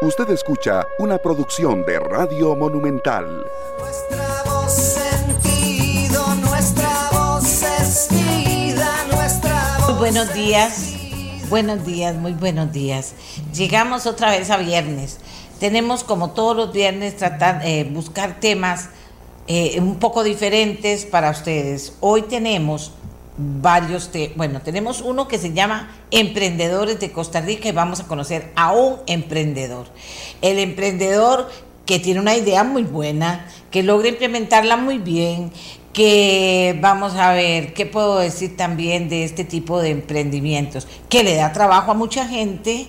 Usted escucha una producción de Radio Monumental. Nuestra voz sentido, nuestra voz es vida, nuestra voz. Muy buenos días, buenos días, muy buenos días. Llegamos otra vez a viernes. Tenemos como todos los viernes tratar, eh, buscar temas eh, un poco diferentes para ustedes. Hoy tenemos varios temas. Bueno, tenemos uno que se llama Emprendedores de Costa Rica y vamos a conocer a un emprendedor. El emprendedor que tiene una idea muy buena, que logra implementarla muy bien, que vamos a ver, ¿qué puedo decir también de este tipo de emprendimientos? Que le da trabajo a mucha gente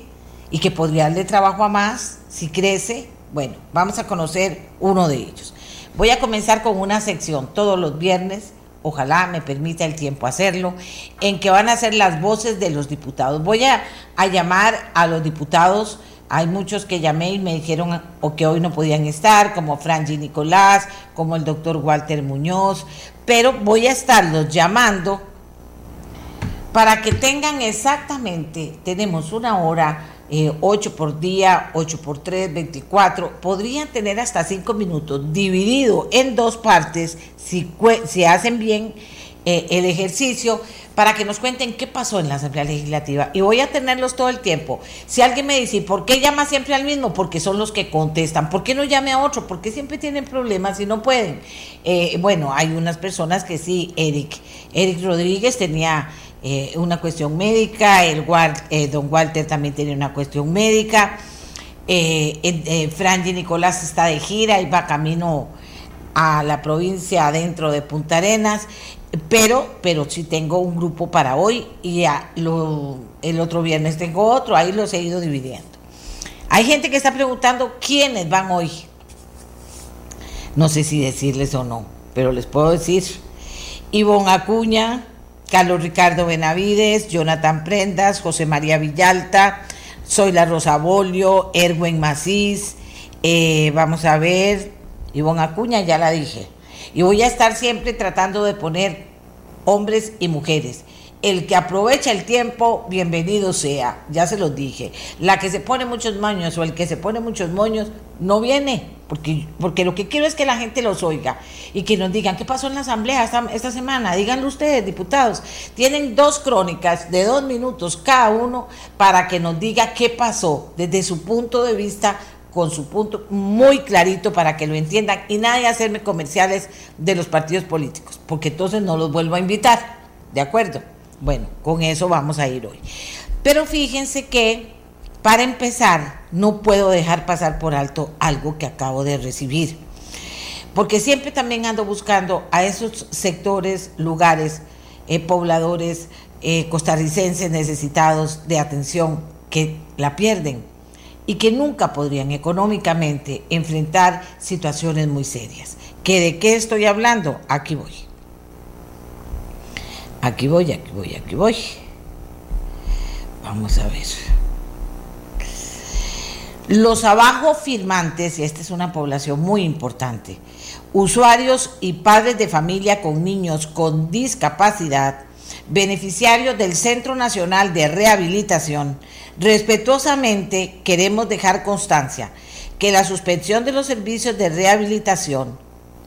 y que podría darle trabajo a más si crece. Bueno, vamos a conocer uno de ellos. Voy a comenzar con una sección todos los viernes, ojalá me permita el tiempo hacerlo, en que van a ser las voces de los diputados. Voy a, llamar a los diputados, hay muchos que llamé y me dijeron o que hoy no podían estar, como Franji Nicolás, como el doctor Walter Muñoz, pero voy a estarlos llamando para que tengan exactamente, tenemos una hora, eh, 8 por día, 8 por 3, 24, podrían tener hasta 5 minutos dividido en dos partes si, hacen bien eh, el ejercicio para que nos cuenten qué pasó en la Asamblea Legislativa. Y voy a tenerlos todo el tiempo. Si alguien me dice, ¿por qué llama siempre al mismo? Porque son los que contestan. ¿Por qué no llame a otro? Porque siempre tienen problemas y no pueden. Eh, bueno, hay unas personas que sí, Eric. Eric Rodríguez tenía eh, una cuestión médica, el eh, don Walter también tiene una cuestión médica. Eh, eh, Franji Nicolás está de gira y va camino a la provincia adentro de Punta Arenas, pero, pero sí tengo un grupo para hoy y ya el otro viernes tengo otro, ahí los he ido dividiendo. Hay gente que está preguntando quiénes van hoy. No sé si decirles o no, pero les puedo decir. Ivonne Acuña, Carlos Ricardo Benavides, Jonathan Prendas, José María Villalta, Soy la Rosa Bolio, Erwin Macís, eh, vamos a ver, Ivonne Acuña, ya la dije. Y voy a estar siempre tratando de poner hombres y mujeres. El que aprovecha el tiempo, bienvenido sea, ya se los dije. La que se pone muchos moños o el que se pone muchos moños no viene, porque, porque lo que quiero es que la gente los oiga y que nos digan qué pasó en la asamblea esta, esta semana. Díganlo ustedes, diputados. Tienen dos crónicas de dos minutos cada uno para que nos diga qué pasó desde su punto de vista con su punto muy clarito para que lo entiendan y nadie hacerme comerciales de los partidos políticos, porque entonces no los vuelvo a invitar, ¿de acuerdo? Bueno, con eso vamos a ir hoy. Pero fíjense que, para empezar, no puedo dejar pasar por alto algo que acabo de recibir, porque siempre también ando buscando a esos sectores, lugares, eh, pobladores eh, costarricenses necesitados de atención que la pierden y que nunca podrían económicamente enfrentar situaciones muy serias. ¿Que ¿De qué estoy hablando? Aquí voy. Aquí voy, aquí voy, aquí voy. Vamos a ver. Los abajo firmantes, y esta es una población muy importante, usuarios y padres de familia con niños con discapacidad, beneficiarios del Centro Nacional de Rehabilitación, respetuosamente queremos dejar constancia que la suspensión de los servicios de rehabilitación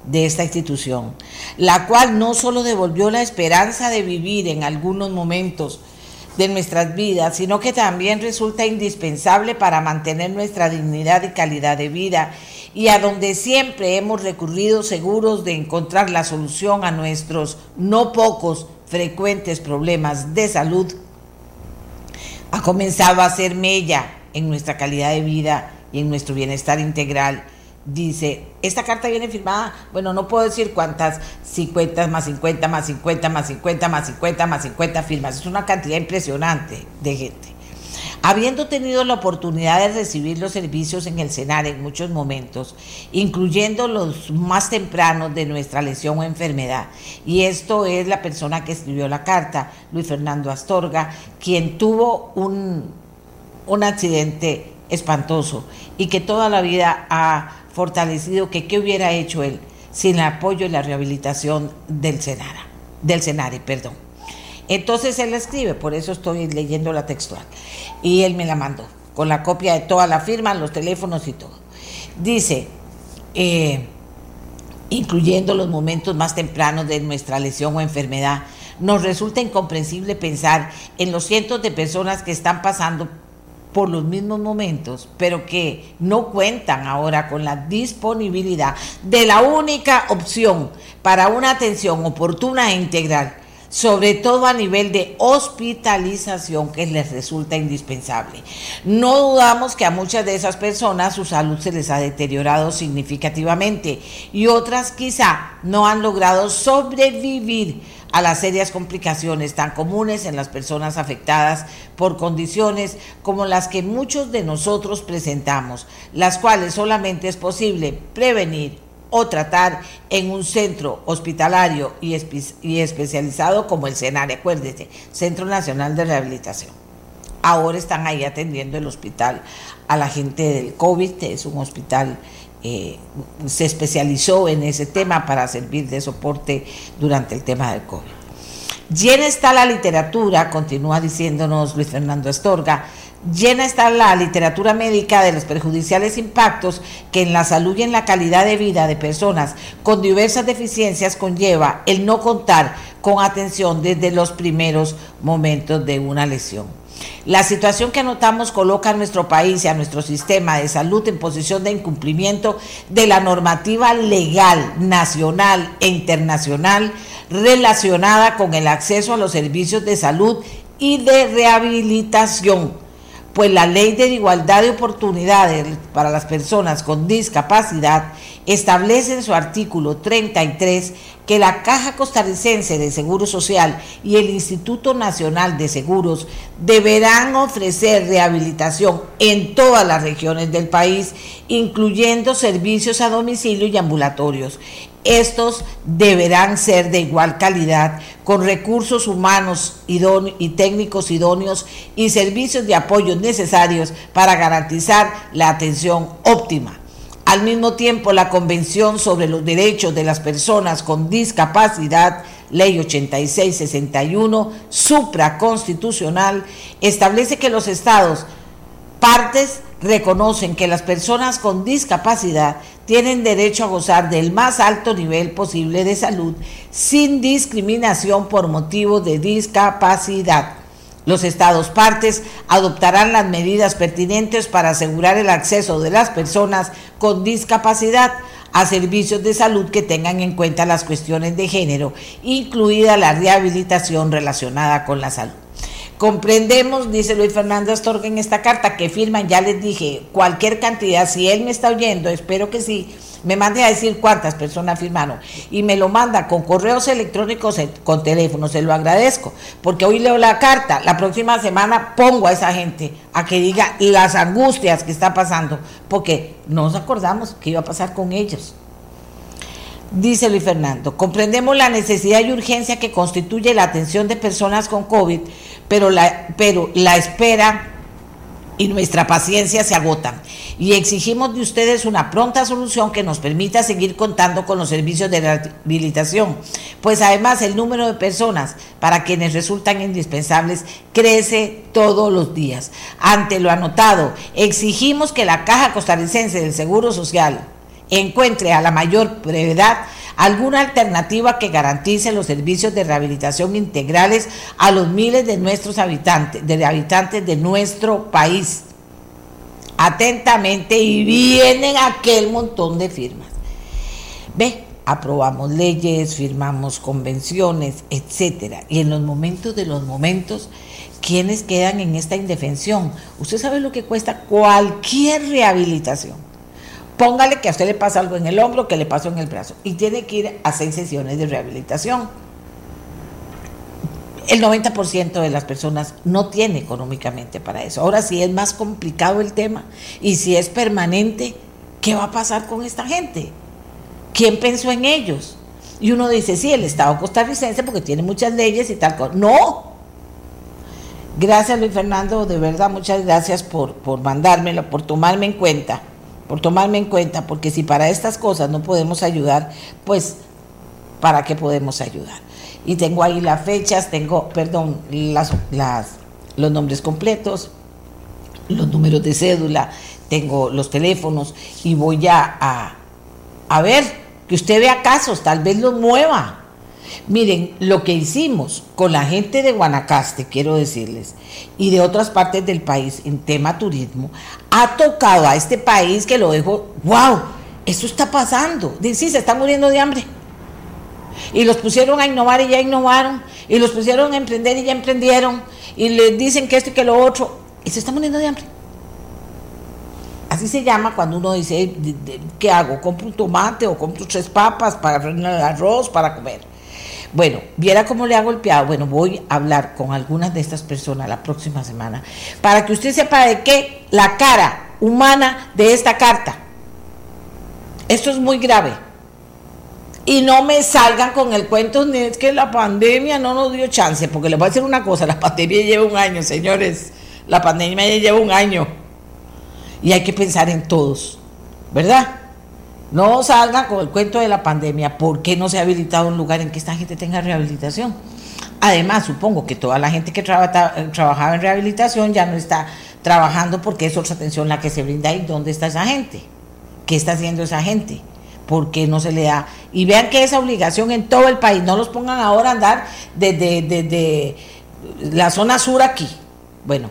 de esta institución, la cual no solo devolvió la esperanza de vivir en algunos momentos de nuestras vidas, sino que también resulta indispensable para mantener nuestra dignidad y calidad de vida y a donde siempre hemos recurrido seguros de encontrar la solución a nuestros no pocos frecuentes problemas de salud, ha comenzado a hacer mella en nuestra calidad de vida y en nuestro bienestar integral. Dice, esta carta viene firmada, bueno, no puedo decir cuántas, 50 más 50 más 50 más 50 más 50 más 50 firmas, es una cantidad impresionante de gente. Habiendo tenido la oportunidad de recibir los servicios en el CENAR en muchos momentos, incluyendo los más tempranos de nuestra lesión o enfermedad, y esto es la persona que escribió la carta, Luis Fernando Astorga, quien tuvo un, un accidente espantoso y que toda la vida ha fortalecido que qué hubiera hecho él sin el apoyo y la rehabilitación del Senara, del Senare, perdón. Entonces él escribe, por eso estoy leyendo la textual. Y él me la mandó. con la copia de toda la firma, los teléfonos y todo. Dice, eh, incluyendo los momentos más tempranos de nuestra lesión o enfermedad, nos resulta incomprensible pensar en los cientos de personas que están pasando por los mismos momentos, pero que no cuentan ahora con la disponibilidad de la única opción para una atención oportuna e integral sobre todo a nivel de hospitalización que les resulta indispensable. No dudamos que a muchas de esas personas su salud se les ha deteriorado significativamente y otras quizá no han logrado sobrevivir a las serias complicaciones tan comunes en las personas afectadas por condiciones como las que muchos de nosotros presentamos, las cuales solamente es posible prevenir o tratar en un centro hospitalario y, especializado como el CENARE, acuérdese, Centro Nacional de Rehabilitación. Ahora están ahí atendiendo el hospital a la gente del COVID, es un hospital eh, se especializó en ese tema para servir de soporte durante el tema del COVID. Llena está la literatura, continúa diciéndonos Luis Fernando Estorga, llena está la literatura médica de los perjudiciales impactos que en la salud y en la calidad de vida de personas con diversas deficiencias conlleva el no contar con atención desde los primeros momentos de una lesión. La situación que anotamos coloca a nuestro país y a nuestro sistema de salud en posición de incumplimiento de la normativa legal nacional e internacional relacionada con el acceso a los servicios de salud y de rehabilitación pues la ley de igualdad de oportunidades para las personas con discapacidad establece en su artículo 33 que la Caja Costarricense de Seguro Social y el Instituto Nacional de Seguros deberán ofrecer rehabilitación en todas las regiones del país, incluyendo servicios a domicilio y ambulatorios. Estos deberán ser de igual calidad, con recursos humanos y técnicos idóneos y servicios de apoyo necesarios para garantizar la atención óptima. Al mismo tiempo, la Convención sobre los Derechos de las Personas con Discapacidad, Ley 8661, supraconstitucional, establece que los estados partes reconocen que las personas con discapacidad tienen derecho a gozar del más alto nivel posible de salud sin discriminación por motivo de discapacidad. Los estados partes adoptarán las medidas pertinentes para asegurar el acceso de las personas con discapacidad a servicios de salud que tengan en cuenta las cuestiones de género, incluida la rehabilitación relacionada con la salud. Comprendemos, dice Luis Fernando Astorga en esta carta, que firman, ya les dije, cualquier cantidad, si él me está oyendo, espero que sí, me mande a decir cuántas personas firmaron y me lo manda con correos electrónicos, con teléfono, se lo agradezco, porque hoy leo la carta, la próxima semana pongo a esa gente a que diga las angustias que está pasando, porque no nos acordamos qué iba a pasar con ellos. Dice Luis Fernando, comprendemos la necesidad y urgencia que constituye la atención de personas con COVID, pero la, pero la espera y nuestra paciencia se agotan. Y exigimos de ustedes una pronta solución que nos permita seguir contando con los servicios de rehabilitación, pues además el número de personas para quienes resultan indispensables crece todos los días. Ante lo anotado, exigimos que la Caja Costarricense del Seguro Social encuentre a la mayor brevedad alguna alternativa que garantice los servicios de rehabilitación integrales a los miles de nuestros habitantes, de habitantes de nuestro país. Atentamente y vienen aquel montón de firmas. Ve, aprobamos leyes, firmamos convenciones, etcétera. Y en los momentos de los momentos, ¿quiénes quedan en esta indefensión? Usted sabe lo que cuesta cualquier rehabilitación Póngale que a usted le pasa algo en el hombro, que le pasó en el brazo, y tiene que ir a seis sesiones de rehabilitación. El 90% de las personas no tiene económicamente para eso. Ahora, si es más complicado el tema y si es permanente, ¿qué va a pasar con esta gente? ¿Quién pensó en ellos? Y uno dice, sí, el Estado costarricense porque tiene muchas leyes y tal cosa. No. Gracias Luis Fernando, de verdad muchas gracias por, por mandármelo, por tomarme en cuenta por tomarme en cuenta, porque si para estas cosas no podemos ayudar, pues ¿para qué podemos ayudar? Y tengo ahí las fechas, tengo, perdón, las, las, los nombres completos, los números de cédula, tengo los teléfonos y voy a, a, a ver que usted vea casos, tal vez los mueva. Miren, lo que hicimos con la gente de Guanacaste, quiero decirles, y de otras partes del país en tema turismo, ha tocado a este país que lo dejó, wow, eso está pasando. Sí, se está muriendo de hambre. Y los pusieron a innovar y ya innovaron. Y los pusieron a emprender y ya emprendieron. Y les dicen que esto y que lo otro. Y se está muriendo de hambre. Así se llama cuando uno dice, ¿qué hago? ¿Compro un tomate o compro tres papas para el arroz, para comer? Bueno, viera cómo le ha golpeado. Bueno, voy a hablar con algunas de estas personas la próxima semana para que usted sepa de qué la cara humana de esta carta. Esto es muy grave. Y no me salgan con el cuento de es que la pandemia no nos dio chance, porque les voy a decir una cosa, la pandemia lleva un año, señores. La pandemia ya lleva un año. Y hay que pensar en todos, ¿verdad? No salgan con el cuento de la pandemia, ¿por qué no se ha habilitado un lugar en que esta gente tenga rehabilitación? Además, supongo que toda la gente que trabajaba en rehabilitación ya no está trabajando porque es otra atención la que se brinda. ¿Y dónde está esa gente? ¿Qué está haciendo esa gente? ¿Por qué no se le da? Y vean que esa obligación en todo el país, no los pongan ahora a andar desde, desde la zona sur aquí. Bueno,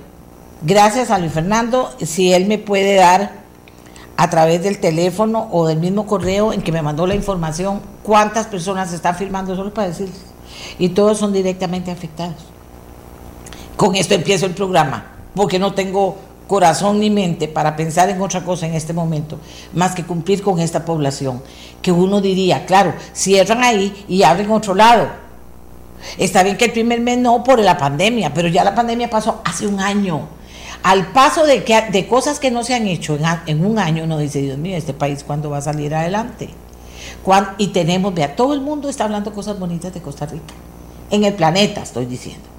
gracias a Luis Fernando, si él me puede dar a través del teléfono o del mismo correo en que me mandó la información cuántas personas están firmando, solo para decirles. Y todos son directamente afectados. Con esto empiezo el programa, porque no tengo corazón ni mente para pensar en otra cosa en este momento, más que cumplir con esta población, que uno diría, claro, cierran ahí y abren otro lado. Está bien que el primer mes no por la pandemia, pero ya la pandemia pasó hace un año al paso de, que, de cosas que no se han hecho en, un año, uno dice, Dios mío, este país cuándo va a salir adelante. y tenemos, vea, todo el mundo está hablando cosas bonitas de Costa Rica, en el planeta estoy diciendo.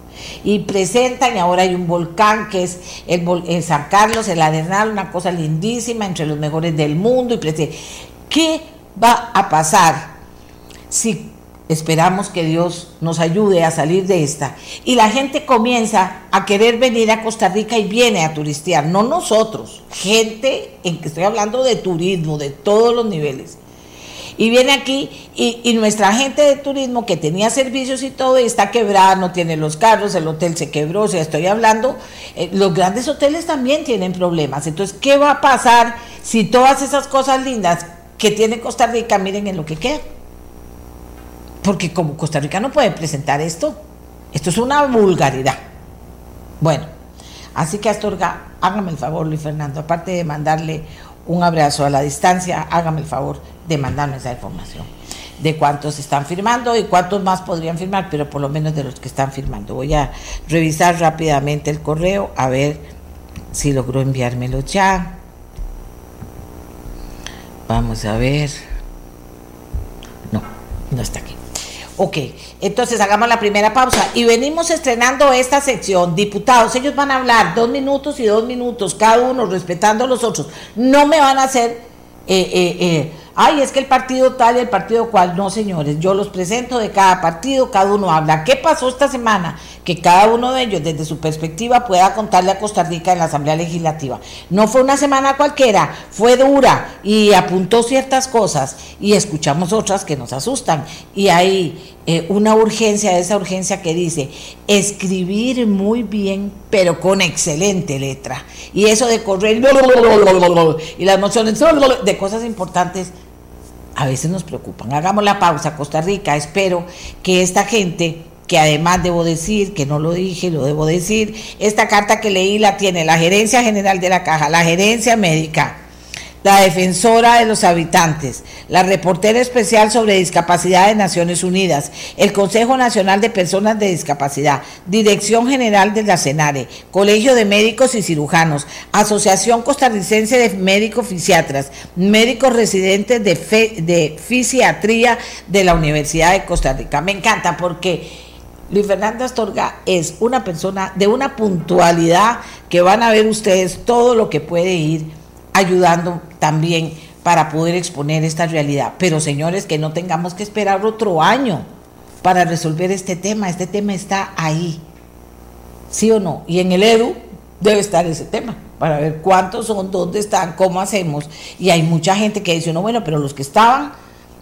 Y presentan, y ahora hay un volcán que es el, San Carlos, el Arenal, una cosa lindísima, entre los mejores del mundo. Y ¿Qué va a pasar si Esperamos que Dios nos ayude a salir de esta. Y la gente comienza a querer venir a Costa Rica y viene a turistear, no nosotros, gente en que estoy hablando de turismo, de todos los niveles. Y viene aquí y, nuestra gente de turismo que tenía servicios y todo está quebrada, no tiene los carros, el hotel se quebró, o sea, estoy hablando, eh, los grandes hoteles también tienen problemas. Entonces, ¿qué va a pasar si todas esas cosas lindas que tiene Costa Rica, miren en lo que queda? Porque como Costa Rica no puede presentar esto, esto es una vulgaridad. Bueno, así que Astorga, hágame el favor, Luis Fernando, aparte de mandarle un abrazo a la distancia, hágame el favor de mandarme esa información de cuántos están firmando y cuántos más podrían firmar, pero por lo menos de los que están firmando. Voy a revisar rápidamente el correo a ver si logró enviármelo ya. Vamos a ver. No, no está aquí. Ok, entonces hagamos la primera pausa y venimos estrenando esta sección. Diputados, ellos van a hablar dos minutos y dos minutos, cada uno respetando a los otros. No me van a hacer eh, eh, eh, ay, es que el partido tal y el partido cual. No, señores, yo los presento de cada partido, cada uno habla. ¿Qué pasó esta semana? Que cada uno de ellos, desde su perspectiva, pueda contarle a Costa Rica en la Asamblea Legislativa. No fue una semana cualquiera, fue dura y apuntó ciertas cosas y escuchamos otras que nos asustan. Y hay eh, una urgencia, esa urgencia que dice escribir muy bien, pero con excelente letra. Y eso de correr y las nociones de cosas importantes a veces nos preocupan. Hagamos la pausa, Costa Rica. Espero que esta gente, que además debo decir, que no lo dije, lo debo decir, esta carta que leí la tiene la Gerencia General de la Caja, la Gerencia Médica, la defensora de los habitantes, la reportera especial sobre discapacidad de Naciones Unidas, el Consejo Nacional de Personas de Discapacidad, Dirección General de la CENARE, Colegio de Médicos y Cirujanos, Asociación Costarricense de Médicos Fisiatras, Médicos Residentes de, de Fisiatría de la Universidad de Costa Rica. Me encanta porque Luis Fernando Astorga es una persona de una puntualidad que van a ver ustedes todo lo que puede ir ayudando también para poder exponer esta realidad. Pero señores, que no tengamos que esperar otro año para resolver este tema. Este tema está ahí. ¿Sí o no? Y en el EDU debe estar ese tema, para ver cuántos son, dónde están, cómo hacemos. Y hay mucha gente que dice, no, bueno, pero los que estaban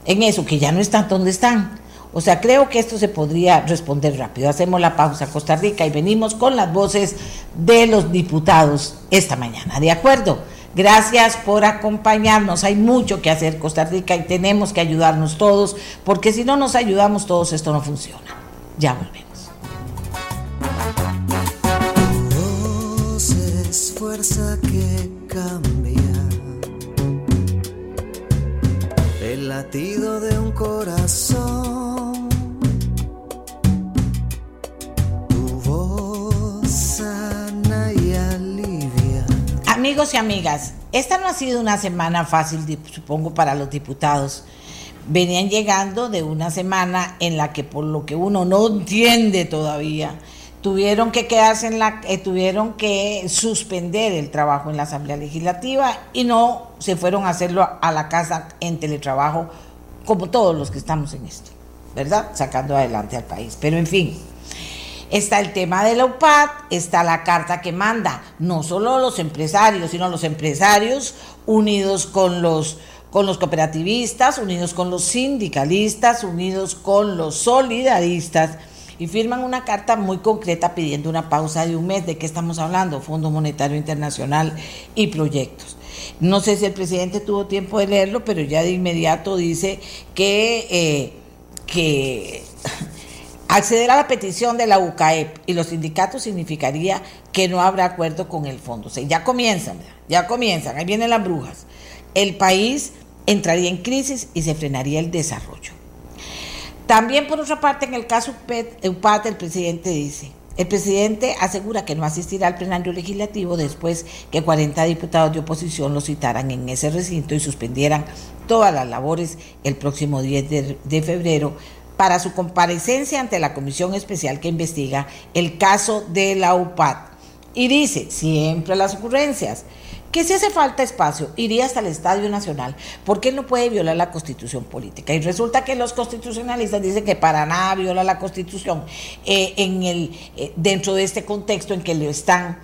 en eso, que ya no están, ¿dónde están? O sea, creo que esto se podría responder rápido. Hacemos la pausa Costa Rica y venimos con las voces de los diputados esta mañana. ¿De acuerdo? Gracias por acompañarnos. Hay mucho que hacer Costa Rica y tenemos que ayudarnos todos, porque si no nos ayudamos todos esto no funciona. Ya volvemos. el latido de un corazón. Amigos y amigas, esta no ha sido una semana fácil, supongo, para los diputados. Venían llegando de una semana en la que por lo que uno no entiende todavía, tuvieron que quedarse en la, eh, tuvieron que suspender el trabajo en la Asamblea Legislativa y no se fueron a hacerlo a la casa en teletrabajo, como todos los que estamos en esto, ¿verdad? Sacando adelante al país. Pero en fin, está el tema de la UPAD, está la carta que manda no solo los empresarios, sino los empresarios unidos con los con los cooperativistas, unidos con los sindicalistas, unidos con los solidaristas y firman una carta muy concreta pidiendo una pausa de un mes. ¿De qué estamos hablando? Fondo Monetario Internacional y proyectos. No sé si el presidente tuvo tiempo de leerlo, pero ya de inmediato dice que, eh, que acceder a la petición de la UCAEP y los sindicatos significaría que no habrá acuerdo con el fondo. Ya comienzan, ya comienzan, ahí vienen las brujas. El país entraría en crisis y se frenaría el desarrollo. También, por otra parte, en el caso UPAT, el presidente dice, el presidente asegura que no asistirá al plenario legislativo después que 40 diputados de oposición lo citaran en ese recinto y suspendieran todas las labores el próximo 10 de, de febrero para su comparecencia ante la comisión especial que investiga el caso de la UPAT. Y dice, siempre las ocurrencias, que si hace falta espacio, iría hasta el Estadio Nacional, porque él no puede violar la constitución política. Y resulta que los constitucionalistas dicen que para nada viola la constitución eh, en el, eh, dentro de este contexto en que le están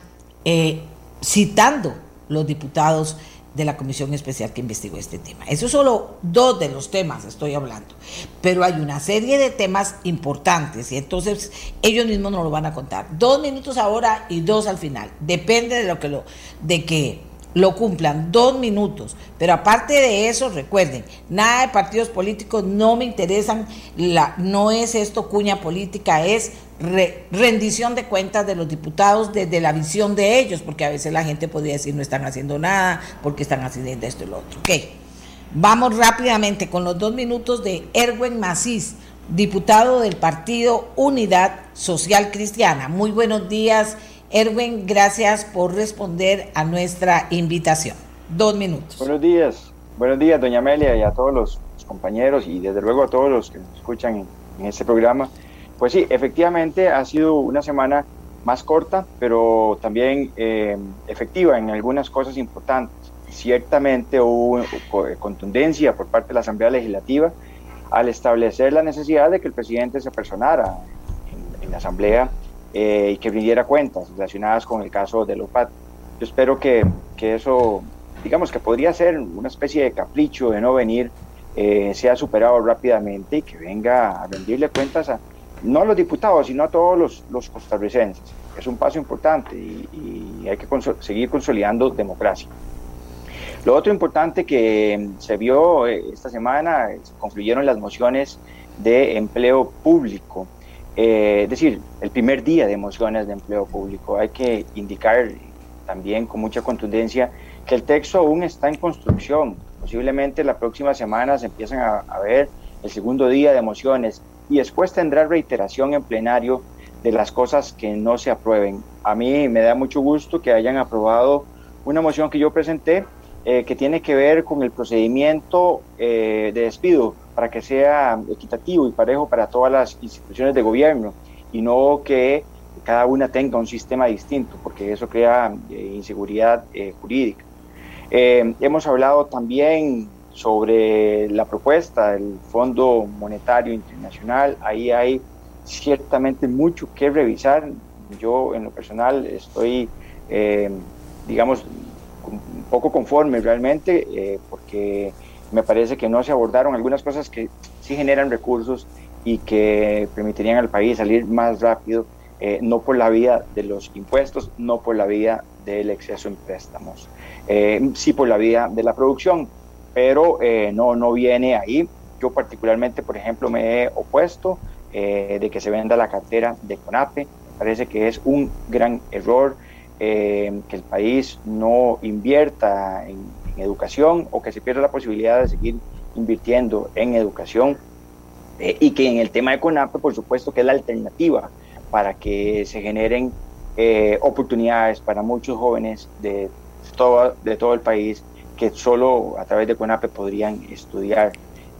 eh, citando los diputados de la comisión especial que investigó este tema. Eso solo dos de los temas estoy hablando, pero hay una serie de temas importantes y entonces ellos mismos nos lo van a contar. Dos minutos ahora y dos al final. Depende de lo que lo, de que lo cumplan, dos minutos. Pero aparte de eso, recuerden, nada de partidos políticos, no me interesan, la, no es esto cuña política, es rendición de cuentas de los diputados desde la visión de ellos, porque a veces la gente podría decir no están haciendo nada, porque están haciendo esto y lo otro. Ok, vamos rápidamente con los dos minutos de Erwin Macís, diputado del partido Unidad Social Cristiana. Muy buenos días. Erwin, gracias por responder a nuestra invitación. Dos minutos. Buenos días, buenos días, doña Amelia, y a todos los, compañeros y desde luego a todos los que nos escuchan en, este programa. Pues sí, efectivamente ha sido una semana más corta, pero también eh, efectiva en algunas cosas importantes. Ciertamente hubo contundencia por parte de la Asamblea Legislativa al establecer la necesidad de que el presidente se personara en la Asamblea eh, y que rindiera cuentas relacionadas con el caso de Lopat. Yo espero que, que, eso, digamos que podría ser una especie de capricho de no venir, eh, sea superado rápidamente y que venga a rendirle cuentas a, no a los diputados, sino a todos los, los costarricenses. Es un paso importante y, y hay que seguir consolidando democracia. Lo otro importante que se vio eh, esta semana, se concluyeron las mociones de empleo público. Eh, es decir, el primer día de emociones de empleo público. Hay que indicar también con mucha contundencia que el texto aún está en construcción. Posiblemente la próxima semana se empiezan a, ver el segundo día de emociones y después tendrá reiteración en plenario de las cosas que no se aprueben. A mí me da mucho gusto que hayan aprobado una moción que yo presenté eh, que tiene que ver con el procedimiento eh, de despido para que sea equitativo y parejo para todas las instituciones de gobierno y no que cada una tenga un sistema distinto, porque eso crea eh, inseguridad jurídica. hemos hablado también sobre la propuesta del Fondo Monetario Internacional, ahí hay ciertamente mucho que revisar. Yo en lo personal estoy digamos, un poco conforme realmente, porque me parece que no se abordaron algunas cosas que sí generan recursos y que permitirían al país salir más rápido, eh, no por la vía de los impuestos, no por la vía del exceso en préstamos, eh, sí por la vía de la producción, pero eh, no, no viene ahí. Yo particularmente, por ejemplo, me he opuesto de que se venda la cartera de CONAPE, parece que es un gran error que el país no invierta en educación o que se pierda la posibilidad de seguir invirtiendo en educación eh, y que en el tema de CONAPE, por supuesto, que es la alternativa para que se generen eh, oportunidades para muchos jóvenes de todo, de todo el país que solo a través de CONAPE podrían estudiar.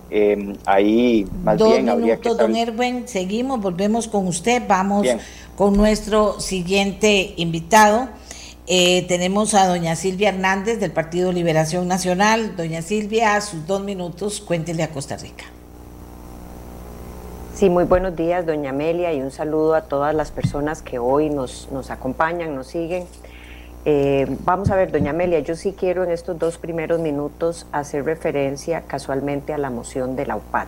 Em, ahí más Dos bien habría que... Don Erwin, seguimos, volvemos con usted, vamos con nuestro siguiente invitado. Eh, tenemos a doña Silvia Hernández del Partido Liberación Nacional. Doña Silvia, a sus dos minutos, cuéntele a Costa Rica. Sí, muy buenos días, doña Amelia, y un saludo a todas las personas que hoy nos, nos acompañan, nos siguen. Eh, vamos a ver, doña Amelia, yo sí quiero en estos dos primeros minutos hacer referencia casualmente a la moción de la UPAT.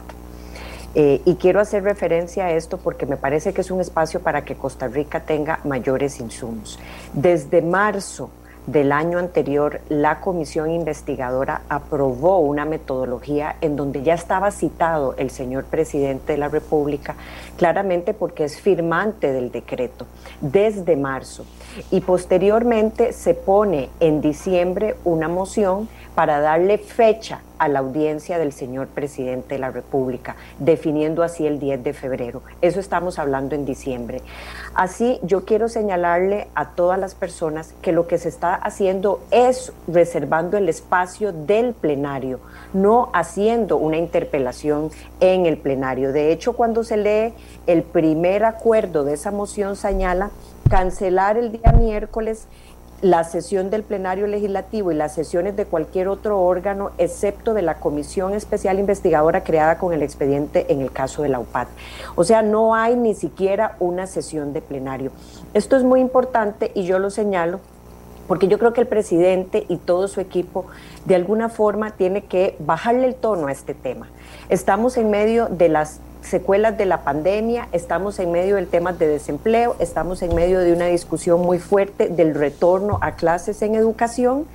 Eh, y quiero hacer referencia a esto porque me parece que es un espacio para que Costa Rica tenga mayores insumos. Desde marzo del año anterior, la comisión investigadora aprobó una metodología en donde ya estaba citado el señor presidente de la República, claramente porque es firmante del decreto, desde marzo. Y posteriormente se pone en diciembre una moción para darle fecha a la audiencia del señor presidente de la República, definiendo así el 10 de febrero. Eso estamos hablando en diciembre. Así yo quiero señalarle a todas las personas que lo que se está haciendo es reservando el espacio del plenario, no haciendo una interpelación en el plenario. De hecho, cuando se lee el primer acuerdo de esa moción señala cancelar el día miércoles la sesión del plenario legislativo y las sesiones de cualquier otro órgano, excepto de la comisión especial investigadora creada con el expediente en el caso de la UPAD. O sea, no hay ni siquiera una sesión de plenario. Esto es muy importante y yo lo señalo porque yo creo que el presidente y todo su equipo de alguna forma tiene que bajarle el tono a este tema. Estamos en medio de las secuelas de la pandemia, estamos en medio del tema de desempleo, estamos en medio de una discusión muy fuerte del retorno a clases en educación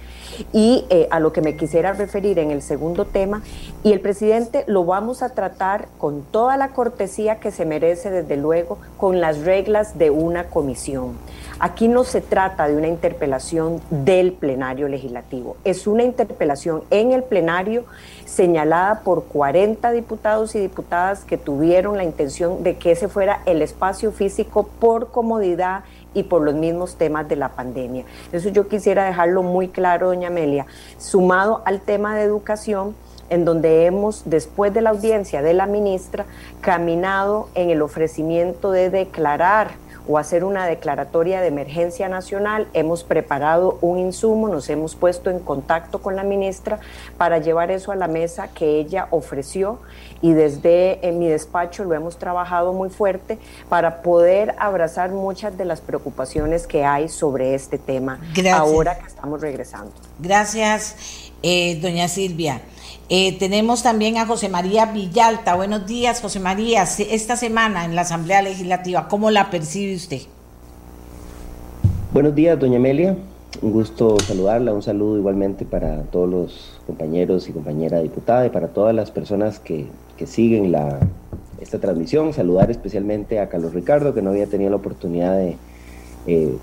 y eh, a lo que me quisiera referir en el segundo tema. Y el presidente lo vamos a tratar con toda la cortesía que se merece, desde luego, con las reglas de una comisión. Aquí no se trata de una interpelación del plenario legislativo, es una interpelación en el plenario señalada por 40 diputados y diputadas que tuvieron la intención de que ese fuera el espacio físico por comodidad y por los mismos temas de la pandemia. Eso yo quisiera dejarlo muy claro, doña Amelia, sumado al tema de educación en donde hemos, después de la audiencia de la ministra, caminado en el ofrecimiento de declarar o hacer una declaratoria de emergencia nacional. Hemos preparado un insumo, nos hemos puesto en contacto con la ministra para llevar eso a la mesa que ella ofreció y desde en mi despacho lo hemos trabajado muy fuerte para poder abrazar muchas de las preocupaciones que hay sobre este tema ahora que estamos regresando. Gracias, eh, doña Silvia. Eh, tenemos también a José María Villalta. Buenos días, José María. Esta semana en la Asamblea Legislativa, ¿cómo la percibe usted? Buenos días, doña Amelia. Un gusto saludarla. Un saludo igualmente para todos los compañeros y compañera diputada y para todas las personas que, siguen la, esta transmisión. Saludar especialmente a Carlos Ricardo, que no había tenido la oportunidad de eh,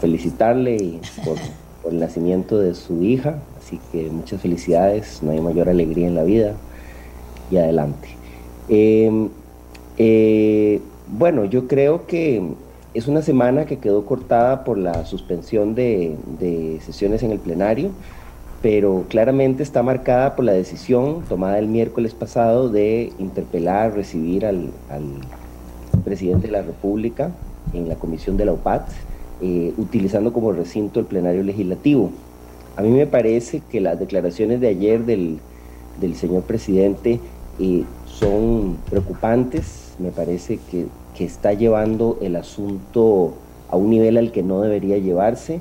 felicitarle por, por el nacimiento de su hija, Así que muchas felicidades, no hay mayor alegría en la vida y adelante. Em, eh, bueno, yo creo que es una semana que quedó cortada por la suspensión de, sesiones en el plenario, pero claramente está marcada por la decisión tomada el miércoles pasado de interpelar, recibir al, presidente de la República en la comisión de la UPAT, eh, utilizando como recinto el plenario legislativo. A mí me parece que las declaraciones de ayer del, señor presidente eh, son preocupantes, me parece que, está llevando el asunto a un nivel al que no debería llevarse.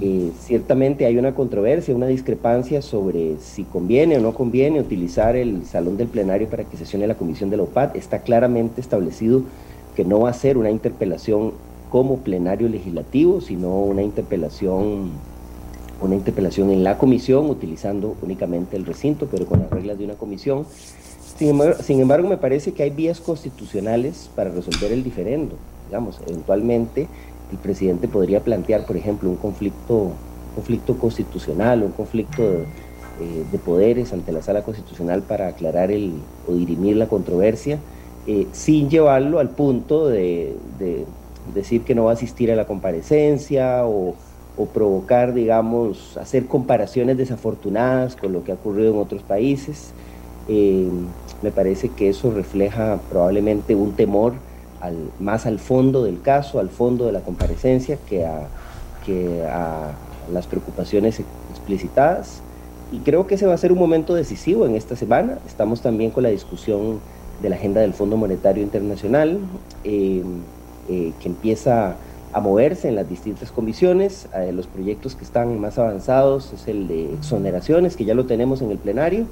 Eh, ciertamente hay una controversia, una discrepancia sobre si conviene o no conviene utilizar el salón del plenario para que sesione la comisión de la OPAD. Está claramente establecido que no va a ser una interpelación como plenario legislativo, sino una interpelación, una interpelación en la comisión utilizando únicamente el recinto, pero con las reglas de una comisión. Sin embargo, me parece que hay vías constitucionales para resolver el diferendo. Digamos, eventualmente el presidente podría plantear, por ejemplo, un conflicto, conflicto constitucional, un conflicto eh, de, poderes ante la sala constitucional para aclarar el, o dirimir la controversia, eh, sin llevarlo al punto de, decir que no va a asistir a la comparecencia o, provocar, digamos, hacer comparaciones desafortunadas con lo que ha ocurrido en otros países. Eh, me parece que eso refleja probablemente un temor más al fondo del caso, al fondo de la comparecencia, que a, que a las preocupaciones explicitadas. Y creo que ese va a ser un momento decisivo en esta semana. Estamos también con la discusión de la agenda del Fondo Monetario Internacional, eh, eh, que empieza a moverse en las distintas comisiones. Eh, los proyectos que están más avanzados es el de exoneraciones, que ya lo tenemos en el plenario,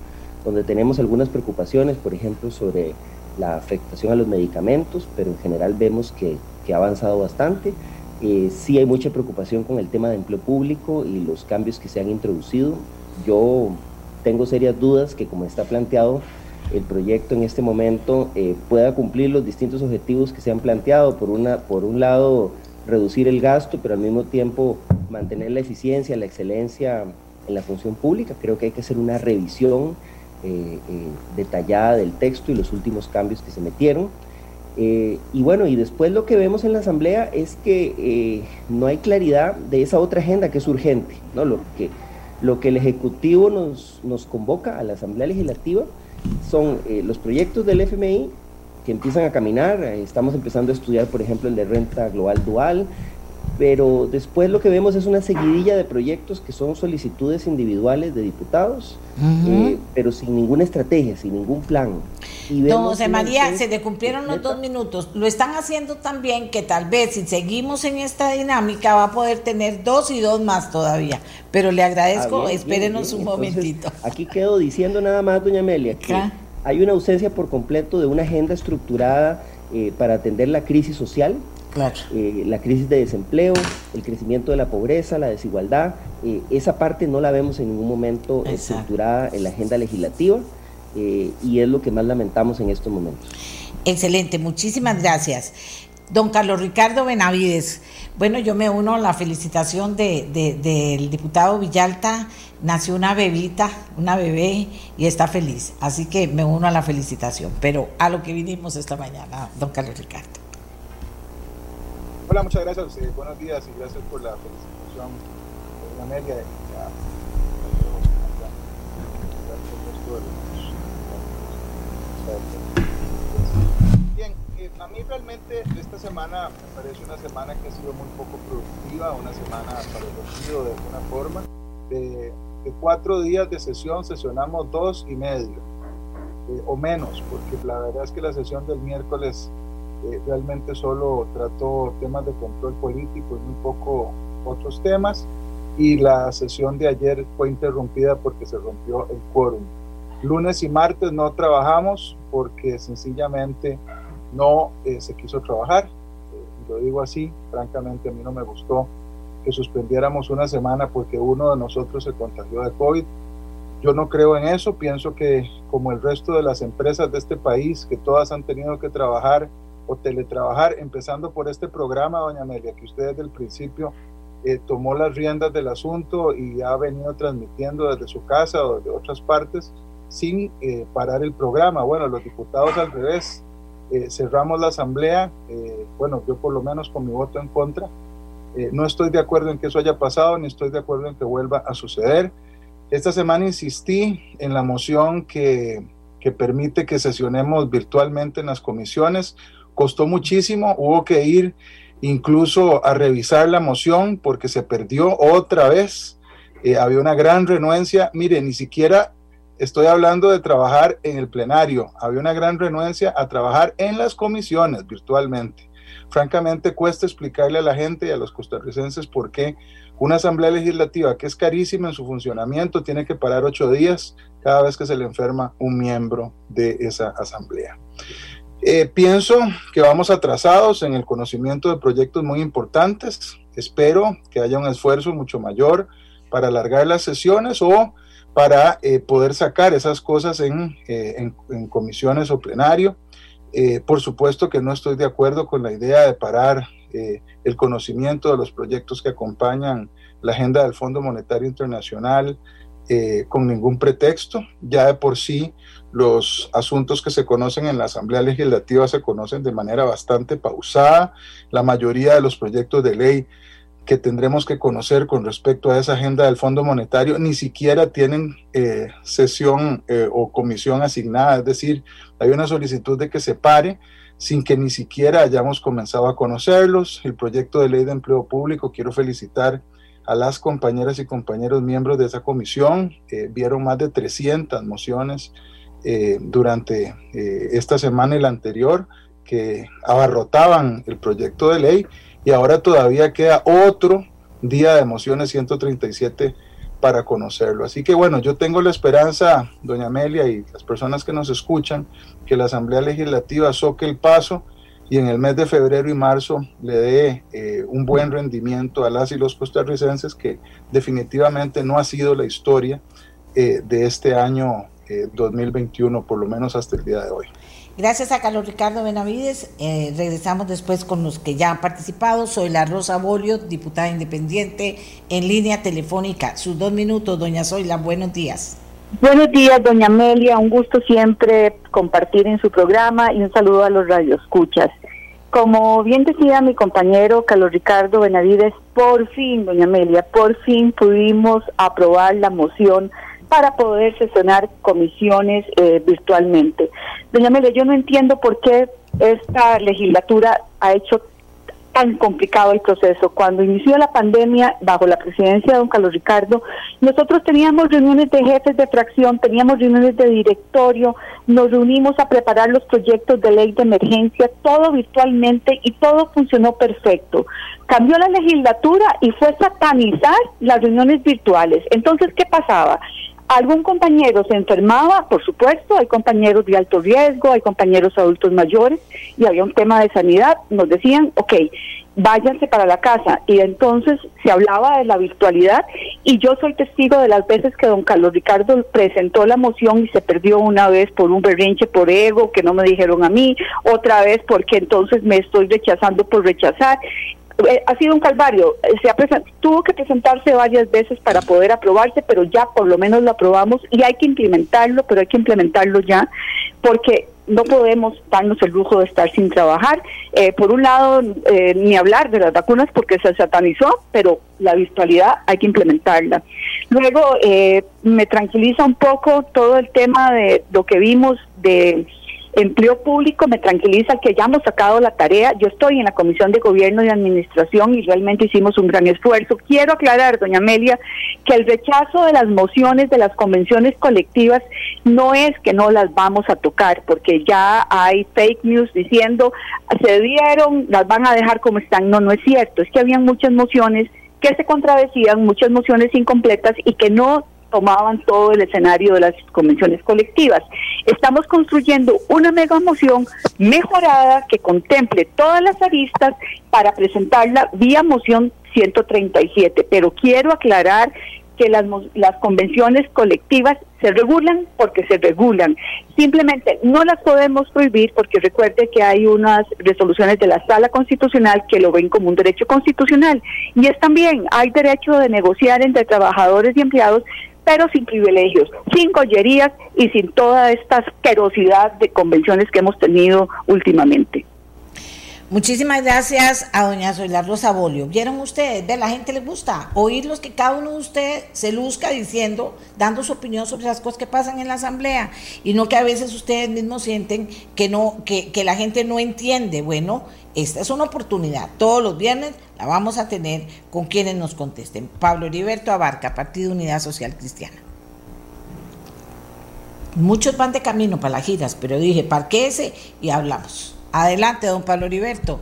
donde tenemos algunas preocupaciones, por ejemplo, sobre la afectación a los medicamentos, pero en general vemos que, ha avanzado bastante. Eh, sí hay mucha preocupación con el tema de empleo público y los cambios que se han introducido. Yo tengo serias dudas que como está planteado el proyecto en este momento eh, pueda cumplir los distintos objetivos que se han planteado. Por, una, por un lado, reducir el gasto, pero al mismo tiempo mantener la eficiencia, la excelencia en la función pública. Creo que hay que hacer una revisión eh, eh, detallada del texto y los últimos cambios que se metieron. Eh, y bueno, y después lo que vemos en la Asamblea es que no hay claridad de esa otra agenda que es urgente, ¿no? Lo que, lo que el Ejecutivo nos, nos convoca a la Asamblea Legislativa son los proyectos del FMI que empiezan a caminar, estamos empezando a estudiar, por ejemplo, el de renta global dual, pero después lo que vemos es una seguidilla de proyectos que son solicitudes individuales de diputados, eh, pero sin ninguna estrategia, sin ningún plan. Y Don José María, se le cumplieron los dos minutos. Lo están haciendo también que tal vez si seguimos en esta dinámica va a poder tener dos y dos más todavía. Pero le agradezco, ah, espérenos un momentito. Aquí quedo diciendo nada más, doña Amelia, que hay una ausencia por completo de una agenda estructurada eh, para atender la crisis social eh, la crisis de desempleo, el crecimiento de la pobreza, la desigualdad, eh, esa parte no la vemos en ningún momento estructurada en la agenda legislativa y es lo que más lamentamos en estos momentos. Excelente, muchísimas gracias. Don Carlos Ricardo Benavides, bueno, yo me uno a la felicitación del diputado Villalta, nació una bebita, una bebé y está feliz, así que me uno a la felicitación, pero a lo que vinimos esta mañana, don Carlos Ricardo. Hola, muchas gracias. Eh, buenos días y gracias por la felicitación, Amelia. A mí realmente esta semana me parece una semana que ha sido muy poco productiva, una semana para el de alguna forma. De, cuatro días de sesión, sesionamos dos y medio, eh, o menos, porque la verdad es que la sesión del miércoles eh, realmente solo trató temas de control político y muy poco otros temas. Y la sesión de ayer fue interrumpida porque se rompió el quórum. Lunes y martes no trabajamos porque sencillamente no eh, se quiso trabajar. Eh, lo digo así, francamente a mí no me gustó que suspendiéramos una semana porque uno de nosotros se contagió de COVID. Yo no creo en eso, pienso que como el resto de las empresas de este país, que todas han tenido que trabajar o teletrabajar, empezando por este programa, doña Amelia, que usted desde el principio eh, tomó las riendas del asunto y ha venido transmitiendo desde su casa o desde otras partes sin eh, parar el programa. Bueno, los diputados al revés, eh, cerramos la asamblea, bueno, yo por lo menos con mi voto en contra, no estoy de acuerdo en que eso haya pasado, ni estoy de acuerdo en que vuelva a suceder. Esta semana insistí en la moción que, que permite que sesionemos virtualmente en las comisiones. Costó muchísimo, hubo que ir incluso a revisar la moción porque se perdió otra vez, eh, había una gran renuencia, mire, ni siquiera estoy hablando de trabajar en el plenario, había una gran renuencia a trabajar en las comisiones virtualmente. francamente cuesta explicarle a la gente y a los costarricenses por qué una asamblea legislativa que es carísima en su funcionamiento tiene que parar ocho días cada vez que se le enferma un miembro de esa asamblea. Eh, pienso que vamos atrasados en el conocimiento de proyectos muy importantes. Espero que haya un esfuerzo mucho mayor para alargar las sesiones o para eh, poder sacar esas cosas en, eh, en, comisiones o plenario. por supuesto que no estoy de acuerdo con la idea de parar el conocimiento de los proyectos que acompañan la agenda del Fondo Monetario Internacional con ningún pretexto. Ya de por sí los asuntos que se conocen en la Asamblea Legislativa se conocen de manera bastante pausada. La mayoría de los proyectos de ley que tendremos que conocer con respecto a esa agenda del Fondo Monetario ni siquiera tienen eh, sesión eh, o comisión asignada, es decir, hay una solicitud de que se pare sin que ni siquiera hayamos comenzado a conocerlos. El proyecto de ley de empleo público, quiero felicitar a las compañeras y compañeros miembros de esa comisión, eh, vieron más de 300 mociones eh, durante esta semana y la anterior que abarrotaban el proyecto de ley y ahora todavía queda otro día de mociones 137 para conocerlo. Así que bueno, yo tengo la esperanza, doña Amelia y las personas que nos escuchan, que la Asamblea Legislativa soque el paso y en el mes de febrero y marzo le dé eh, un buen rendimiento a las y los costarricenses, que definitivamente no ha sido la historia de este año 2021, por lo menos hasta el día de hoy. Gracias a Carlos Ricardo Benavides. Eh, regresamos después con los que ya han participado. Soy la Rosa Bolio, diputada independiente, en línea telefónica. Sus dos minutos, doña Zoila, buenos días. Buenos días, doña Amelia. Un gusto siempre compartir en su programa y un saludo a los radioescuchas. Como bien decía mi compañero Carlos Ricardo Benavides, por fin, doña Amelia, por fin pudimos aprobar la moción para poder sesionar comisiones eh, virtualmente. Doña Amelia, yo no entiendo por qué esta legislatura ha hecho tan complicado el proceso. Cuando inició la pandemia, bajo la presidencia de don Carlos Ricardo, nosotros teníamos reuniones de jefes de fracción, teníamos reuniones de directorio, nos reunimos a preparar los proyectos de ley de emergencia, todo virtualmente y todo funcionó perfecto. Cambió la legislatura y fue satanizar las reuniones virtuales. Entonces, ¿qué pasaba? Algún compañero se enfermaba, por supuesto, hay compañeros de alto riesgo, hay compañeros adultos mayores y había un tema de sanidad, nos decían, ok, váyanse para la casa. Y entonces se hablaba de la virtualidad y yo soy testigo de las veces que don Carlos Ricardo presentó la moción y se perdió una vez por un berrinche por ego que no me dijeron a mí, otra vez porque entonces me estoy rechazando por rechazar. Eh, ha sido un calvario. Eh, se ha tuvo que presentarse varias veces para poder aprobarse, pero ya por lo menos lo aprobamos y hay que implementarlo, pero hay que implementarlo ya, porque no podemos darnos el lujo de estar sin trabajar. Eh, por un lado, ni hablar de las vacunas porque se satanizó, pero la virtualidad hay que implementarla. Luego, me tranquiliza un poco todo el tema de lo que vimos de Empleo público me tranquiliza que ya hemos sacado la tarea. Yo estoy en la Comisión de Gobierno y Administración y realmente hicimos un gran esfuerzo. Quiero aclarar, doña Amelia, que el rechazo de las mociones de las convenciones colectivas no es que no las vamos a tocar, porque ya hay fake news diciendo se dieron, las van a dejar como están. No, no es cierto. Es que habían muchas mociones que se contradecían, muchas mociones incompletas y que no tomaban todo el escenario de las convenciones colectivas. Estamos construyendo una mega moción mejorada que contemple todas las aristas para presentarla vía moción 137, pero quiero aclarar que las, las convenciones colectivas se regulan porque se regulan. Simplemente no las podemos prohibir porque recuerde que hay unas resoluciones de la sala constitucional que lo ven como un derecho constitucional. Y es también, hay derecho de negociar entre trabajadores y empleados pero sin privilegios, sin collerías y sin toda esta asquerosidad de convenciones que hemos tenido últimamente. Muchísimas gracias a doña Zoila Rosa. ¿Vieron ustedes? De la gente le gusta oírlos que cada uno de ustedes se luzca diciendo, dando su opinión sobre las cosas que pasan en la asamblea y no que a veces ustedes mismos sienten que no que, que la gente no entiende. Bueno, esta es una oportunidad. Todos los viernes la vamos a tener con quienes nos contesten. Pablo Heriberto Abarca, Partido Unidad Social Cristiana. Muchos van de camino para las giras, pero dije, parquéese y hablamos. Adelante, don Pablo Heriberto.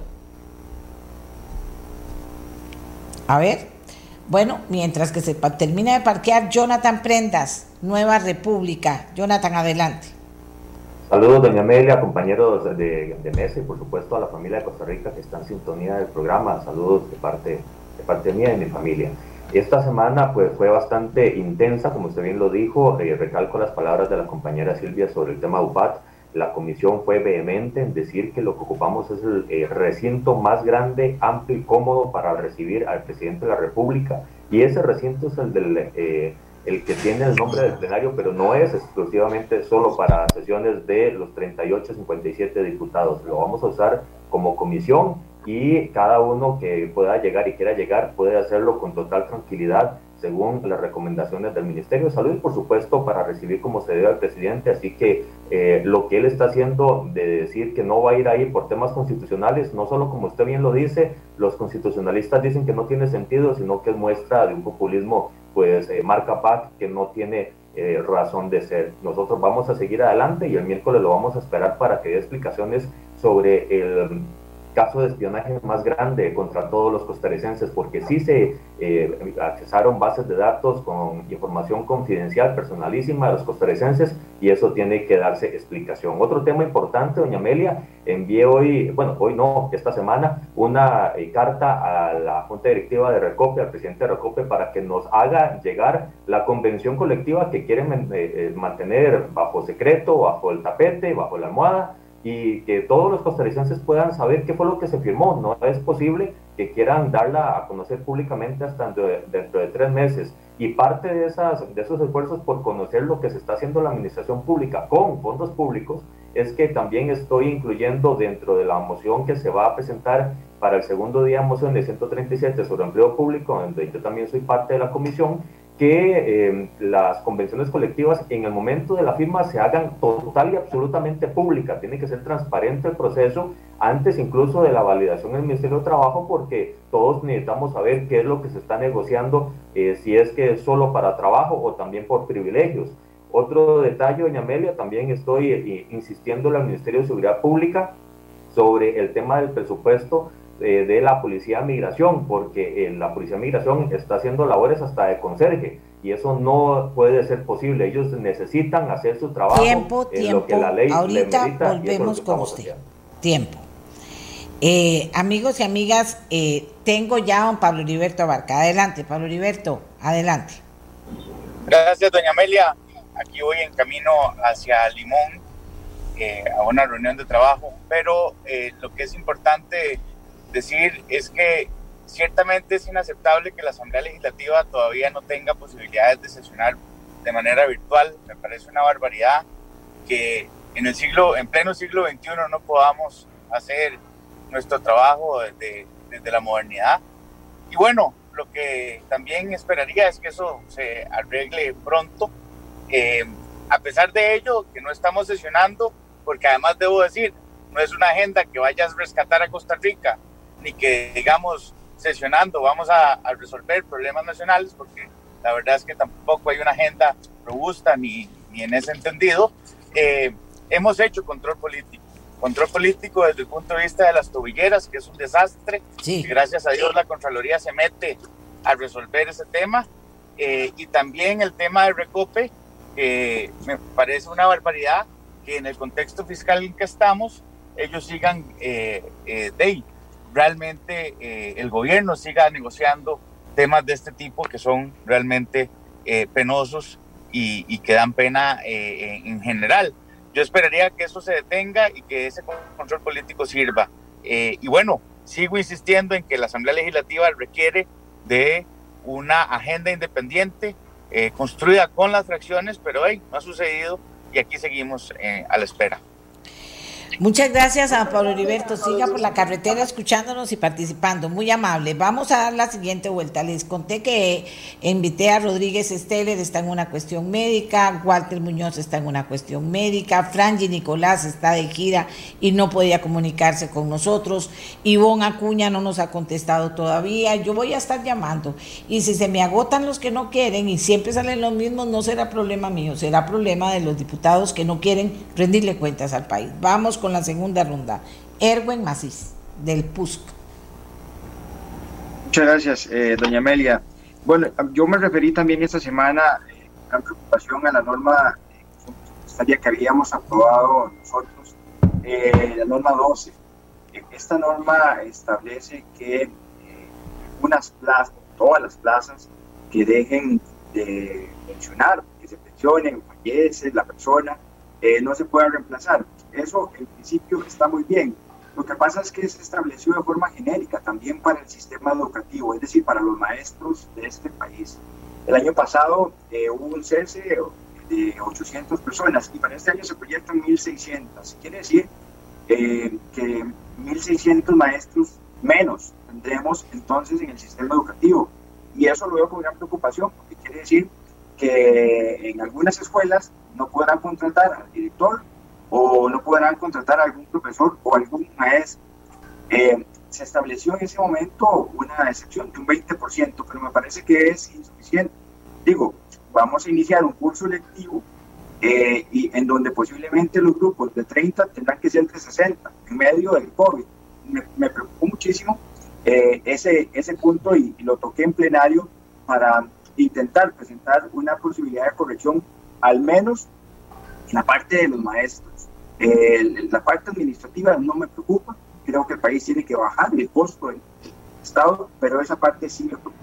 A ver, bueno, mientras que se termina de parquear, Jonathan Prendas, Nueva República. Jonathan, adelante. Saludos, doña Amelia, compañeros de, de, mesa y por supuesto a la familia de Costa Rica que está en sintonía del programa. Saludos de parte, de parte mía y mi familia. Esta semana pues, fue bastante intensa, como usted bien lo dijo, eh, recalco las palabras de la compañera Silvia sobre el tema UPAT. La comisión fue vehemente en decir que lo que ocupamos es el eh, recinto más grande, amplio y cómodo para recibir al presidente de la República. Y ese recinto es el del... Eh, el que tiene el nombre del plenario, pero no es exclusivamente solo para sesiones de los 38, 57 diputados. Lo vamos a usar como comisión y cada uno que pueda llegar y quiera llegar puede hacerlo con total tranquilidad según las recomendaciones del Ministerio de Salud y por supuesto para recibir como se debe al presidente. Así que eh, lo que él está haciendo de decir que no va a ir ahí por temas constitucionales, no solo como usted bien lo dice, los constitucionalistas dicen que no tiene sentido, sino que es muestra de un populismo pues eh, marca PAC que no tiene eh, razón de ser. Nosotros vamos a seguir adelante y el miércoles lo vamos a esperar para que dé explicaciones sobre el caso de espionaje más grande contra todos los costarricenses, porque sí se eh, accesaron bases de datos con información confidencial, personalísima de los costarricenses, y eso tiene que darse explicación. Otro tema importante, doña Amelia, envié hoy, bueno, hoy no, esta semana, una eh, carta a la Junta Directiva de Recope, al presidente de Recope, para que nos haga llegar la convención colectiva que quieren eh, mantener bajo secreto, bajo el tapete, bajo la almohada, y que todos los costarricenses puedan saber qué fue lo que se firmó. No es posible que quieran darla a conocer públicamente hasta dentro de, tres meses. Y parte de, esas, de esos esfuerzos por conocer lo que se está haciendo la administración pública con fondos públicos es que también estoy incluyendo dentro de la moción que se va a presentar para el segundo día moción de 137 sobre empleo público, donde yo también soy parte de la comisión, que eh, las convenciones colectivas en el momento de la firma se hagan total y absolutamente públicas. Tiene que ser transparente el proceso antes incluso de la validación del Ministerio de Trabajo porque todos necesitamos saber qué es lo que se está negociando, eh, si es que es solo para trabajo o también por privilegios. Otro detalle, doña Amelia, también estoy eh, insistiendo al Ministerio de Seguridad Pública sobre el tema del presupuesto eh, de la Policía de Migración, porque eh, la Policía de Migración está haciendo labores hasta de conserje y eso no puede ser posible. Ellos necesitan hacer su trabajo. Tiempo, tiempo. Lo que la ley Ahorita volvemos con usted. Tiempo. Eh, amigos y amigas, tengo ya a don Pablo Heriberto Abarca. Adelante, Pablo Heriberto, adelante. Gracias, doña Amelia. Aquí voy en camino hacia Limón a una reunión de trabajo, pero lo que es importante decir es que ciertamente es inaceptable que la Asamblea Legislativa todavía no tenga posibilidades de sesionar de manera virtual. Me parece una barbaridad que en el siglo, en pleno siglo XXI no podamos hacer nuestro trabajo desde, desde la modernidad. Y bueno, lo que también esperaría es que eso se arregle pronto. Eh, a pesar de ello, que no estamos sesionando, porque además debo decir, no es una agenda que vaya a rescatar a Costa Rica, ni que digamos sesionando vamos a, resolver problemas nacionales, porque la verdad es que tampoco hay una agenda robusta ni, ni en ese entendido. Eh, hemos hecho control político. Control político desde el punto de vista de las tobilleras, que es un desastre. Y gracias a Dios la Contraloría se mete a resolver ese tema. Eh, y también el tema del recope, que me parece una barbaridad que en el contexto fiscal en que estamos, ellos sigan eh, eh de realmente eh, el gobierno siga negociando temas de este tipo que son realmente eh, penosos y, que dan pena eh, en general. Yo esperaría que eso se detenga y que ese control político sirva. y bueno, sigo insistiendo en que la Asamblea Legislativa requiere de una agenda independiente construida con las fracciones, pero no ha sucedido y aquí seguimos a la espera. Muchas gracias a Pablo Heriberto. Siga por la carretera escuchándonos y participando. Muy amable. Vamos a dar la siguiente vuelta. Les conté que invité a Rodríguez Esteller, está en una cuestión médica. Walter Muñoz está en una cuestión médica. Franji Nicolás está de gira y no podía comunicarse con nosotros. Ivonne Acuña no nos ha contestado todavía. Yo voy a estar llamando. Y si se me agotan los que no quieren y siempre salen los mismos, no será problema mío, será problema de los diputados que no quieren rendirle cuentas al país. Vamos con la segunda ronda. Erwin Macís, del PUSC. Muchas gracias, eh, doña Amelia. Bueno, yo me referí también esta semana eh, con preocupación a la norma eh, que habíamos aprobado nosotros, eh, la norma 12. Esta norma establece que unas plazas, todas las plazas que dejen de mencionar, que se pensionen, fallece la persona, no se pueda reemplazar. Eso en principio está muy bien, lo que pasa es que se estableció de forma genérica también para el sistema educativo, es decir, para los maestros de este país. El año pasado eh, hubo un cese de 800 personas y para este año se proyectan 1.600. Quiere decir eh, que 1.600 maestros menos tendremos entonces en el sistema educativo. Y eso lo veo con gran preocupación, porque quiere decir que en algunas escuelas no podrán contratar al director o no podrán contratar a algún profesor o algún maestro. Eh, se estableció en ese momento una excepción de un 20%, pero me parece que es insuficiente. Digo, vamos a iniciar un curso lectivo eh, y en donde posiblemente los grupos de 30 tendrán que ser de 60 en medio del COVID. Me, me preocupó muchísimo eh, ese, ese punto y, y, lo toqué en plenario para intentar presentar una posibilidad de corrección, al menos en la parte de los maestros. Eh, la parte administrativa no me preocupa, creo que el país tiene que bajar el costo del Estado, pero esa parte sí me preocupa.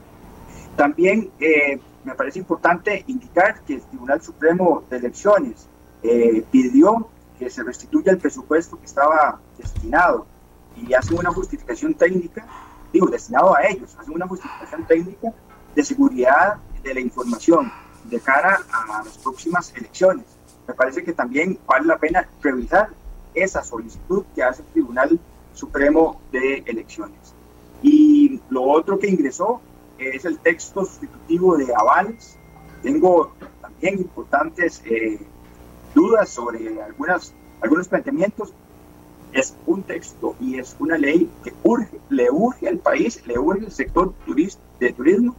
También eh, me parece importante indicar que el Tribunal Supremo de Elecciones eh, pidió que se restituya el presupuesto que estaba destinado y hace una justificación técnica, digo, destinado a ellos, hace una justificación técnica de seguridad de la información de cara a las próximas elecciones me parece que también vale la pena revisar esa solicitud que hace el Tribunal Supremo de Elecciones. Y lo otro que ingresó es el texto sustitutivo de avales. Tengo también importantes eh, dudas sobre algunas, algunos planteamientos. Es un texto y es una ley que urge, le urge al país, le urge al sector de turismo,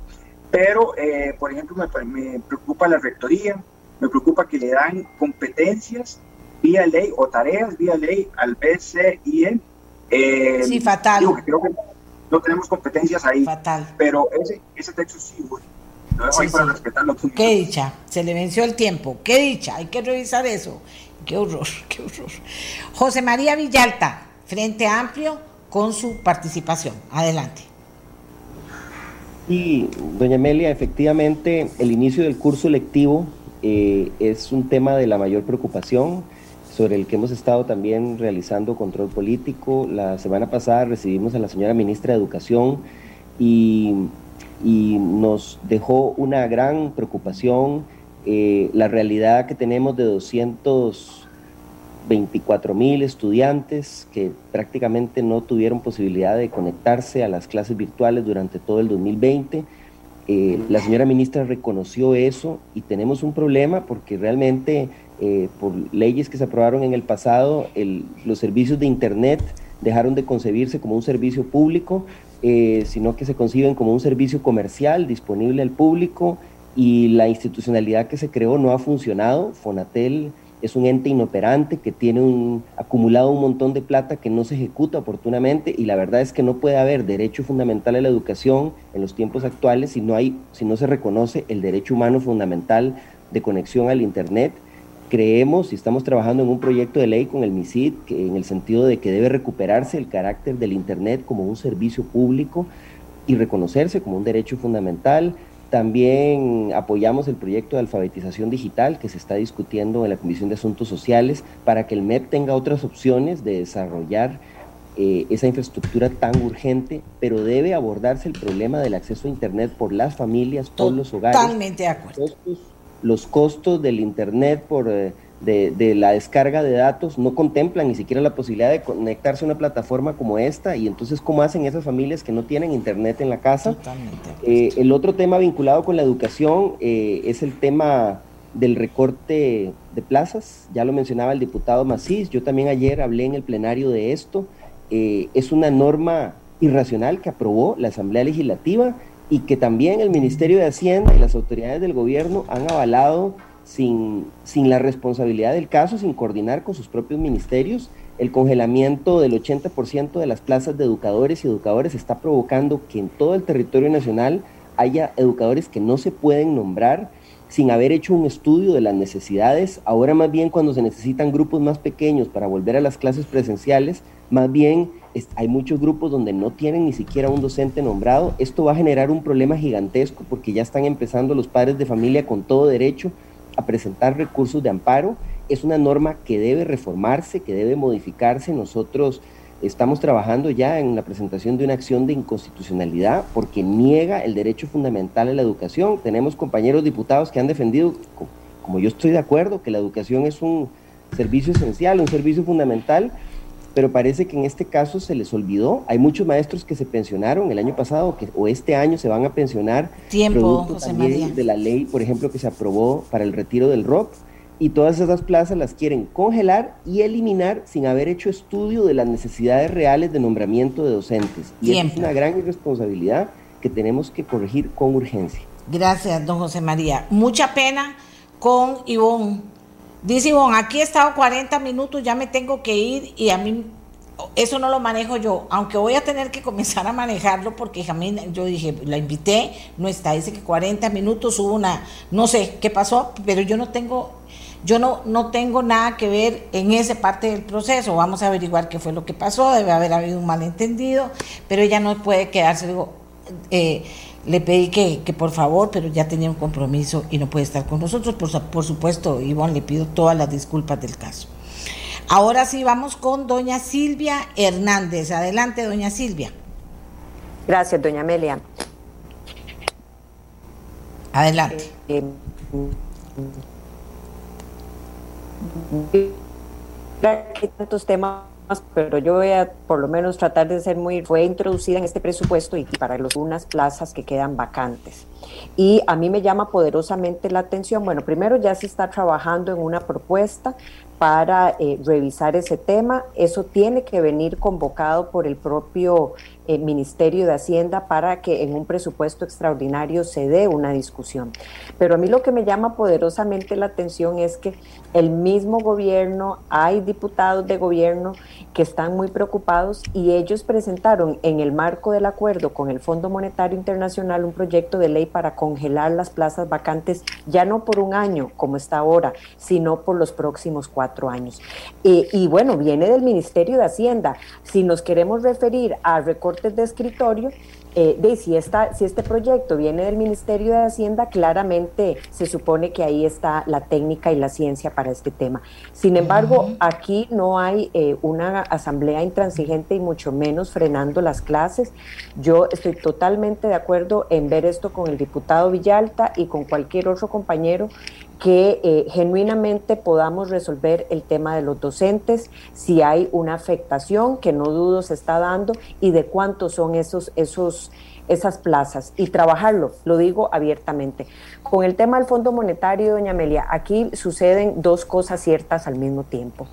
pero, eh, por ejemplo, me, me preocupa la rectoría, me preocupa que le dan competencias vía ley o tareas vía ley al BCIE. Eh, sí, fatal. Digo que creo que no tenemos competencias ahí. Fatal. Pero ese, ese texto sí, Lo dejo ahí para respetarlo. Qué dicha, se le venció el tiempo. Qué dicha, hay que revisar eso. Qué horror, qué horror. José María Villalta, Frente Amplio, con su participación. Adelante. Y, doña Amelia, efectivamente, el inicio del curso lectivo eh, es un tema de la mayor preocupación sobre el que hemos estado también realizando control político. La semana pasada recibimos a la señora ministra de Educación y, nos dejó una gran preocupación eh, la realidad que tenemos de 224 mil estudiantes que prácticamente no tuvieron posibilidad de conectarse a las clases virtuales durante todo el 2020 eh, la señora ministra reconoció eso y tenemos un problema porque realmente eh, por leyes que se aprobaron en el pasado, los servicios de Internet dejaron de concebirse como un servicio público, eh, sino que se conciben como un servicio comercial disponible al público y la institucionalidad que se creó no ha funcionado. Fonatel es un ente inoperante que tiene un, acumulado un montón de plata que no se ejecuta oportunamente y la verdad es que no puede haber derecho fundamental a la educación en los tiempos actuales si no, hay, si no se reconoce el derecho humano fundamental de conexión al Internet. Creemos y estamos trabajando en un proyecto de ley con el MISID en el sentido de que debe recuperarse el carácter del Internet como un servicio público y reconocerse como un derecho fundamental también apoyamos el proyecto de alfabetización digital que se está discutiendo en la Comisión de Asuntos Sociales para que el MEP tenga otras opciones de desarrollar eh, esa infraestructura tan urgente, pero debe abordarse el problema del acceso a Internet por las familias, por los hogares. Totalmente de acuerdo. Los costos, del Internet por... Eh, de, la descarga de datos no contemplan ni siquiera la posibilidad de conectarse a una plataforma como esta y entonces cómo hacen esas familias que no tienen internet en la casa. Eh, el otro tema vinculado con la educación eh, es el tema del recorte de plazas, ya lo mencionaba el diputado Macís, yo también ayer hablé en el plenario de esto, eh, es una norma irracional que aprobó la Asamblea Legislativa y que también el Ministerio de Hacienda y las autoridades del gobierno han avalado sin, sin la responsabilidad del caso, sin coordinar con sus propios ministerios. el congelamiento del 80% de las plazas de educadores y educadores está provocando que en todo el territorio nacional haya educadores que no se pueden nombrar sin haber hecho un estudio de las necesidades. Ahora más bien cuando se necesitan grupos más pequeños para volver a las clases presenciales, más bien hay muchos grupos donde no tienen ni siquiera un docente nombrado. Esto va a generar un problema gigantesco porque ya están empezando los padres de familia con todo derecho a presentar recursos de amparo. Es una norma que debe reformarse, que debe modificarse. Nosotros estamos trabajando ya en la presentación de una acción de inconstitucionalidad porque niega el derecho fundamental a la educación. Tenemos compañeros diputados que han defendido, como yo estoy de acuerdo, que la educación es un servicio esencial, un servicio fundamental, pero parece que en este caso se les olvidó. Hay muchos maestros que se pensionaron el año pasado que, o este año se van a pensionar. Tiempo, José María. De la ley, por ejemplo, que se aprobó para el retiro del ROC. Y todas esas plazas las quieren congelar y eliminar sin haber hecho estudio de las necesidades reales de nombramiento de docentes. Y es una gran irresponsabilidad que tenemos que corregir con urgencia. Gracias, don José María. Mucha pena con Ivonne Dice Ivonne, aquí he estado 40 minutos, ya me tengo que ir y a mí eso no lo manejo yo, aunque voy a tener que comenzar a manejarlo porque Jamín, yo dije, la invité, no está, dice que 40 minutos hubo una, no sé qué pasó, pero yo no tengo, yo no, no tengo nada que ver en esa parte del proceso, vamos a averiguar qué fue lo que pasó, debe haber habido un malentendido, pero ella no puede quedarse, digo, eh, le pedí que, que, por favor, pero ya tenía un compromiso y no puede estar con nosotros. Por, por supuesto, Ivonne, le pido todas las disculpas del caso. Ahora sí, vamos con doña Silvia Hernández. Adelante, doña Silvia. Gracias, doña Amelia. Adelante. Eh, eh, tantos temas pero yo voy a por lo menos tratar de ser muy... Fue introducida en este presupuesto y para los, unas plazas que quedan vacantes. Y a mí me llama poderosamente la atención, bueno, primero ya se está trabajando en una propuesta para eh, revisar ese tema. Eso tiene que venir convocado por el propio eh, Ministerio de Hacienda para que en un presupuesto extraordinario se dé una discusión. Pero a mí lo que me llama poderosamente la atención es que el mismo gobierno, hay diputados de gobierno que están muy preocupados y ellos presentaron en el marco del acuerdo con el Fondo Monetario Internacional un proyecto de ley para congelar las plazas vacantes ya no por un año como está ahora, sino por los próximos cuatro años. Eh, y bueno, viene del Ministerio de Hacienda. Si nos queremos referir a recortes de escritorio, eh, de si, esta, si este proyecto viene del Ministerio de Hacienda, claramente se supone que ahí está la técnica y la ciencia para este tema. Sin embargo, aquí no hay eh, una asamblea intransigente y mucho menos frenando las clases. Yo estoy totalmente de acuerdo en ver esto con el diputado Villalta y con cualquier otro compañero que eh, genuinamente podamos resolver el tema de los docentes, si hay una afectación que no dudo se está dando y de cuántos son esos, esos, esas plazas y trabajarlo, lo digo abiertamente. Con el tema del Fondo Monetario, doña Amelia, aquí suceden dos cosas ciertas al mismo tiempo.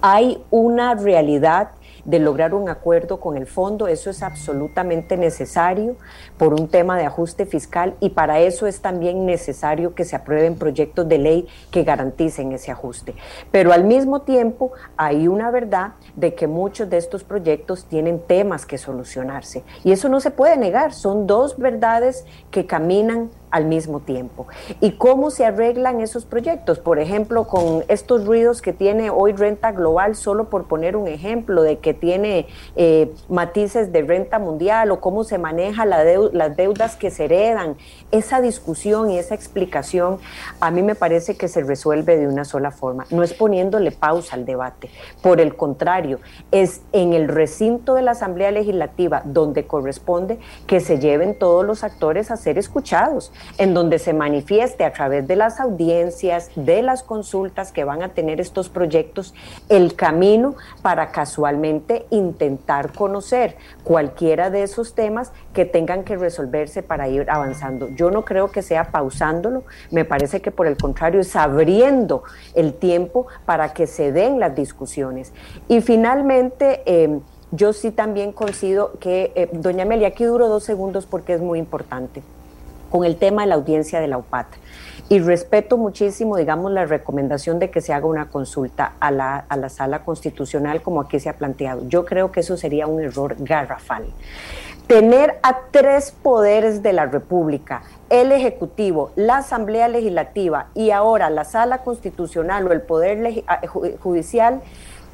Hay una realidad de lograr un acuerdo con el fondo. Eso es absolutamente necesario por un tema de ajuste fiscal y para eso es también necesario que se aprueben proyectos de ley que garanticen ese ajuste. Pero al mismo tiempo hay una verdad de que muchos de estos proyectos tienen temas que solucionarse y eso no se puede negar. Son dos verdades que caminan al mismo tiempo. ¿Y cómo se arreglan esos proyectos? Por ejemplo, con estos ruidos que tiene hoy renta global, solo por poner un ejemplo de que tiene eh, matices de renta mundial o cómo se maneja la las deudas que se heredan. Esa discusión y esa explicación a mí me parece que se resuelve de una sola forma. No es poniéndole pausa al debate. Por el contrario, es en el recinto de la Asamblea Legislativa donde corresponde que se lleven todos los actores a ser escuchados en donde se manifieste a través de las audiencias, de las consultas que van a tener estos proyectos, el camino para casualmente intentar conocer cualquiera de esos temas que tengan que resolverse para ir avanzando. Yo no creo que sea pausándolo, me parece que por el contrario es abriendo el tiempo para que se den las discusiones. Y finalmente... Eh, yo sí también coincido que, eh, doña Amelia, aquí duro dos segundos porque es muy importante con el tema de la audiencia de la UPAT. y respeto muchísimo, digamos, la recomendación de que se haga una consulta a la, a la sala constitucional como aquí se ha planteado. Yo creo que eso sería un error garrafal. Tener a tres poderes de la República, el Ejecutivo, la Asamblea Legislativa y ahora la Sala Constitucional o el Poder Judicial,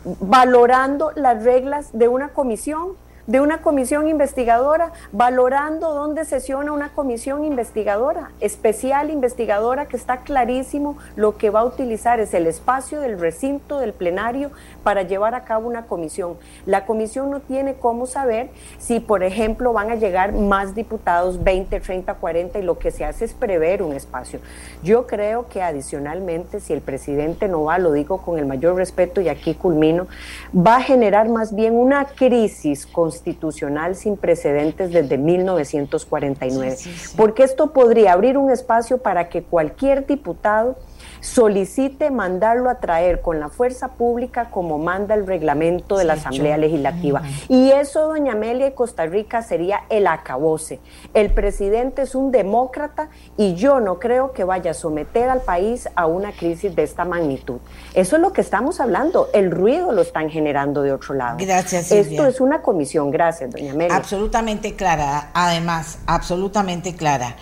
valorando las reglas de una comisión de una comisión investigadora, valorando dónde sesiona una comisión investigadora, especial investigadora, que está clarísimo lo que va a utilizar es el espacio del recinto del plenario para llevar a cabo una comisión. La comisión no tiene cómo saber si, por ejemplo, van a llegar más diputados, 20, 30, 40, y lo que se hace es prever un espacio. Yo creo que adicionalmente, si el presidente no va, lo digo con el mayor respeto y aquí culmino, va a generar más bien una crisis con constitucional sin precedentes desde 1949, porque esto podría abrir un espacio para que cualquier diputado solicite mandarlo a traer con la fuerza pública como manda el reglamento de la Asamblea Legislativa. Y eso, doña Amelia y Costa Rica, sería el acabose. El presidente es un demócrata y yo no creo que vaya a someter al país a una crisis de esta magnitud. Eso es lo que estamos hablando. El ruido lo están generando de otro lado. Gracias. Esto es una comisión. Gracias, doña Amelia. Absolutamente clara, además, absolutamente clara.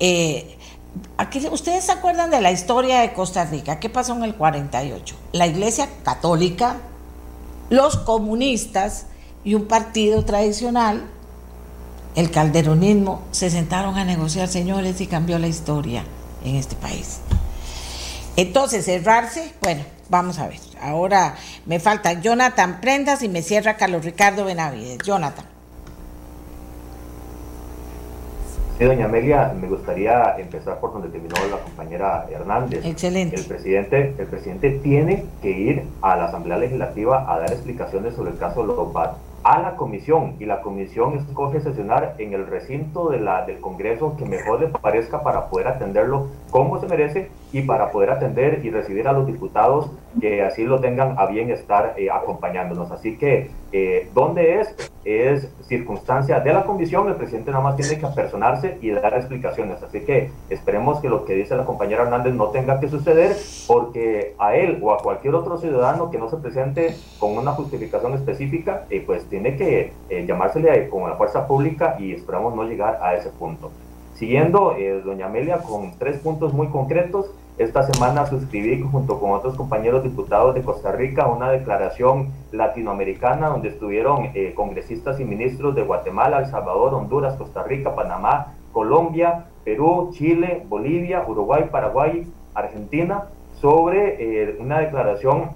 Eh, ¿Ustedes se acuerdan de la historia de Costa Rica? ¿Qué pasó en el 48? La Iglesia Católica, los comunistas y un partido tradicional, el calderonismo, se sentaron a negociar, señores, y cambió la historia en este país. Entonces, cerrarse, bueno, vamos a ver. Ahora me falta Jonathan Prendas y me cierra Carlos Ricardo Benavides. Jonathan. Sí, doña Amelia, me gustaría empezar por donde terminó la compañera Hernández. Excelente. El presidente, el presidente tiene que ir a la Asamblea Legislativa a dar explicaciones sobre el caso Lobat a la comisión y la comisión escoge sesionar en el recinto de la, del Congreso que mejor le parezca para poder atenderlo como se merece y para poder atender y recibir a los diputados que así lo tengan a bien estar eh, acompañándonos. Así que, eh, ¿dónde es? Es circunstancia de la comisión, el presidente nada más tiene que apersonarse y dar explicaciones. Así que esperemos que lo que dice la compañera Hernández no tenga que suceder, porque a él o a cualquier otro ciudadano que no se presente con una justificación específica, eh, pues tiene que llamársele con la fuerza pública y esperamos no llegar a ese punto. Siguiendo, eh, doña Amelia, con tres puntos muy concretos, esta semana suscribí junto con otros compañeros diputados de Costa Rica una declaración latinoamericana donde estuvieron eh, congresistas y ministros de Guatemala, El Salvador, Honduras, Costa Rica, Panamá, Colombia, Perú, Chile, Bolivia, Uruguay, Paraguay, Argentina, sobre eh, una declaración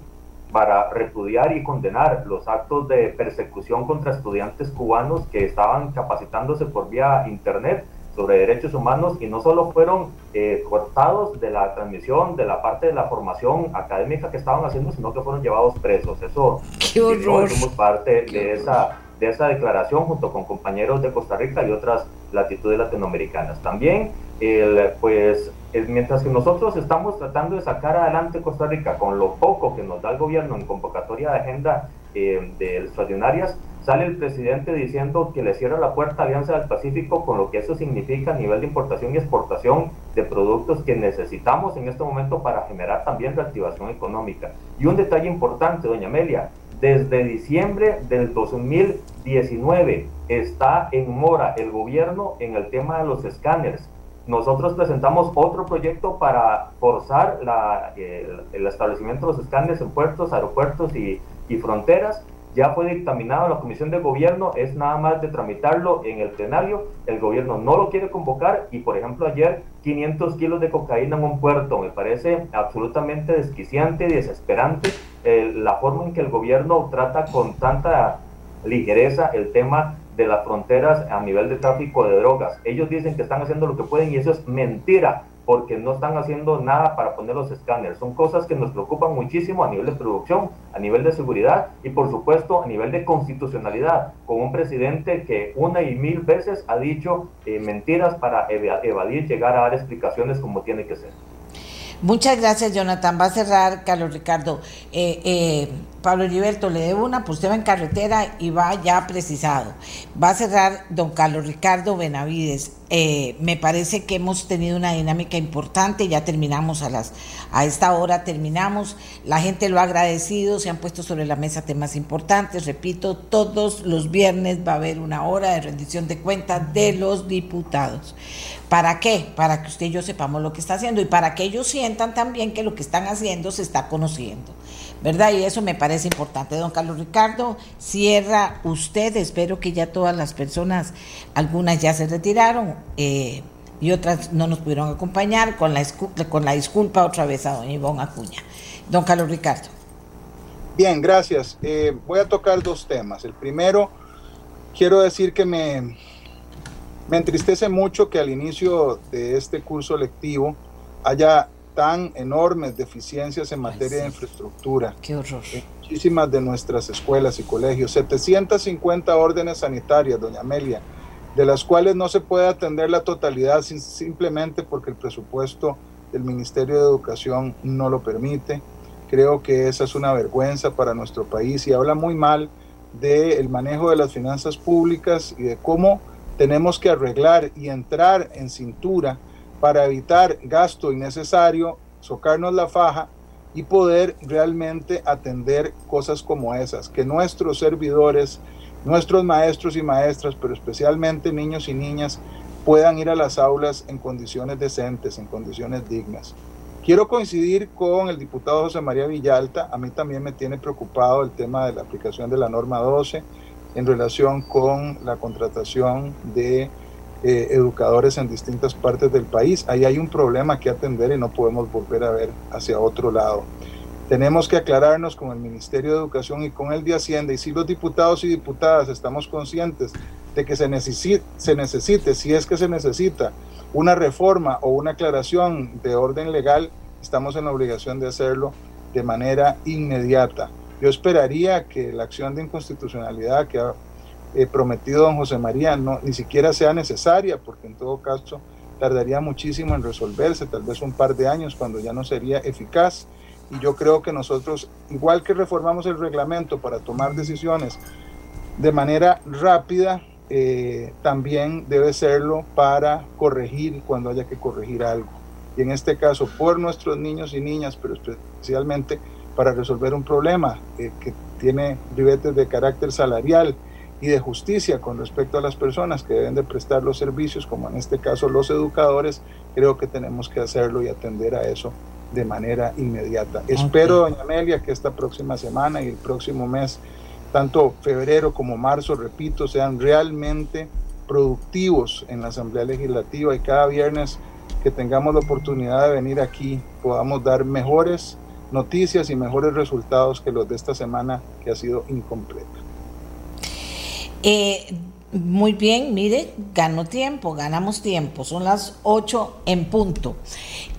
para repudiar y condenar los actos de persecución contra estudiantes cubanos que estaban capacitándose por vía Internet sobre derechos humanos y no solo fueron eh, cortados de la transmisión, de la parte de la formación académica que estaban haciendo, sino que fueron llevados presos. Eso, somos parte de esa, de esa declaración junto con compañeros de Costa Rica y otras latitudes latinoamericanas. También, pues, mientras que nosotros estamos tratando de sacar adelante Costa Rica con lo poco que nos da el gobierno en convocatoria de agenda eh, de extraordinarias, sale el presidente diciendo que le cierra la puerta a Alianza del Pacífico con lo que eso significa a nivel de importación y exportación de productos que necesitamos en este momento para generar también reactivación económica. Y un detalle importante, doña Amelia, desde diciembre del 2019 está en mora el gobierno en el tema de los escáneres. Nosotros presentamos otro proyecto para forzar el, establecimiento de los escáneres en puertos, aeropuertos y fronteras ya fue dictaminado en la Comisión de Gobierno, es nada más de tramitarlo en el plenario, el gobierno no lo quiere convocar y por ejemplo ayer 500 kilos de cocaína en un puerto, me parece absolutamente desquiciante y desesperante eh, la forma en que el gobierno trata con tanta ligereza el tema de las fronteras a nivel de tráfico de drogas. Ellos dicen que están haciendo lo que pueden y eso es mentira porque no están haciendo nada para poner los escáneres. Son cosas que nos preocupan muchísimo a nivel de producción, a nivel de seguridad y por supuesto a nivel de constitucionalidad, con un presidente que una y mil veces ha dicho eh, mentiras para evadir llegar a dar explicaciones como tiene que ser. Muchas gracias, Jonathan. Va a cerrar, Carlos Ricardo. Eh, eh, Pablo Heriberto, le debo una, pues usted va en carretera y va ya precisado. Va a cerrar don Carlos Ricardo Benavides eh, me parece que hemos tenido una dinámica importante, ya terminamos a las a esta hora terminamos, la gente lo ha agradecido, se han puesto sobre la mesa temas importantes, repito, todos los viernes va a haber una hora de rendición de cuentas de los diputados. ¿Para qué? Para que usted y yo sepamos lo que está haciendo y para que ellos sientan también que lo que están haciendo se está conociendo. ¿Verdad? Y eso me parece importante. Don Carlos Ricardo, cierra usted, espero que ya todas las personas, algunas ya se retiraron eh, y otras no nos pudieron acompañar, con la, con la disculpa otra vez a don Ivonne Acuña. Don Carlos Ricardo. Bien, gracias. Eh, voy a tocar dos temas. El primero, quiero decir que me, me entristece mucho que al inicio de este curso lectivo haya tan enormes deficiencias en materia de infraestructura. Qué horror. En muchísimas de nuestras escuelas y colegios. 750 órdenes sanitarias, doña Amelia, de las cuales no se puede atender la totalidad simplemente porque el presupuesto del Ministerio de Educación no lo permite. Creo que esa es una vergüenza para nuestro país y habla muy mal del manejo de las finanzas públicas y de cómo tenemos que arreglar y entrar en cintura para evitar gasto innecesario, socarnos la faja y poder realmente atender cosas como esas, que nuestros servidores, nuestros maestros y maestras, pero especialmente niños y niñas, puedan ir a las aulas en condiciones decentes, en condiciones dignas. Quiero coincidir con el diputado José María Villalta, a mí también me tiene preocupado el tema de la aplicación de la norma 12 en relación con la contratación de eh, educadores en distintas partes del país. Ahí hay un problema que atender y no podemos volver a ver hacia otro lado. Tenemos que aclararnos con el Ministerio de Educación y con el de Hacienda y si los diputados y diputadas estamos conscientes de que se necesite, se necesite, si es que se necesita, una reforma o una aclaración de orden legal, estamos en la obligación de hacerlo de manera inmediata. Yo esperaría que la acción de inconstitucionalidad que ha eh, prometido don José María no, ni siquiera sea necesaria, porque en todo caso tardaría muchísimo en resolverse, tal vez un par de años cuando ya no sería eficaz. Y yo creo que nosotros, igual que reformamos el reglamento para tomar decisiones de manera rápida, eh, también debe serlo para corregir cuando haya que corregir algo. Y en este caso, por nuestros niños y niñas, pero especialmente para resolver un problema eh, que tiene ribetes de carácter salarial, y de justicia con respecto a las personas que deben de prestar los servicios, como en este caso los educadores, creo que tenemos que hacerlo y atender a eso de manera inmediata. Espero, doña Amelia, que esta próxima semana y el próximo mes, tanto febrero como marzo, repito, sean realmente productivos en la Asamblea Legislativa y cada viernes que tengamos la oportunidad de venir aquí podamos dar mejores noticias y mejores resultados que los de esta semana que ha sido incompleta. Eh, muy bien, mire, ganó tiempo, ganamos tiempo, son las 8 en punto.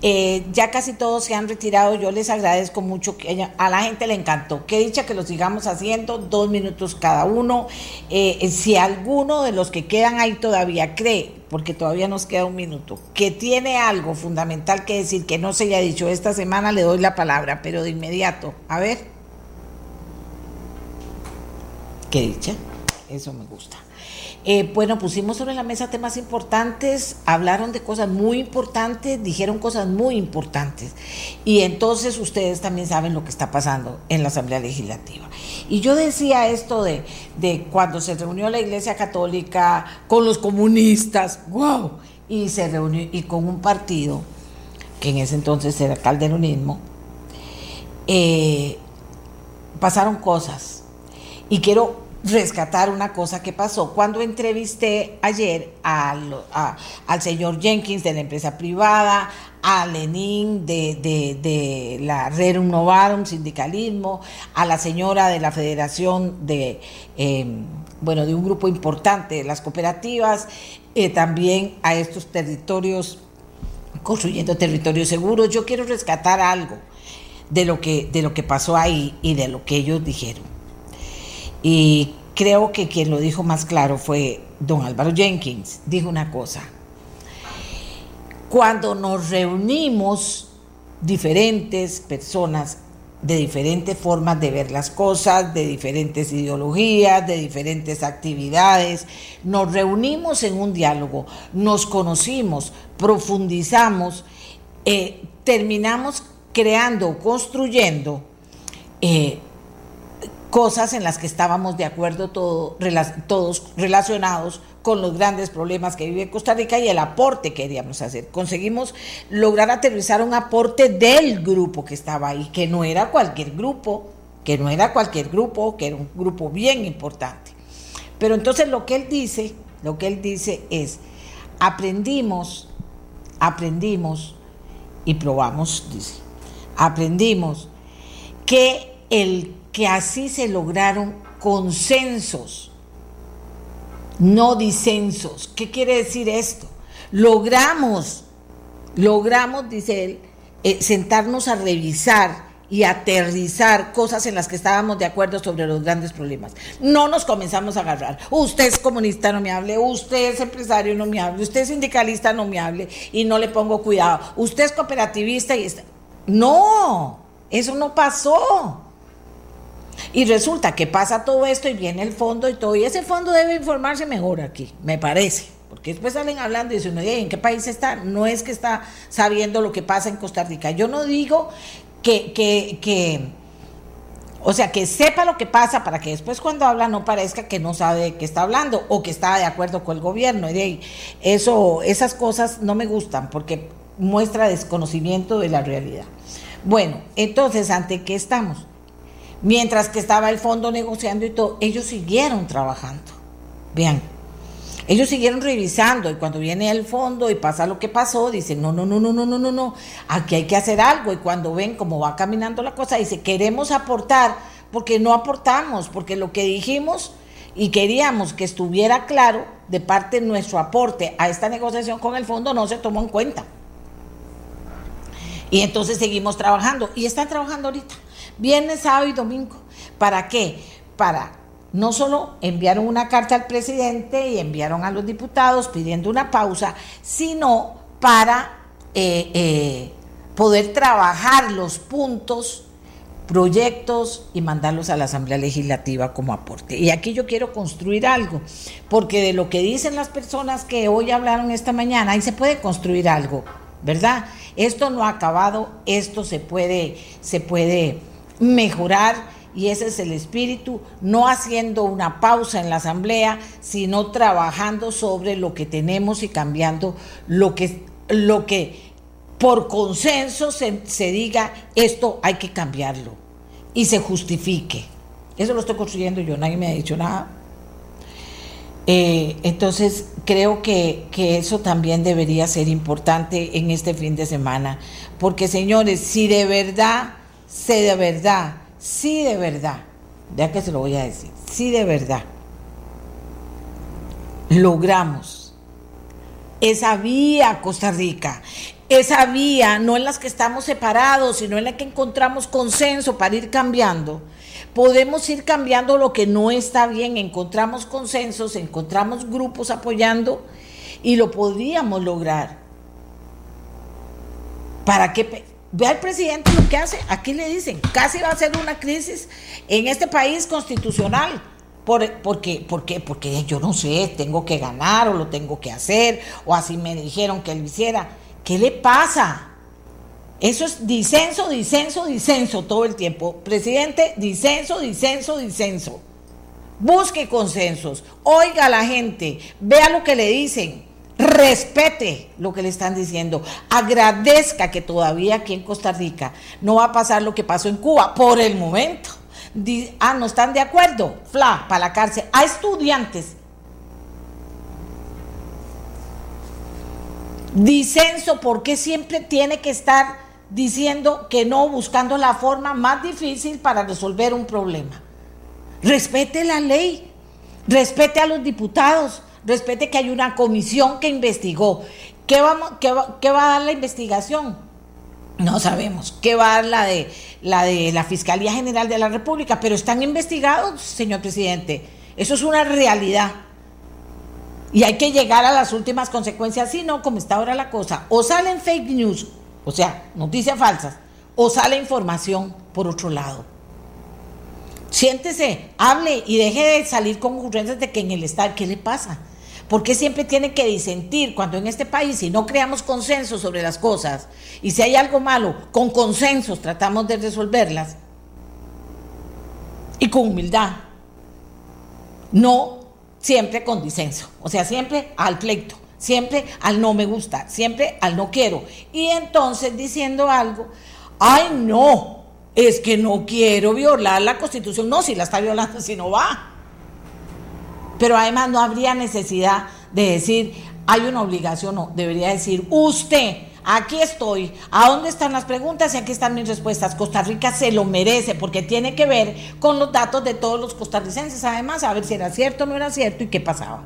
Eh, ya casi todos se han retirado, yo les agradezco mucho, que a la gente le encantó. Qué dicha que lo sigamos haciendo, dos minutos cada uno. Eh, si alguno de los que quedan ahí todavía cree, porque todavía nos queda un minuto, que tiene algo fundamental que decir que no se haya dicho esta semana, le doy la palabra, pero de inmediato. A ver. Qué dicha eso me gusta. Eh, bueno, pusimos sobre la mesa temas importantes, hablaron de cosas muy importantes, dijeron cosas muy importantes. Y entonces ustedes también saben lo que está pasando en la Asamblea Legislativa. Y yo decía esto de, de cuando se reunió la Iglesia Católica con los comunistas, wow, y se reunió y con un partido que en ese entonces era calderonismo, eh, pasaron cosas. Y quiero rescatar una cosa que pasó. Cuando entrevisté ayer al, al señor Jenkins de la empresa privada, a Lenin de, de, la Rerum Novarum, sindicalismo, a la señora de la Federación de, em, bueno, de un grupo importante de las cooperativas, eh, también a estos territorios, construyendo territorios seguros. Yo quiero rescatar algo de lo que, de lo que pasó ahí y de lo que ellos dijeron. Y creo que quien lo dijo más claro fue don Álvaro Jenkins. Dijo una cosa. Cuando nos reunimos diferentes personas de diferentes formas de ver las cosas, de diferentes ideologías, de diferentes actividades. Nos reunimos en un diálogo, nos conocimos, profundizamos, eh, terminamos creando, construyendo eh, cosas en las que estábamos de acuerdo todos relacionados con los grandes problemas que vive Costa Rica y el aporte que queríamos hacer. Conseguimos lograr aterrizar un aporte del grupo que estaba ahí, que no era cualquier grupo, que no era cualquier grupo, que era un grupo bien importante. Pero entonces lo que él dice, lo que él dice es, aprendimos, aprendimos y probamos, dice, aprendimos que el que así se lograron consensos no disensos. ¿Qué quiere decir esto? Logramos, logramos, dice él, eh, sentarnos a revisar y aterrizar cosas en las que estábamos de acuerdo sobre los grandes problemas. No nos comenzamos a agarrar. Usted es comunista, no me hable. Usted es empresario, no me hable. Usted es sindicalista, no me hable. Y no le pongo cuidado. Usted es cooperativista y está... No, eso no pasó. Y resulta que pasa todo esto y viene el fondo y todo, y ese fondo debe informarse mejor aquí, me parece. Porque después salen hablando y dicen, ¿en qué país está? No es que está sabiendo lo que pasa en Costa Rica. Yo no digo que, que, que o sea, que sepa lo que pasa para que después cuando habla no parezca que no sabe de qué está hablando o que está de acuerdo con el gobierno. Y eso, esas cosas no me gustan porque muestra desconocimiento de la realidad. Bueno, entonces, ¿ante qué estamos? Mientras que estaba el fondo negociando y todo, ellos siguieron trabajando. Vean, ellos siguieron revisando y cuando viene el fondo y pasa lo que pasó, dicen, no, no, no, no, no, no, no, no, aquí hay que hacer algo. Y cuando ven cómo va caminando la cosa, dice, queremos aportar, porque no aportamos, porque lo que dijimos y queríamos que estuviera claro de parte de nuestro aporte a esta negociación con el fondo no se tomó en cuenta. Y entonces seguimos trabajando y están trabajando ahorita viernes, sábado y domingo. ¿Para qué? Para no solo enviaron una carta al presidente y enviaron a los diputados pidiendo una pausa, sino para eh, eh, poder trabajar los puntos, proyectos y mandarlos a la Asamblea Legislativa como aporte. Y aquí yo quiero construir algo, porque de lo que dicen las personas que hoy hablaron esta mañana, ahí se puede construir algo, ¿verdad? Esto no ha acabado, esto se puede, se puede mejorar y ese es el espíritu, no haciendo una pausa en la asamblea, sino trabajando sobre lo que tenemos y cambiando lo que, lo que por consenso se, diga esto hay que cambiarlo y se justifique. Eso lo estoy construyendo yo, nadie me ha dicho nada. Eh, entonces creo que, que eso también debería ser importante en este fin de semana, porque señores, si de verdad sé de verdad, sí de verdad, ya que se lo voy a decir, sí de verdad, logramos esa vía Costa Rica, esa vía, no en las que estamos separados, sino en la que encontramos consenso para ir cambiando. Podemos ir cambiando lo que no está bien, encontramos consensos, encontramos grupos apoyando y lo podríamos lograr. ¿Para qué? Ve al presidente lo que hace. Aquí le dicen, casi va a ser una crisis en este país constitucional. Por, porque. Porque yo no sé, tengo que ganar o lo tengo que hacer, o así me dijeron que él hiciera. ¿Qué le pasa? Eso es disenso, disenso, disenso todo el tiempo. Presidente, disenso, disenso, disenso. Busque consensos, oiga a la gente, vea lo que le dicen respete lo que le están diciendo, agradezca que todavía aquí en Costa Rica no va a pasar lo que pasó en Cuba por el momento. ah, no están de acuerdo, fla, para la cárcel, a estudiantes. Disenso, ¿por qué siempre tiene que estar diciendo que no, buscando la forma más difícil para resolver un problema? Respete la ley, respete a los diputados, respete que hay una comisión que investigó. ¿Qué, vamos, qué, va, a dar la investigación? No sabemos qué va a dar la de, la de la Fiscalía General de la República, pero están investigados, señor presidente. Eso es una realidad. Y hay que llegar a las últimas consecuencias, si no, como está ahora la cosa, o salen fake news, o sea, noticias falsas, o sale información por otro lado. Siéntese, hable y deje de salir con ocurrencias de que en el Estado, ¿qué le pasa? ¿Por qué siempre tiene que disentir cuando en este país, si no creamos consenso sobre las cosas y si hay algo malo, con consensos tratamos de resolverlas y con humildad? No siempre con disenso, o sea, siempre al pleito, siempre al no me gusta, siempre al no quiero. Y entonces diciendo algo, ay no, es que no quiero violar la constitución, no, si la está violando, si no va. Pero además no habría necesidad de decir, hay una obligación, no, debería decir, usted, aquí estoy, ¿a dónde están las preguntas y aquí están mis respuestas? Costa Rica se lo merece porque tiene que ver con los datos de todos los costarricenses, además, a ver si era cierto o no era cierto y qué pasaba.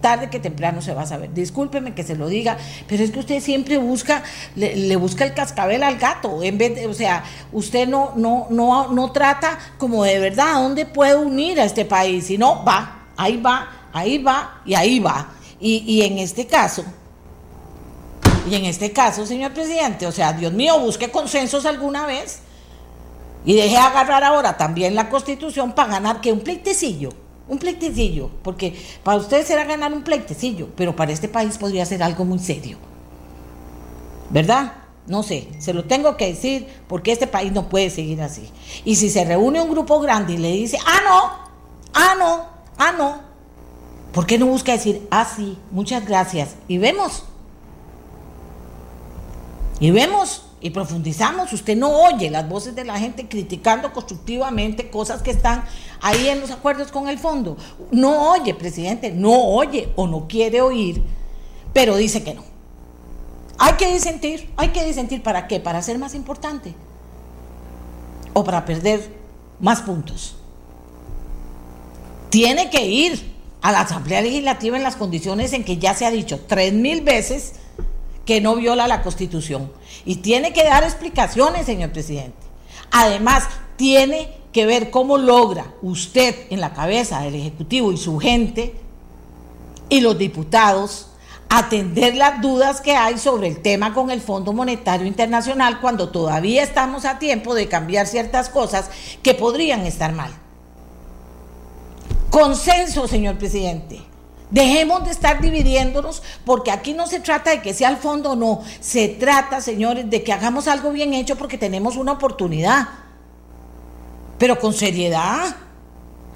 Tarde que temprano se va a saber. Discúlpeme que se lo diga, pero es que usted siempre busca, le, busca el cascabel al gato, en vez de, o sea, usted no, no, no, no trata como de verdad a dónde puede unir a este país, sino va ahí va, ahí va y ahí va. Y, en este caso, y en este caso, señor presidente, o sea, Dios mío, busque consensos alguna vez y deje agarrar ahora también la constitución para ganar que un pleitecillo, un pleitecillo, porque para ustedes será ganar un pleitecillo, pero para este país podría ser algo muy serio. ¿Verdad? No sé, se lo tengo que decir porque este país no puede seguir así. Y si se reúne un grupo grande y le dice, ah, no, ah, no, Ah, no. ¿Por qué no busca decir, ah, sí, muchas gracias? Y vemos. Y vemos y profundizamos. Usted no oye las voces de la gente criticando constructivamente cosas que están ahí en los acuerdos con el fondo. No oye, presidente, no oye o no quiere oír, pero dice que no. Hay que disentir, hay que disentir para qué? Para ser más importante o para perder más puntos tiene que ir a la Asamblea Legislativa en las condiciones en que ya se ha dicho tres mil veces que no viola la Constitución. Y tiene que dar explicaciones, señor presidente. Además, tiene que ver cómo logra usted en la cabeza del Ejecutivo y su gente y los diputados atender las dudas que hay sobre el tema con el Fondo Monetario Internacional cuando todavía estamos a tiempo de cambiar ciertas cosas que podrían estar mal. Consenso, señor presidente. Dejemos de estar dividiéndonos porque aquí no se trata de que sea el fondo o no. Se trata, señores, de que hagamos algo bien hecho porque tenemos una oportunidad. Pero con seriedad.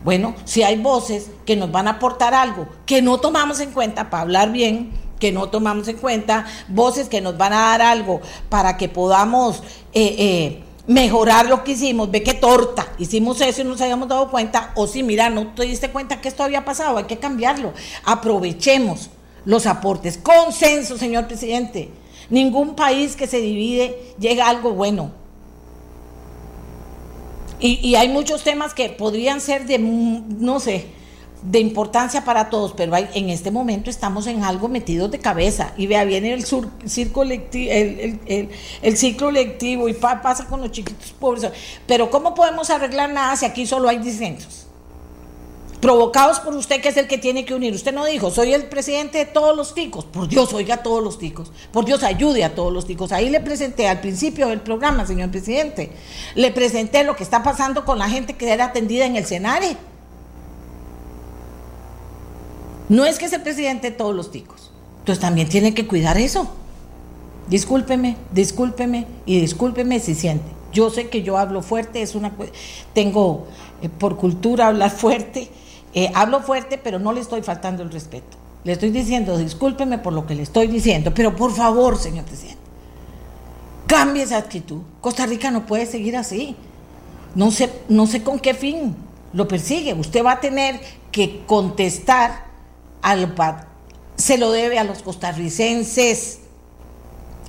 Bueno, si hay voces que nos van a aportar algo que no tomamos en cuenta para hablar bien, que no tomamos en cuenta, voces que nos van a dar algo para que podamos... Eh, eh, mejorar lo que hicimos, ve qué torta, hicimos eso y no nos habíamos dado cuenta, o si mira, no te diste cuenta que esto había pasado, hay que cambiarlo. Aprovechemos los aportes. Consenso, señor presidente. Ningún país que se divide llega a algo bueno. Y, y hay muchos temas que podrían ser de, no sé, de importancia para todos, pero en este momento estamos en algo metidos de cabeza. Y vea, viene el, sur, el, el, el, ciclo lectivo y pasa con los chiquitos pobres. Pero ¿cómo podemos arreglar nada si aquí solo hay disensos? Provocados por usted, que es el que tiene que unir. Usted no dijo, soy el presidente de todos los ticos. Por Dios, oiga a todos los ticos. Por Dios, ayude a todos los ticos. Ahí le presenté al principio del programa, señor presidente. Le presenté lo que está pasando con la gente que era atendida en el Senare No es que es el presidente de todos los ticos. Entonces también tiene que cuidar eso. Discúlpeme, discúlpeme y discúlpeme si siente. Yo sé que yo hablo fuerte, es una tengo eh, por cultura hablar fuerte, eh, hablo fuerte, pero no le estoy faltando el respeto. Le estoy diciendo, discúlpeme por lo que le estoy diciendo, pero por favor, señor presidente, cambie esa actitud. Costa Rica no puede seguir así. No sé, no sé con qué fin lo persigue. Usted va a tener que contestar al, se lo debe a los costarricenses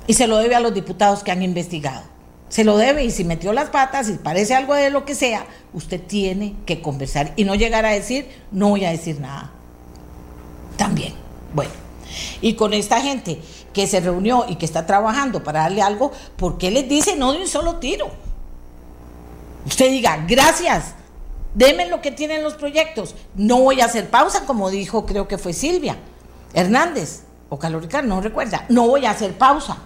y se lo debe a los diputados que han investigado. Se lo debe y si metió las patas y parece algo de lo que sea, usted tiene que conversar y no llegar a decir, no voy a decir nada. También. Bueno, y con esta gente que se reunió y que está trabajando para darle algo, ¿por qué les dice no de un solo tiro? Usted diga, gracias, Deme lo que tienen los proyectos. No voy a hacer pausa, como dijo, creo que fue Silvia Hernández o Caloricar, no recuerda. No voy a hacer pausa.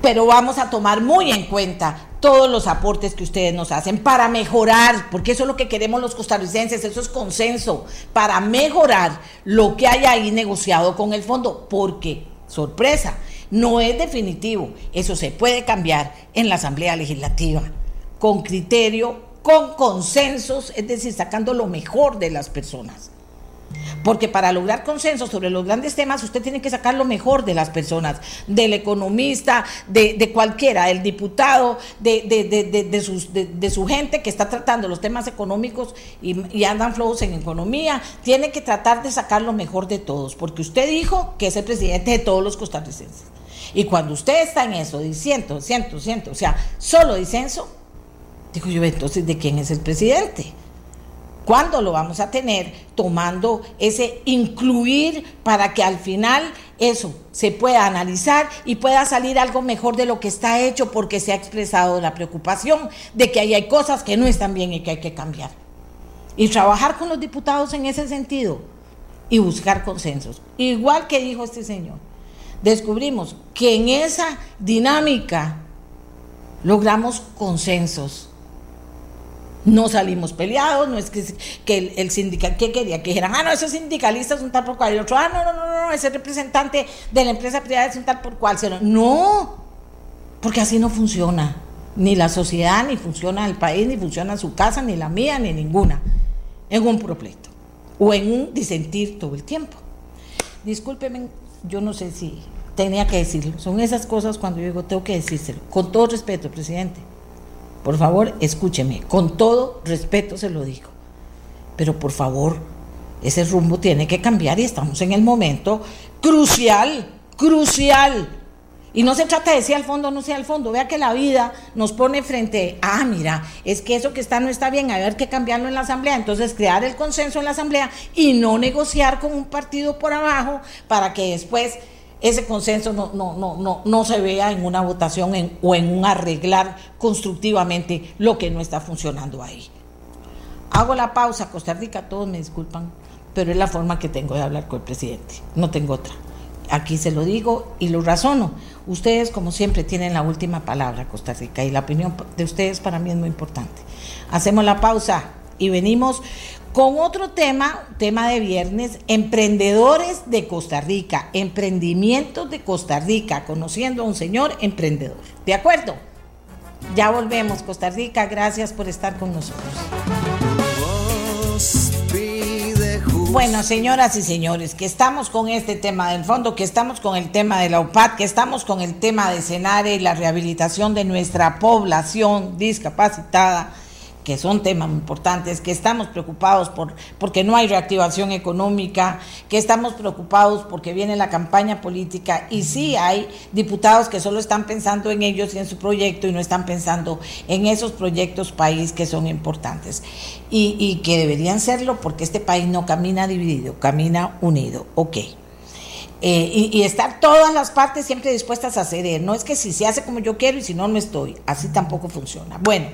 pero vamos a tomar muy en cuenta todos los aportes que ustedes nos hacen para mejorar, porque eso es lo que queremos los costarricenses, eso es consenso, para mejorar lo que hay ahí negociado con el fondo, porque, sorpresa, no es definitivo, eso se puede cambiar en la Asamblea Legislativa, con criterio, con consensos, es decir, sacando lo mejor de las personas. Porque para lograr consenso sobre los grandes temas, usted tiene que sacar lo mejor de las personas, del economista, de, cualquiera, del diputado, de, su gente que está tratando los temas económicos y, andan flojos en economía. Tiene que tratar de sacar lo mejor de todos, porque usted dijo que es el presidente de todos los costarricenses. Y cuando usted está en eso, diciendo, siento, siento, o sea, solo disenso, digo yo, entonces, ¿de quién es el presidente? ¿Cuándo lo vamos a tener? Tomando ese incluir para que al final eso se pueda analizar y pueda salir algo mejor de lo que está hecho porque se ha expresado la preocupación de que ahí hay cosas que no están bien y que hay que cambiar. Y trabajar con los diputados en ese sentido y buscar consensos. Igual que dijo este señor, descubrimos que en esa dinámica logramos consensos no salimos peleados, no es que, que el, el sindical, ¿qué quería? Que dijeran, ah, no, esos sindicalistas son tal por cual, y otro, ah, no, no, no, no, ese representante de la empresa privada es un tal por cual. No, porque así no funciona. Ni la sociedad, ni funciona el país, ni funciona su casa, ni la mía, ni ninguna. En un propleto. O en un disentir todo el tiempo. Discúlpeme, yo no sé si tenía que decirlo. Son esas cosas cuando yo digo, tengo que decírselo. Con todo respeto, presidente por favor, escúcheme, con todo respeto se lo digo. Pero por favor, ese rumbo tiene que cambiar y estamos en el momento crucial, crucial. Y no se trata de si al fondo o no sea al fondo. Vea que la vida nos pone frente, ah, mira, es que eso que está no está bien, a ver qué cambiarlo en la asamblea. Entonces crear el consenso en la asamblea y no negociar con un partido por abajo para que después ese consenso no, no, no, no, no se vea en una votación o en un arreglar constructivamente lo que no está funcionando ahí. Hago la pausa, Costa Rica, todos me disculpan, pero es la forma que tengo de hablar con el presidente, no tengo otra. Aquí se lo digo y lo razono. Ustedes, como siempre, tienen la última palabra, Costa Rica, y la opinión de ustedes para mí es muy importante. Hacemos la pausa y venimos con otro tema, tema de viernes, emprendedores de Costa Rica, emprendimientos de Costa Rica, conociendo a un señor emprendedor. ¿De acuerdo? Ya volvemos, Costa Rica, gracias por estar con nosotros. Bueno, señoras y señores, que estamos con este tema del fondo, que estamos con el tema de la UPAD, que estamos con el tema de Senare y la rehabilitación de nuestra población discapacitada que son temas importantes, que estamos preocupados por porque no hay reactivación económica, que estamos preocupados porque viene la campaña política y sí hay diputados que solo están pensando en ellos y en su proyecto y no están pensando en esos proyectos país que son importantes y, y que deberían serlo porque este país no camina dividido, camina unido. Ok. Eh, y, y, estar todas las partes siempre dispuestas a ceder. No es que si se hace como yo quiero y si no, no estoy. Así tampoco funciona. Bueno,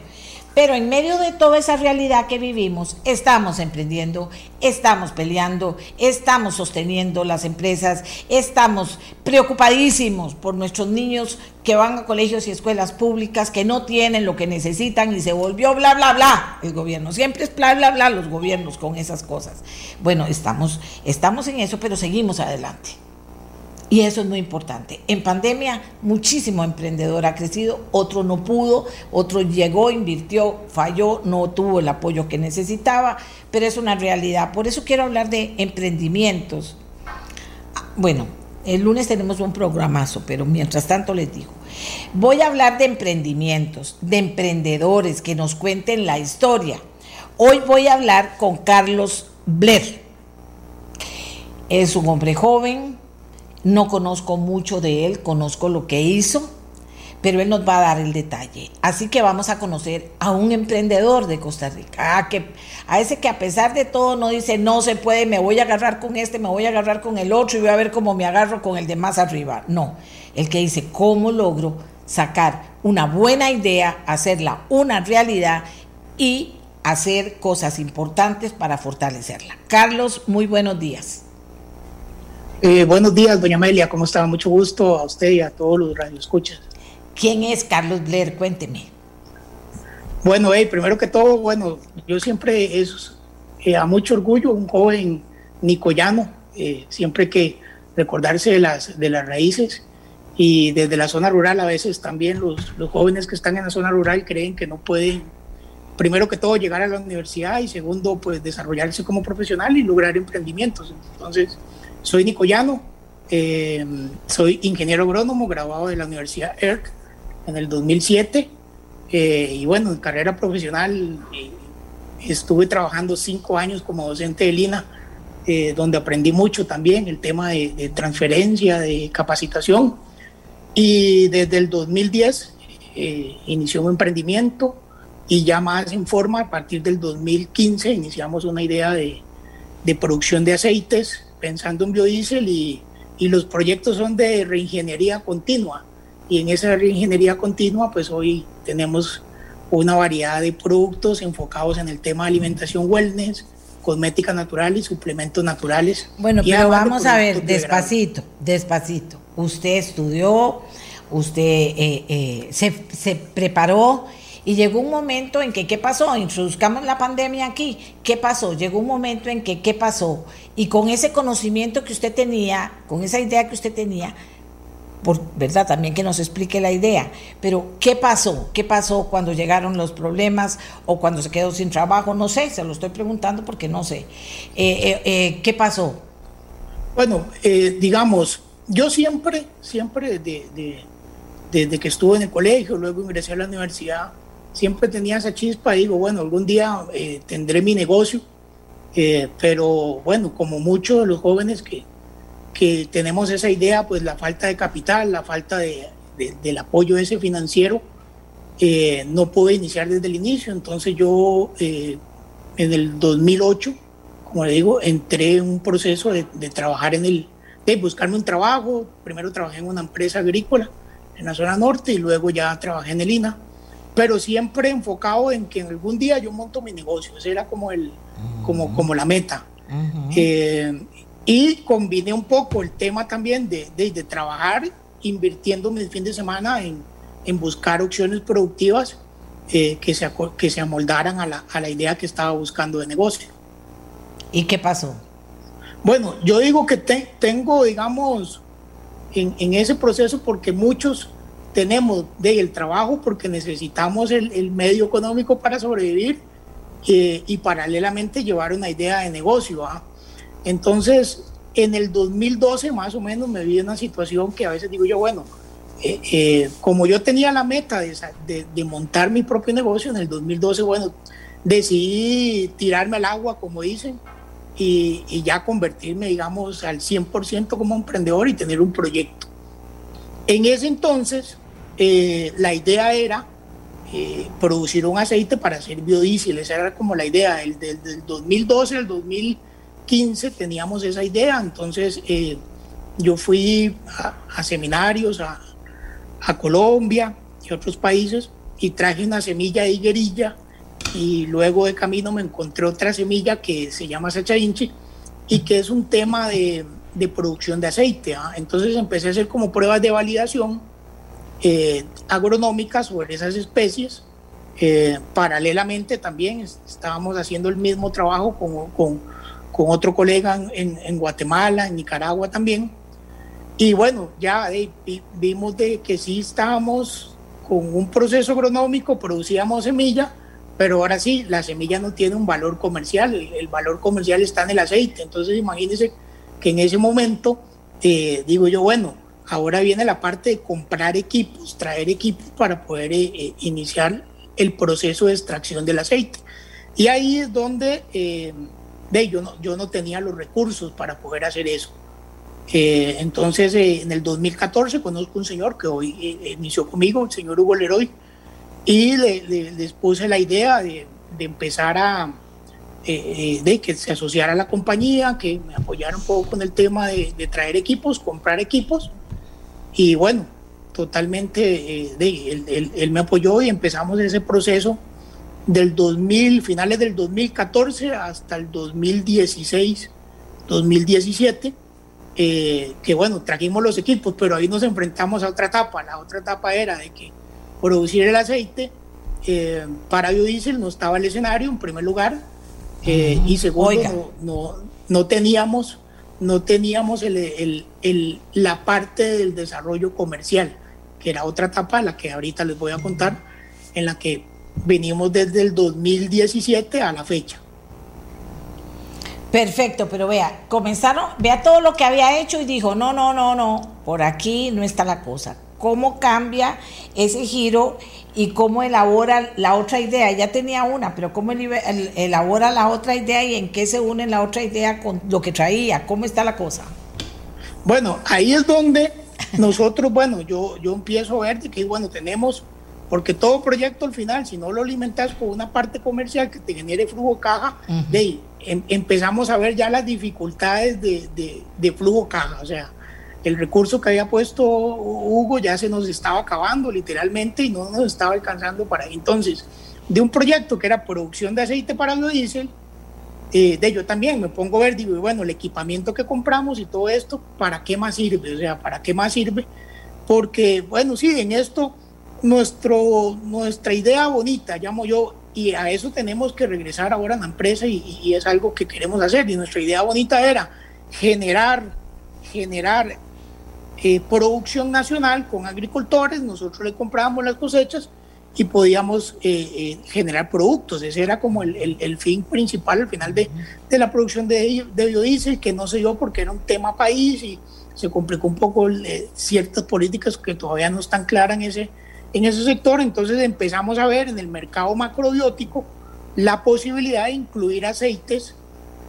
pero en medio de toda esa realidad que vivimos, estamos emprendiendo, estamos peleando, estamos sosteniendo las empresas, estamos preocupadísimos por nuestros niños que van a colegios y escuelas públicas, que no tienen lo que necesitan y se volvió bla, bla, bla el gobierno. Siempre es bla, bla, bla los gobiernos con esas cosas. Bueno, estamos, estamos en eso, pero seguimos adelante. Y eso es muy importante. En pandemia, muchísimo emprendedor ha crecido, otro no pudo, otro llegó, invirtió, falló, no tuvo el apoyo que necesitaba, pero es una realidad. Por eso quiero hablar de emprendimientos. Bueno, el lunes tenemos un programazo, pero mientras tanto les digo, voy a hablar de emprendimientos, de emprendedores que nos cuenten la historia. Hoy voy a hablar con Carlos Blair. Es un hombre joven, no conozco mucho de él, conozco lo que hizo, pero él nos va a dar el detalle. Así que vamos a conocer a un emprendedor de Costa Rica, a, que, a ese que a pesar de todo no dice no se puede, me voy a agarrar con este, me voy a agarrar con el otro y voy a ver cómo me agarro con el de más arriba. No, el que dice cómo logro sacar una buena idea, hacerla una realidad y hacer cosas importantes para fortalecerla. Carlos, muy buenos días. Eh, buenos días, doña Amelia, ¿cómo está? Mucho gusto a usted y a todos los radioescuchas. ¿Quién es Carlos Blair? Cuénteme. Bueno, primero que todo, bueno, yo siempre es eh, a mucho orgullo un joven nicoyano, eh, siempre que recordarse de las, de las raíces y desde la zona rural a veces también los, los jóvenes que están en la zona rural creen que no pueden, primero que todo, llegar a la universidad y segundo, pues desarrollarse como profesional y lograr emprendimientos. Entonces, soy nicoyano, eh, soy ingeniero agrónomo graduado de la Universidad ERC en el 2007 eh, y bueno, en carrera profesional eh, estuve trabajando cinco años como docente de Lina, donde aprendí mucho también el tema de, transferencia, de capacitación y desde el 2010 eh, inició un emprendimiento y ya más en forma, a partir del 2015 iniciamos una idea de, de producción de aceites pensando en biodiesel y, y, los proyectos son de reingeniería continua. Y en esa reingeniería continua, pues hoy tenemos una variedad de productos enfocados en el tema de alimentación wellness, cosmética natural y suplementos naturales. Bueno, pero vamos a ver, despacito, despacito. Usted estudió, usted eh, eh, se, se, preparó y llegó un momento en que, ¿qué pasó? Introduzcamos la pandemia aquí, ¿qué pasó? Llegó un momento en que, ¿qué pasó? Y con ese conocimiento que usted tenía, con esa idea que usted tenía, por verdad también que nos explique la idea, pero ¿qué pasó? ¿Qué pasó cuando llegaron los problemas o cuando se quedó sin trabajo? No sé, se lo estoy preguntando porque no sé. Eh, ¿Qué pasó? Bueno, digamos, yo siempre, siempre desde, desde que estuve en el colegio, luego ingresé a la universidad, siempre tenía esa chispa, digo, bueno, algún día eh, tendré mi negocio, eh, pero bueno, como muchos de los jóvenes que, que tenemos esa idea, pues la falta de capital, la falta de, del apoyo ese financiero, eh, no pude iniciar desde el inicio, entonces yo en el 2008, como le digo, entré en un proceso de, de trabajar en el, de buscarme un trabajo. Primero trabajé en una empresa agrícola en la zona norte y luego ya trabajé en el INA, pero siempre enfocado en que en algún día yo monto mi negocio. Ese era como, el, como, como la meta. eh, y combiné un poco el tema también de, de, de trabajar invirtiendo mi fin de semana en, en buscar opciones productivas eh, que, se, que se amoldaran a la, a la idea que estaba buscando de negocio. ¿Y qué pasó? Bueno, yo digo que te, tengo, digamos, en, en, ese proceso porque muchos tenemos de el trabajo porque necesitamos el, el medio económico para sobrevivir eh, y paralelamente llevar una idea de negocio. ¿ah? Entonces, en el 2012 más o menos me vi en una situación que a veces digo yo, bueno, eh, eh, como yo tenía la meta de, de, de, montar mi propio negocio, en el 2012, bueno, decidí tirarme al agua, como dicen, y, y, ya convertirme, digamos, al 100% como emprendedor y tener un proyecto. En ese entonces, eh, la idea era eh, producir un aceite para hacer biodiesel, esa era como la idea, el, del, del 2012 al 2015 teníamos esa idea, entonces eh, yo fui a, seminarios a, a, Colombia y otros países y traje una semilla de higuerilla y luego de camino me encontré otra semilla que se llama Sacha Inchi y que es un tema de, de producción de aceite. ¿eh? Entonces empecé a hacer como pruebas de validación eh, agronómicas sobre esas especies. Eh, paralelamente también estábamos haciendo el mismo trabajo con, con, otro colega en, Guatemala, en Nicaragua también. Y bueno, ya vimos de que sí estábamos con un proceso agronómico, producíamos semilla, pero ahora sí, la semilla no tiene un valor comercial, el, el valor comercial está en el aceite. Entonces imagínense que en ese momento, eh, digo yo, bueno, ahora viene la parte de comprar equipos, traer equipos para poder eh, eh, iniciar el proceso de extracción del aceite. Y ahí es donde eh, de, yo, no, yo no tenía los recursos para poder hacer eso. Eh, entonces, en el 2014 conozco un señor que hoy inició conmigo, el señor Hugo Leroy, y le, le, les puse la idea de, de empezar a, eh, de que se asociara a la compañía, que me apoyara un poco con el tema de, de traer equipos, comprar equipos. Y bueno, totalmente, eh, de, él, él, él, me apoyó y empezamos ese proceso del 2000, finales del 2014 hasta el 2016, 2017. eh, que bueno, trajimos los equipos, pero ahí nos enfrentamos a otra etapa. La otra etapa era de que producir el aceite eh, para biodiesel no estaba el escenario en primer lugar eh, y segundo no, no, teníamos no teníamos el, el, la parte del desarrollo comercial que era otra etapa la que ahorita les voy a contar en la que venimos desde el 2017 a la fecha Perfecto, pero vea, comenzaron, vea todo lo que había hecho y dijo, no, no, no, no, por aquí no está la cosa. ¿Cómo cambia ese giro y cómo elabora la otra idea? Ya tenía una, pero ¿cómo elabora la otra idea y en qué se une la otra idea con lo que traía? ¿Cómo está la cosa? Bueno, ahí es donde nosotros, bueno, yo, yo empiezo a ver que, bueno, tenemos, porque todo proyecto al final, si no lo alimentas con una parte comercial que te genere flujo caja, de ahí Em, empezamos a ver ya las dificultades de, de, flujo caja, o sea, el recurso que había puesto Hugo ya se nos estaba acabando literalmente y no nos estaba alcanzando para entonces de un proyecto que era producción de aceite para el diésel eh, de yo también me pongo a ver digo bueno el equipamiento que compramos y todo esto para qué más sirve o sea para qué más sirve porque bueno sí en esto nuestro nuestra idea bonita llamo yo y a eso tenemos que regresar ahora en la empresa y, es algo que queremos hacer. Y nuestra idea bonita era generar, generar eh, producción nacional con agricultores, nosotros le comprábamos las cosechas y podíamos eh, eh, generar productos. Ese era como el, el, fin principal al final de, de la producción de, de, biodiesel, que no se dio porque era un tema país y se complicó un poco ciertas políticas que todavía no están claras en ese, en ese sector, entonces empezamos a ver en el mercado macrobiótico la posibilidad de incluir aceites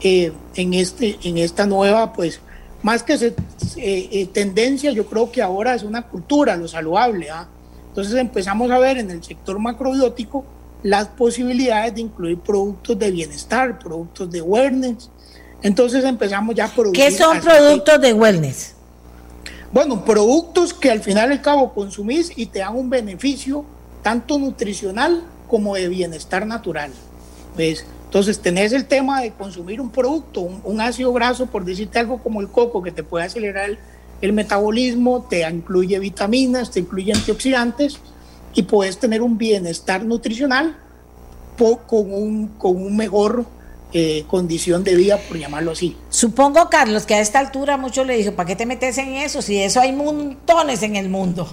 eh, en, este, en esta nueva, pues, más que eh, eh, tendencia, yo creo que ahora es una cultura, lo saludable. ¿ah? Entonces empezamos a ver en el sector macrobiótico las posibilidades de incluir productos de bienestar, productos de wellness. Entonces empezamos ya a producir. ¿Qué son productos de wellness? Bueno, productos que al final y al cabo consumís y te dan un beneficio tanto nutricional como de bienestar natural. ¿Ves? Entonces tenés el tema de consumir un producto, un, ácido graso, por decirte algo como el coco, que te puede acelerar el, metabolismo, te incluye vitaminas, te incluye antioxidantes y puedes tener un bienestar nutricional con un, con un mejor eh, condición de vida, por llamarlo así. Supongo, Carlos, que a esta altura muchos le dijo, ¿para qué te metes en eso? Si eso hay montones en el mundo.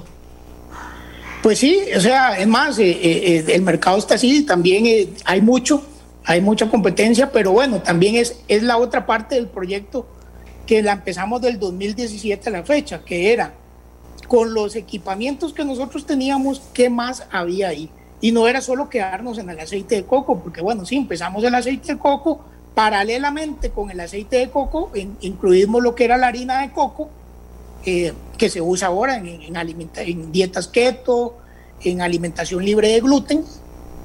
Pues sí, o sea, es más, eh, eh, el mercado está así, también hay mucho, hay mucha competencia, pero bueno, también es, es la otra parte del proyecto que la empezamos del 2017 a la fecha, que era con los equipamientos que nosotros teníamos, ¿qué más había ahí? Y no era solo quedarnos en el aceite de coco, porque bueno, sí, empezamos el aceite de coco, paralelamente con el aceite de coco, incluimos lo que era la harina de coco, eh, que se usa ahora en, en, en dietas keto, en alimentación libre de gluten,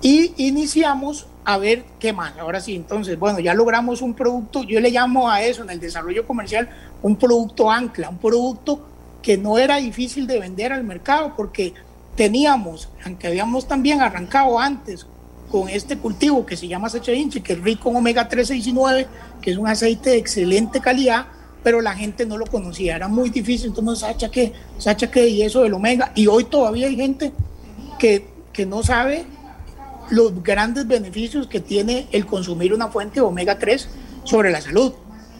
y iniciamos a ver qué más. Ahora sí, entonces, bueno, ya logramos un producto, yo le llamo a eso en el desarrollo comercial un producto ancla, un producto que no era difícil de vender al mercado, porque teníamos, aunque habíamos también arrancado antes con este cultivo que se llama Sacha Inchi, que es rico en omega 3, 6 y 9, que es un aceite de excelente calidad, pero la gente no lo conocía, era muy difícil, entonces Sacha qué, Sacha qué, y eso del omega, y hoy todavía hay gente que, que no sabe los grandes beneficios que tiene el consumir una fuente de omega 3 sobre la salud.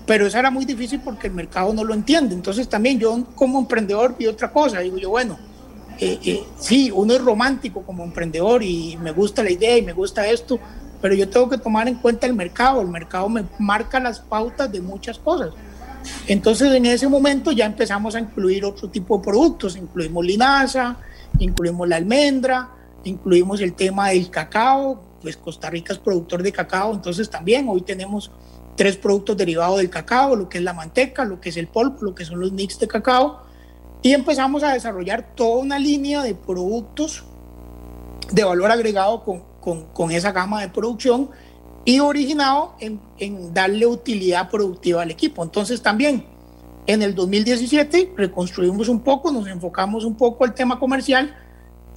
Pero eso era muy difícil porque el mercado no lo entiende. Entonces también yo como emprendedor vi otra cosa. Digo yo, bueno, eh, eh, sí, uno es romántico como emprendedor y me gusta la idea y me gusta esto, pero yo tengo que tomar en cuenta el mercado. El mercado me marca las pautas de muchas cosas. Entonces en ese momento ya empezamos a incluir otro tipo de productos. Incluimos linaza, incluimos la almendra, incluimos el tema del cacao. Pues Costa Rica es productor de cacao, entonces también hoy tenemos tres productos derivados del cacao, lo que es la manteca, lo que es el polvo, lo que son los mix de cacao y empezamos a desarrollar toda una línea de productos de valor agregado con, con, con esa gama de producción y originado en, en, darle utilidad productiva al equipo. Entonces también en el 2017 reconstruimos un poco, nos enfocamos un poco al tema comercial.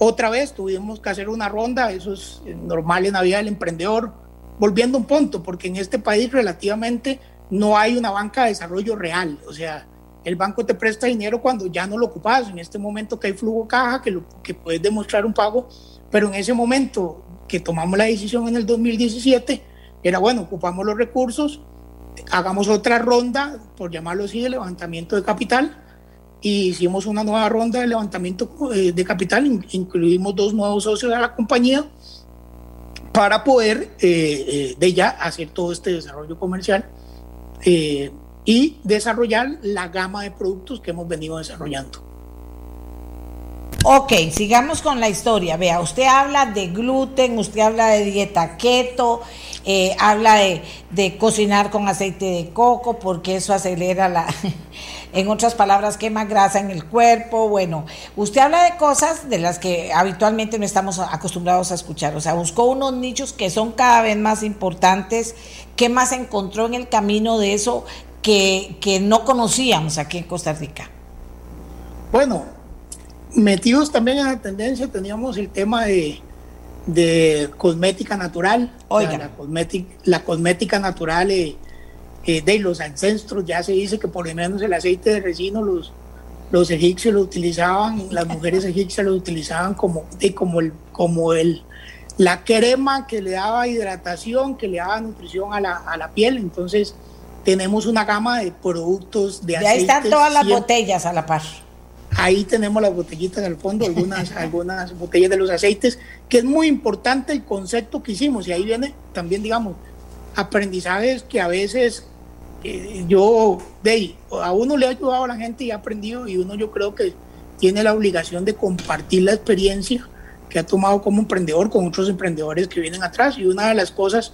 Otra vez tuvimos que hacer una ronda, eso es normal en la vida del emprendedor, volviendo un punto, porque en este país relativamente no hay una banca de desarrollo real. O sea, el banco te presta dinero cuando ya no lo ocupas, en este momento que hay flujo caja, que, lo, que puedes demostrar un pago, pero en ese momento que tomamos la decisión en el 2017, era bueno, ocupamos los recursos, hagamos otra ronda, por llamarlo así, de levantamiento de capital, y hicimos una nueva ronda de levantamiento eh, de capital, incluimos dos nuevos socios de la compañía para poder eh, eh, de ya hacer todo este desarrollo comercial y desarrollar la gama de productos que hemos venido desarrollando. Ok, sigamos con la historia. Vea, usted habla de gluten, usted habla de dieta keto, habla de, de, cocinar con aceite de coco porque eso acelera la, en otras palabras, quema grasa en el cuerpo. Bueno, usted habla de cosas de las que habitualmente no estamos acostumbrados a escuchar. O sea, buscó unos nichos que son cada vez más importantes. ¿Qué más encontró en el camino de eso que, que no conocíamos aquí en Costa Rica? Bueno, metidos también en la tendencia teníamos el tema de, de cosmética natural. Oiga. la, cosmética, la cosmética natural eh, eh, de los ancestros, ya se dice que por lo menos el aceite de resino los, los egipcios lo utilizaban, las mujeres egipcias lo utilizaban como, de, como, el, como el, la crema que le daba hidratación, que le daba nutrición a la, a la piel. Entonces tenemos una gama de productos de aceite. ahí están todas las botellas a la par. Ahí tenemos las botellitas al fondo, algunas, algunas botellas de los aceites, que es muy importante el concepto que hicimos. Y ahí viene también, digamos, aprendizajes que a veces eh, yo, de a uno le ha ayudado a la gente y ha aprendido, y uno yo creo que tiene la obligación de compartir la experiencia que ha tomado como emprendedor con otros emprendedores que vienen atrás. Y una de las cosas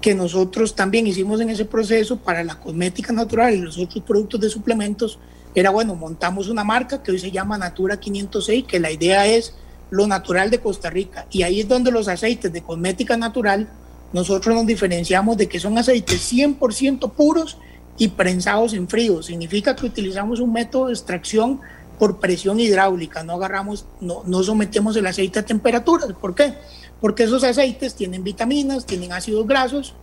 que nosotros también hicimos en ese proceso para la cosmética natural y los otros productos de suplementos era, bueno, montamos una marca que hoy se llama Natura 506, que la idea es lo natural de Costa Rica. Y ahí es donde los aceites de cosmética natural, nosotros nos diferenciamos de que son aceites 100% puros y prensados en frío. Significa que utilizamos un método de extracción por presión hidráulica, no agarramos, no, no sometemos el aceite a temperaturas. ¿Por qué? Porque esos aceites tienen vitaminas, tienen ácidos grasos,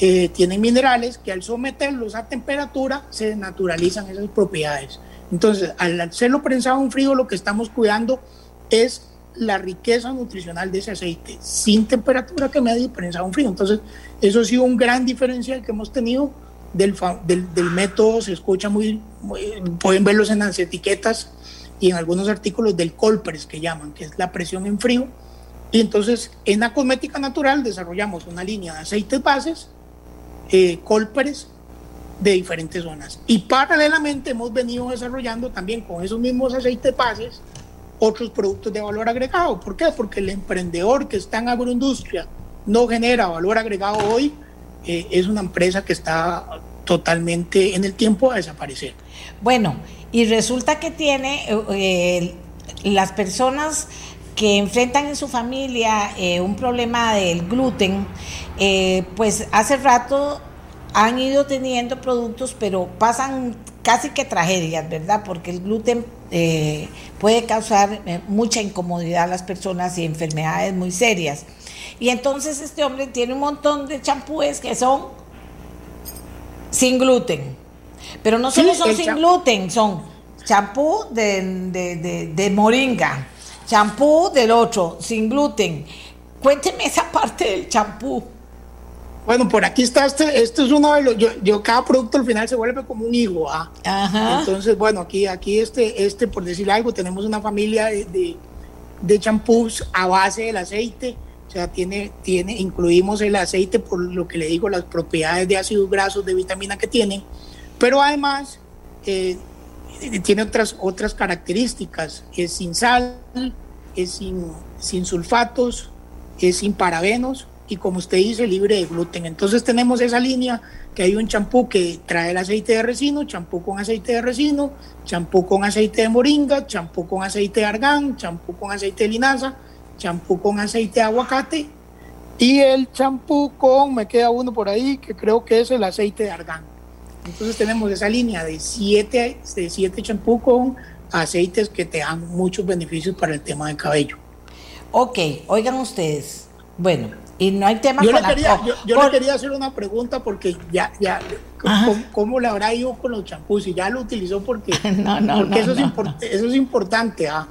eh, tienen minerales que al someterlos a temperatura se naturalizan esas propiedades. Entonces, al hacerlo prensado en frío, lo que estamos cuidando es la riqueza nutricional de ese aceite, sin temperatura que medio prensado en frío. Entonces, eso ha sido un gran diferencial que hemos tenido del, del, método, se escucha muy, pueden verlos en las etiquetas y en algunos artículos del Colpres que llaman, que es la presión en frío. Y entonces, en la cosmética natural desarrollamos una línea de aceites bases eh, colperes de diferentes zonas. Y paralelamente hemos venido desarrollando también con esos mismos aceites bases otros productos de valor agregado. ¿Por qué? Porque el emprendedor que está en agroindustria no genera valor agregado hoy, eh, es una empresa que está totalmente en el tiempo a desaparecer. Bueno, y resulta que tiene eh, las personas que enfrentan en su familia eh, un problema del gluten, eh, pues hace rato han ido teniendo productos, pero pasan casi que tragedias, ¿verdad? Porque el gluten eh, puede causar mucha incomodidad a las personas y enfermedades muy serias. Y entonces este hombre tiene un montón de champúes que son sin gluten. Pero no solo son sin gluten, son champú de, de moringa, Champú del otro, sin gluten. Cuénteme esa parte del champú. Bueno, por aquí está este, esto es uno de los, yo, cada producto al final se vuelve como un hijo, ¿ah? Entonces, bueno, aquí, aquí este, este, por decir algo, tenemos una familia de, de champús a base del aceite, o sea, tiene, tiene, incluimos el aceite por lo que le digo, las propiedades de ácidos grasos, de vitamina que tienen, pero además eh, tiene otras, otras características. Es sin sal, es sin, sin sulfatos, es sin parabenos y como usted dice, libre de gluten. Entonces tenemos esa línea que hay un champú que trae el aceite de resino, champú con aceite de resino, champú con aceite de moringa, champú con aceite de argán, champú con aceite de linaza, champú con aceite de aguacate y el champú con, me queda uno por ahí, que creo que es el aceite de argán. Entonces tenemos esa línea de siete, de siete champú con aceites que te dan muchos beneficios para el tema del cabello. Ok, oigan ustedes, bueno, Y no hay tema yo con le la quería, co- yo, yo por- le quería hacer una pregunta porque ya, ya, ¿cómo, cómo le habrá ido con los champús? Si ya lo utilizó porque, No, no, porque no, eso, es import- eso es importante, ah.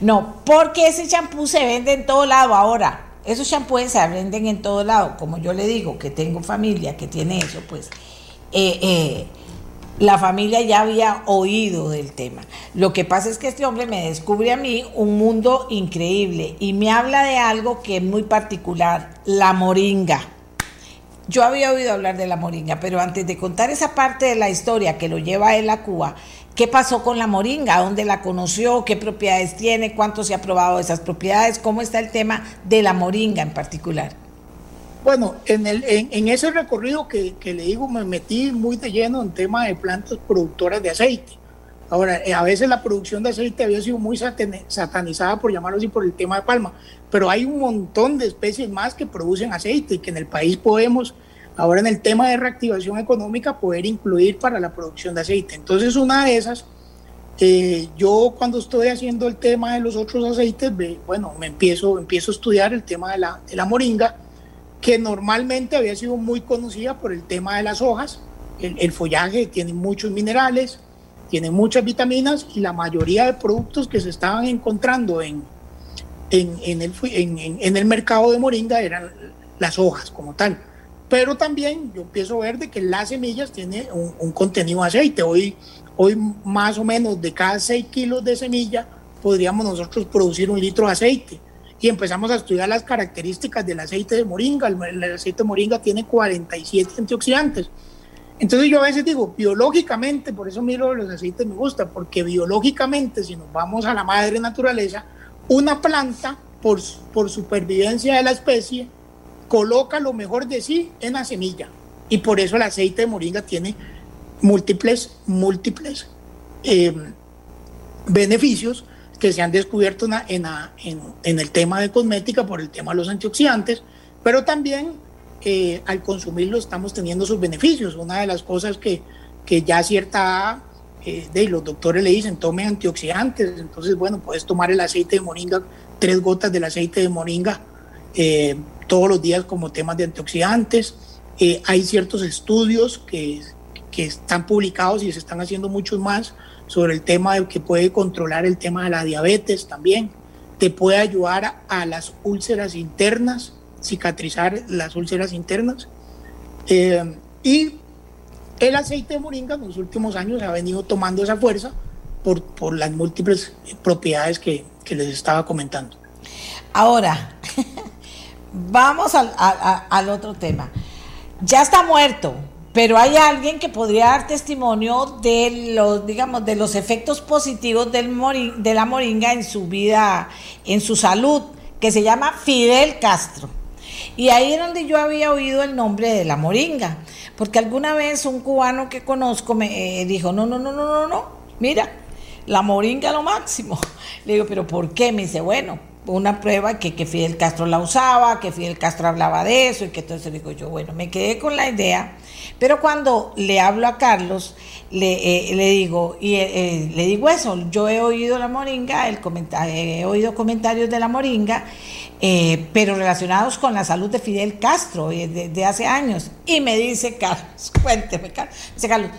No, porque ese champú se vende en todo lado ahora. Esos champúes se venden en todo lado. Como yo le digo, que tengo familia que tiene eso, pues eh, eh, la familia ya había oído del tema. Lo que pasa es que este hombre me descubre a mí un mundo increíble y me habla de algo que es muy particular, la moringa. Yo había oído hablar de la moringa, pero antes de contar esa parte de la historia que lo lleva a él a Cuba, ¿qué pasó con la moringa? ¿Dónde la conoció? ¿Qué propiedades tiene? ¿Cuánto se ha probado de esas propiedades? ¿Cómo está el tema de la moringa en particular? Bueno, en, el, en, ese recorrido que, le digo, me metí muy de lleno en tema de plantas productoras de aceite. Ahora, eh, a veces la producción de aceite había sido muy satanizada, por llamarlo así, por el tema de palma, pero hay un montón de especies más que producen aceite y que en el país podemos, ahora en el tema de reactivación económica, poder incluir para la producción de aceite. Entonces, una de esas, eh, yo cuando estoy haciendo el tema de los otros aceites, bueno, me empiezo, empiezo a estudiar el tema de la, de la moringa, que normalmente había sido muy conocida por el tema de las hojas. El, follaje tiene muchos minerales, tiene muchas vitaminas y la mayoría de productos que se estaban encontrando en, en, el, mercado de moringa eran las hojas como tal. Pero también yo empiezo a ver de que las semillas tienen un, un contenido de aceite. Hoy, hoy más o menos de cada 6 kilos de semilla podríamos nosotros producir un litro de aceite. Y empezamos a estudiar las características del aceite de moringa. El, aceite de moringa tiene 47 antioxidantes. Entonces yo a veces digo, biológicamente, por eso miro los aceites me gusta, porque biológicamente, si nos vamos a la madre naturaleza, una planta, por, por supervivencia de la especie, coloca lo mejor de sí en la semilla. Y por eso el aceite de moringa tiene múltiples, múltiples eh, beneficios que se han descubierto en, en, el tema de cosmética por el tema de los antioxidantes, pero también eh, al consumirlo estamos teniendo sus beneficios. Una de las cosas que, que ya cierta eh, de los doctores le dicen, tome antioxidantes, entonces bueno, puedes tomar el aceite de moringa, tres gotas del aceite de moringa eh, todos los días como temas de antioxidantes. Eh, hay ciertos estudios que, que están publicados y se están haciendo muchos más sobre el tema de que puede controlar el tema de la diabetes también, te puede ayudar a, a las úlceras internas, cicatrizar las úlceras internas. Eh, y el aceite de moringa en los últimos años ha venido tomando esa fuerza por, por las múltiples propiedades que, que les estaba comentando. Ahora, vamos al, a- a- al otro tema. Ya está muerto, pero hay alguien que podría dar testimonio de los, digamos, de los efectos positivos de la moringa en su vida, en su salud, que se llama Fidel Castro. Y ahí es donde yo había oído el nombre de la moringa, porque alguna vez un cubano que conozco me eh, dijo, no, no, no, no, no, no, mira, la moringa lo máximo. Le digo, pero ¿por qué? Me dice, bueno, una prueba que, que Fidel Castro la usaba, que Fidel Castro hablaba de eso y que eso. Digo yo, bueno, me quedé con la idea, pero cuando le hablo a Carlos, le, eh, le digo, y eh, eh, le digo eso, yo he oído la moringa, el he oído comentarios de la moringa, pero relacionados con la salud de Fidel Castro de, hace años. Y me dice Carlos, cuénteme, Carlos. Dice Carlos,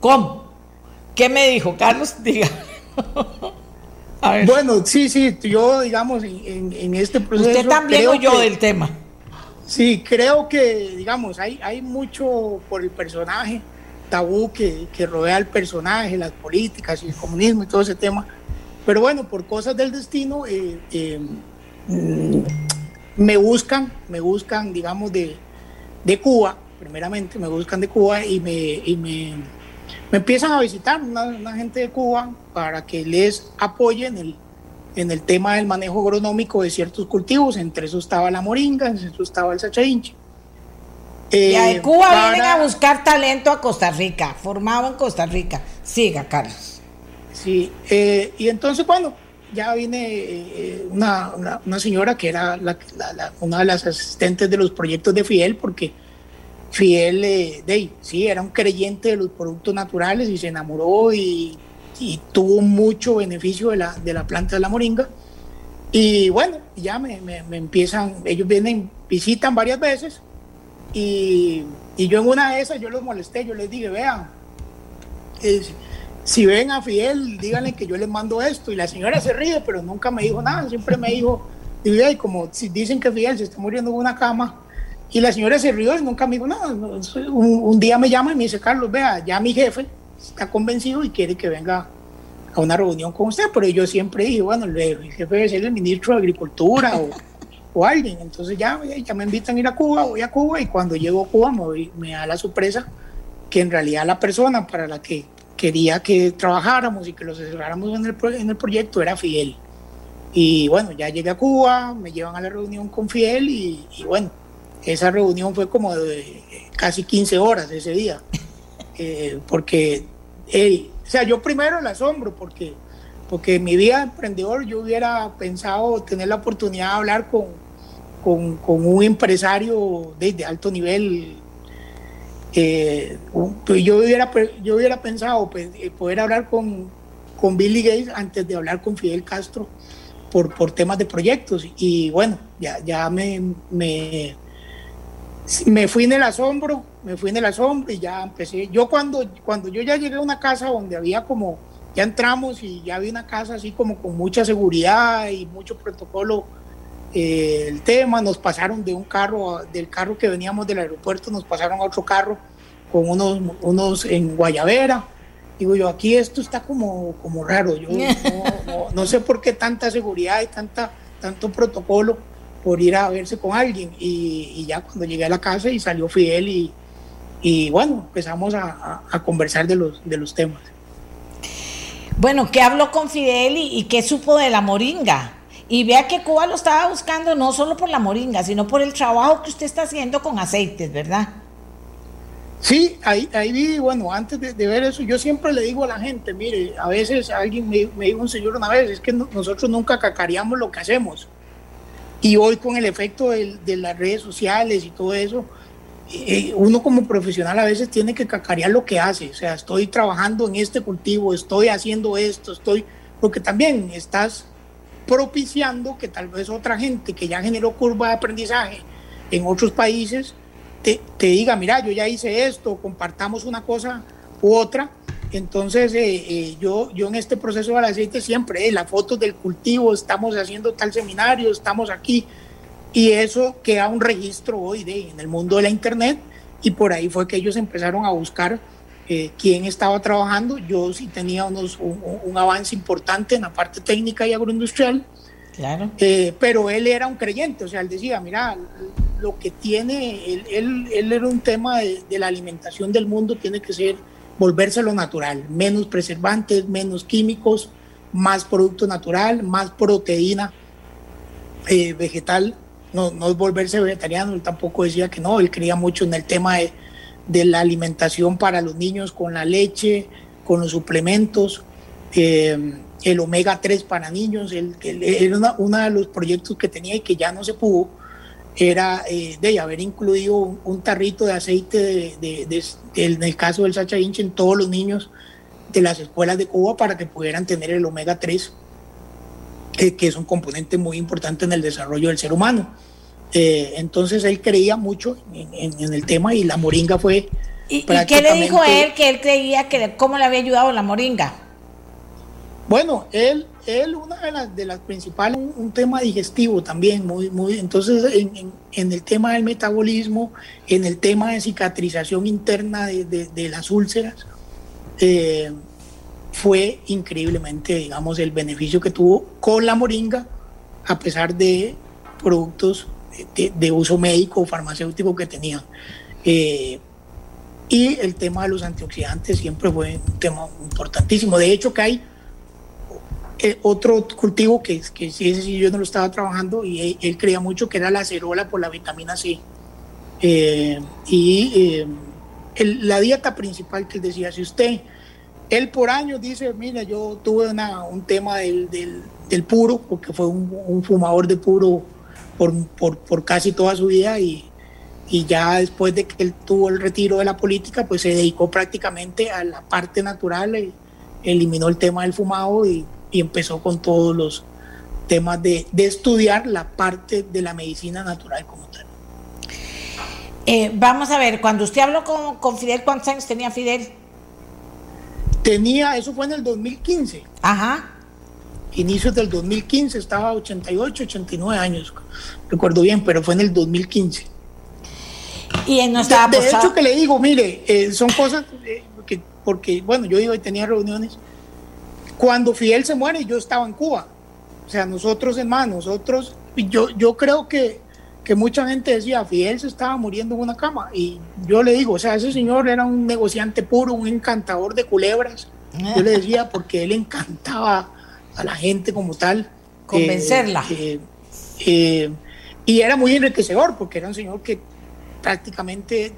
¿cómo? ¿Qué me dijo Carlos? Diga. Bueno, sí, sí, yo digamos en, este proceso... Usted también creo oyó que- del tema. Sí, creo que, digamos, hay, hay mucho por el personaje, tabú que, que rodea al personaje, las políticas y el comunismo y todo ese tema. Pero bueno, por cosas del destino, eh, eh, mm, me buscan, me buscan, digamos, de, de Cuba, primeramente me buscan de Cuba y me, y me, me empiezan a visitar una, una gente de Cuba para que les apoye en el, en el tema del manejo agronómico de ciertos cultivos, entre eso estaba la moringa, entre eso estaba el sachainche. Eh, de Cuba para- vienen a buscar talento a Costa Rica, formado en Costa Rica. Siga, Carlos. Sí, eh, y entonces, bueno, ya viene eh, una, una- una señora que era la- la- la- una de las asistentes de los proyectos de Fidel, porque Fidel, eh, de sí, era un creyente de los productos naturales y se enamoró y, y tuvo mucho beneficio de la, de la planta de la moringa. Y bueno, ya me, empiezan, ellos vienen, visitan varias veces y, yo en una de esas yo los molesté, yo les dije, vean, si ven a Fidel, díganle que yo les mando esto. Y la señora se ríe, pero nunca me dijo nada, siempre me dijo, y como dicen que Fidel se está muriendo en una cama, y la señora se rió y nunca me dijo nada. Un, día me llama y me dice, Carlos, vea, ya mi jefe está convencido y quiere que venga a una reunión con usted, pero yo siempre dije, bueno, el jefe debe ser el ministro de Agricultura o, o alguien. Entonces ya, ya me invitan a ir a Cuba, voy a Cuba y cuando llego a Cuba me, me da la sorpresa que en realidad la persona para la que quería que trabajáramos y que los asesoráramos en el, en el proyecto era Fidel. Y bueno, ya llegué a Cuba, me llevan a la reunión con Fidel y, bueno, esa reunión fue como de casi 15 horas ese día. Eh, porque, o sea, yo primero el asombro, porque, porque en mi vida de emprendedor yo hubiera pensado tener la oportunidad de hablar con, con, con un empresario de, de, alto nivel eh, pues yo, hubiera, yo hubiera pensado pues, eh, poder hablar con, con Billy Gates antes de hablar con Fidel Castro por, por temas de proyectos. Y bueno, ya, ya me, me, me fui en el asombro, me fui en el asombro y ya empecé. Yo cuando, cuando yo ya llegué a una casa donde había como, ya entramos y ya había una casa así como con mucha seguridad y mucho protocolo eh, el tema, nos pasaron de un carro, del carro que veníamos del aeropuerto, nos pasaron a otro carro con unos, unos en Guayavera. Digo yo, aquí esto está como, como raro, yo no, sé por qué tanta seguridad y tanta, tanto protocolo por ir a verse con alguien. Y, ya cuando llegué a la casa y salió Fidel y, y bueno, empezamos a, a, conversar de los, de los temas. Bueno, ¿qué habló con Fidel y, y qué supo de la moringa? Y vea que Cuba lo estaba buscando no solo por la moringa, sino por el trabajo que usted está haciendo con aceites, ¿verdad? Sí, ahí, ahí vi, bueno, antes de, ver eso, yo siempre le digo a la gente, mire, a veces alguien me, dijo un señor una vez, es que nosotros nunca cacareamos lo que hacemos. Y hoy con el efecto de, las redes sociales y todo eso, eh, uno como profesional a veces tiene que cacarear lo que hace. O sea, estoy trabajando en este cultivo, estoy haciendo esto, estoy, porque también estás propiciando que tal vez otra gente que ya generó curva de aprendizaje en otros países te, diga, mira, yo ya hice esto, compartamos una cosa u otra. Entonces, eh, eh, yo, yo en este proceso del aceite siempre, eh, las fotos del cultivo, estamos haciendo tal seminario, estamos aquí, y eso queda un registro hoy de, en el mundo de la Internet, y por ahí fue que ellos empezaron a buscar eh, quién estaba trabajando. Yo sí tenía unos, un, avance importante en la parte técnica y agroindustrial. Claro. Eh, pero él era un creyente, o sea, él decía, mira, lo que tiene, él, él, él era un tema de, la alimentación del mundo, tiene que ser volverse lo natural, menos preservantes, menos químicos, más producto natural, más proteína eh, vegetal, no, no es volverse vegetariano, él tampoco decía que no, él creía mucho en el tema de, de la alimentación para los niños con la leche, con los suplementos, eh, el omega 3 para niños, el, era uno de los proyectos que tenía y que ya no se pudo, era eh, de haber incluido un, tarrito de aceite de, en el caso del Sacha Inch en todos los niños de las escuelas de Cuba para que pudieran tener el omega 3, que es un componente muy importante en el desarrollo del ser humano. Eh, entonces él creía mucho en, el tema y la moringa fue... ¿Y, qué le dijo él que él creía que cómo le había ayudado la moringa? Bueno, él, él una de las, de las principales, un, tema digestivo también, muy, muy, entonces en, el tema del metabolismo, en el tema de cicatrización interna de, las úlceras, eh, fue increíblemente, digamos, el beneficio que tuvo con la moringa, a pesar de productos de, uso médico o farmacéutico que tenían. Eh, y el tema de los antioxidantes siempre fue un tema importantísimo. De hecho, que hay eh, otro cultivo que, que sí, sí yo no lo estaba trabajando y él, creía mucho que era la acerola por la vitamina C. Eh, y la dieta principal que decía, si usted, él por años dice, mira, yo tuve una, un tema del, del, puro, porque fue un, fumador de puro por, por, por casi toda su vida y, y ya después de que él tuvo el retiro de la política, pues se dedicó prácticamente a la parte natural, eliminó el tema del fumado y, y empezó con todos los, temas de, de estudiar la parte de la medicina natural como tal. Eh, vamos a ver, cuando usted habló con, con Fidel, ¿cuántos años tenía Fidel? Tenía, eso fue en el 2015. Ajá. Inicios del 2015, estaba 88, 89 años, recuerdo bien, pero fue en el 2015. Y él no estaba de, hecho que le digo, mire, eh, son cosas eh, que, porque, bueno, yo iba y tenía reuniones. Cuando Fidel se muere, yo estaba en Cuba. O sea, nosotros, hermanos, nosotros, yo, yo creo que, que mucha gente decía, Fidel se estaba muriendo en una cama. Y yo le digo, o sea, ese señor era un negociante puro, un encantador de culebras. Yo le decía, porque él encantaba a la gente como tal. Convencerla. Eh, eh, eh, y era muy enriquecedor, porque era un señor que prácticamente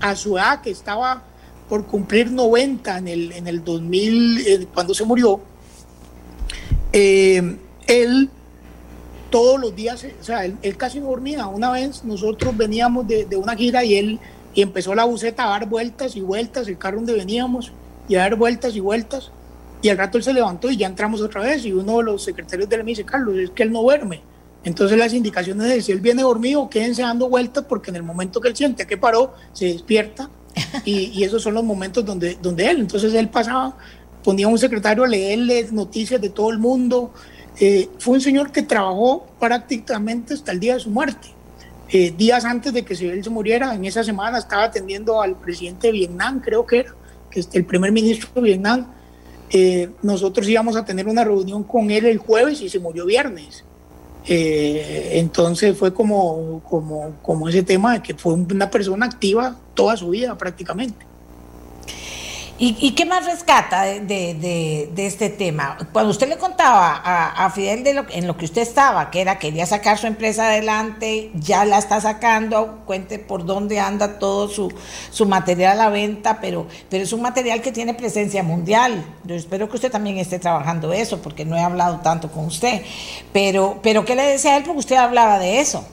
a su edad, que estaba por cumplir 90 en el, en el 2000, eh, cuando se murió, eh, él todos los días, o sea, él, él casi no dormía. Una vez nosotros veníamos de, de una gira y él y empezó la buceta a dar vueltas y vueltas, el carro donde veníamos, y a dar vueltas y vueltas. Y al rato él se levantó y ya entramos otra vez. Y uno de los secretarios de él me dice, Carlos, es que él no duerme. Entonces las indicaciones de si él viene dormido, quédense dando vueltas porque en el momento que él siente que paró, se despierta. Y, esos son los momentos donde, donde él, entonces él pasaba, ponía un secretario a leerle noticias de todo el mundo. Eh, fue un señor que trabajó prácticamente hasta el día de su muerte. Eh, días antes de que él se muriera, en esa semana estaba atendiendo al presidente de Vietnam, creo que era, que es el primer ministro de Vietnam. Eh, nosotros íbamos a tener una reunión con él el jueves y se murió viernes. Eh, entonces fue como, como, como ese tema de que fue una persona activa toda su vida prácticamente. ¿Y, y qué más rescata de, de- de- de este tema? Cuando usted le contaba a, Fidel de lo, en lo que usted estaba, que era quería sacar su empresa adelante, ya la está sacando, cuente por dónde anda todo su, su material a la venta, pero, pero es un material que tiene presencia mundial. Yo espero que usted también esté trabajando eso, porque no he hablado tanto con usted. Pero, pero ¿qué le decía a él? Porque usted hablaba de eso.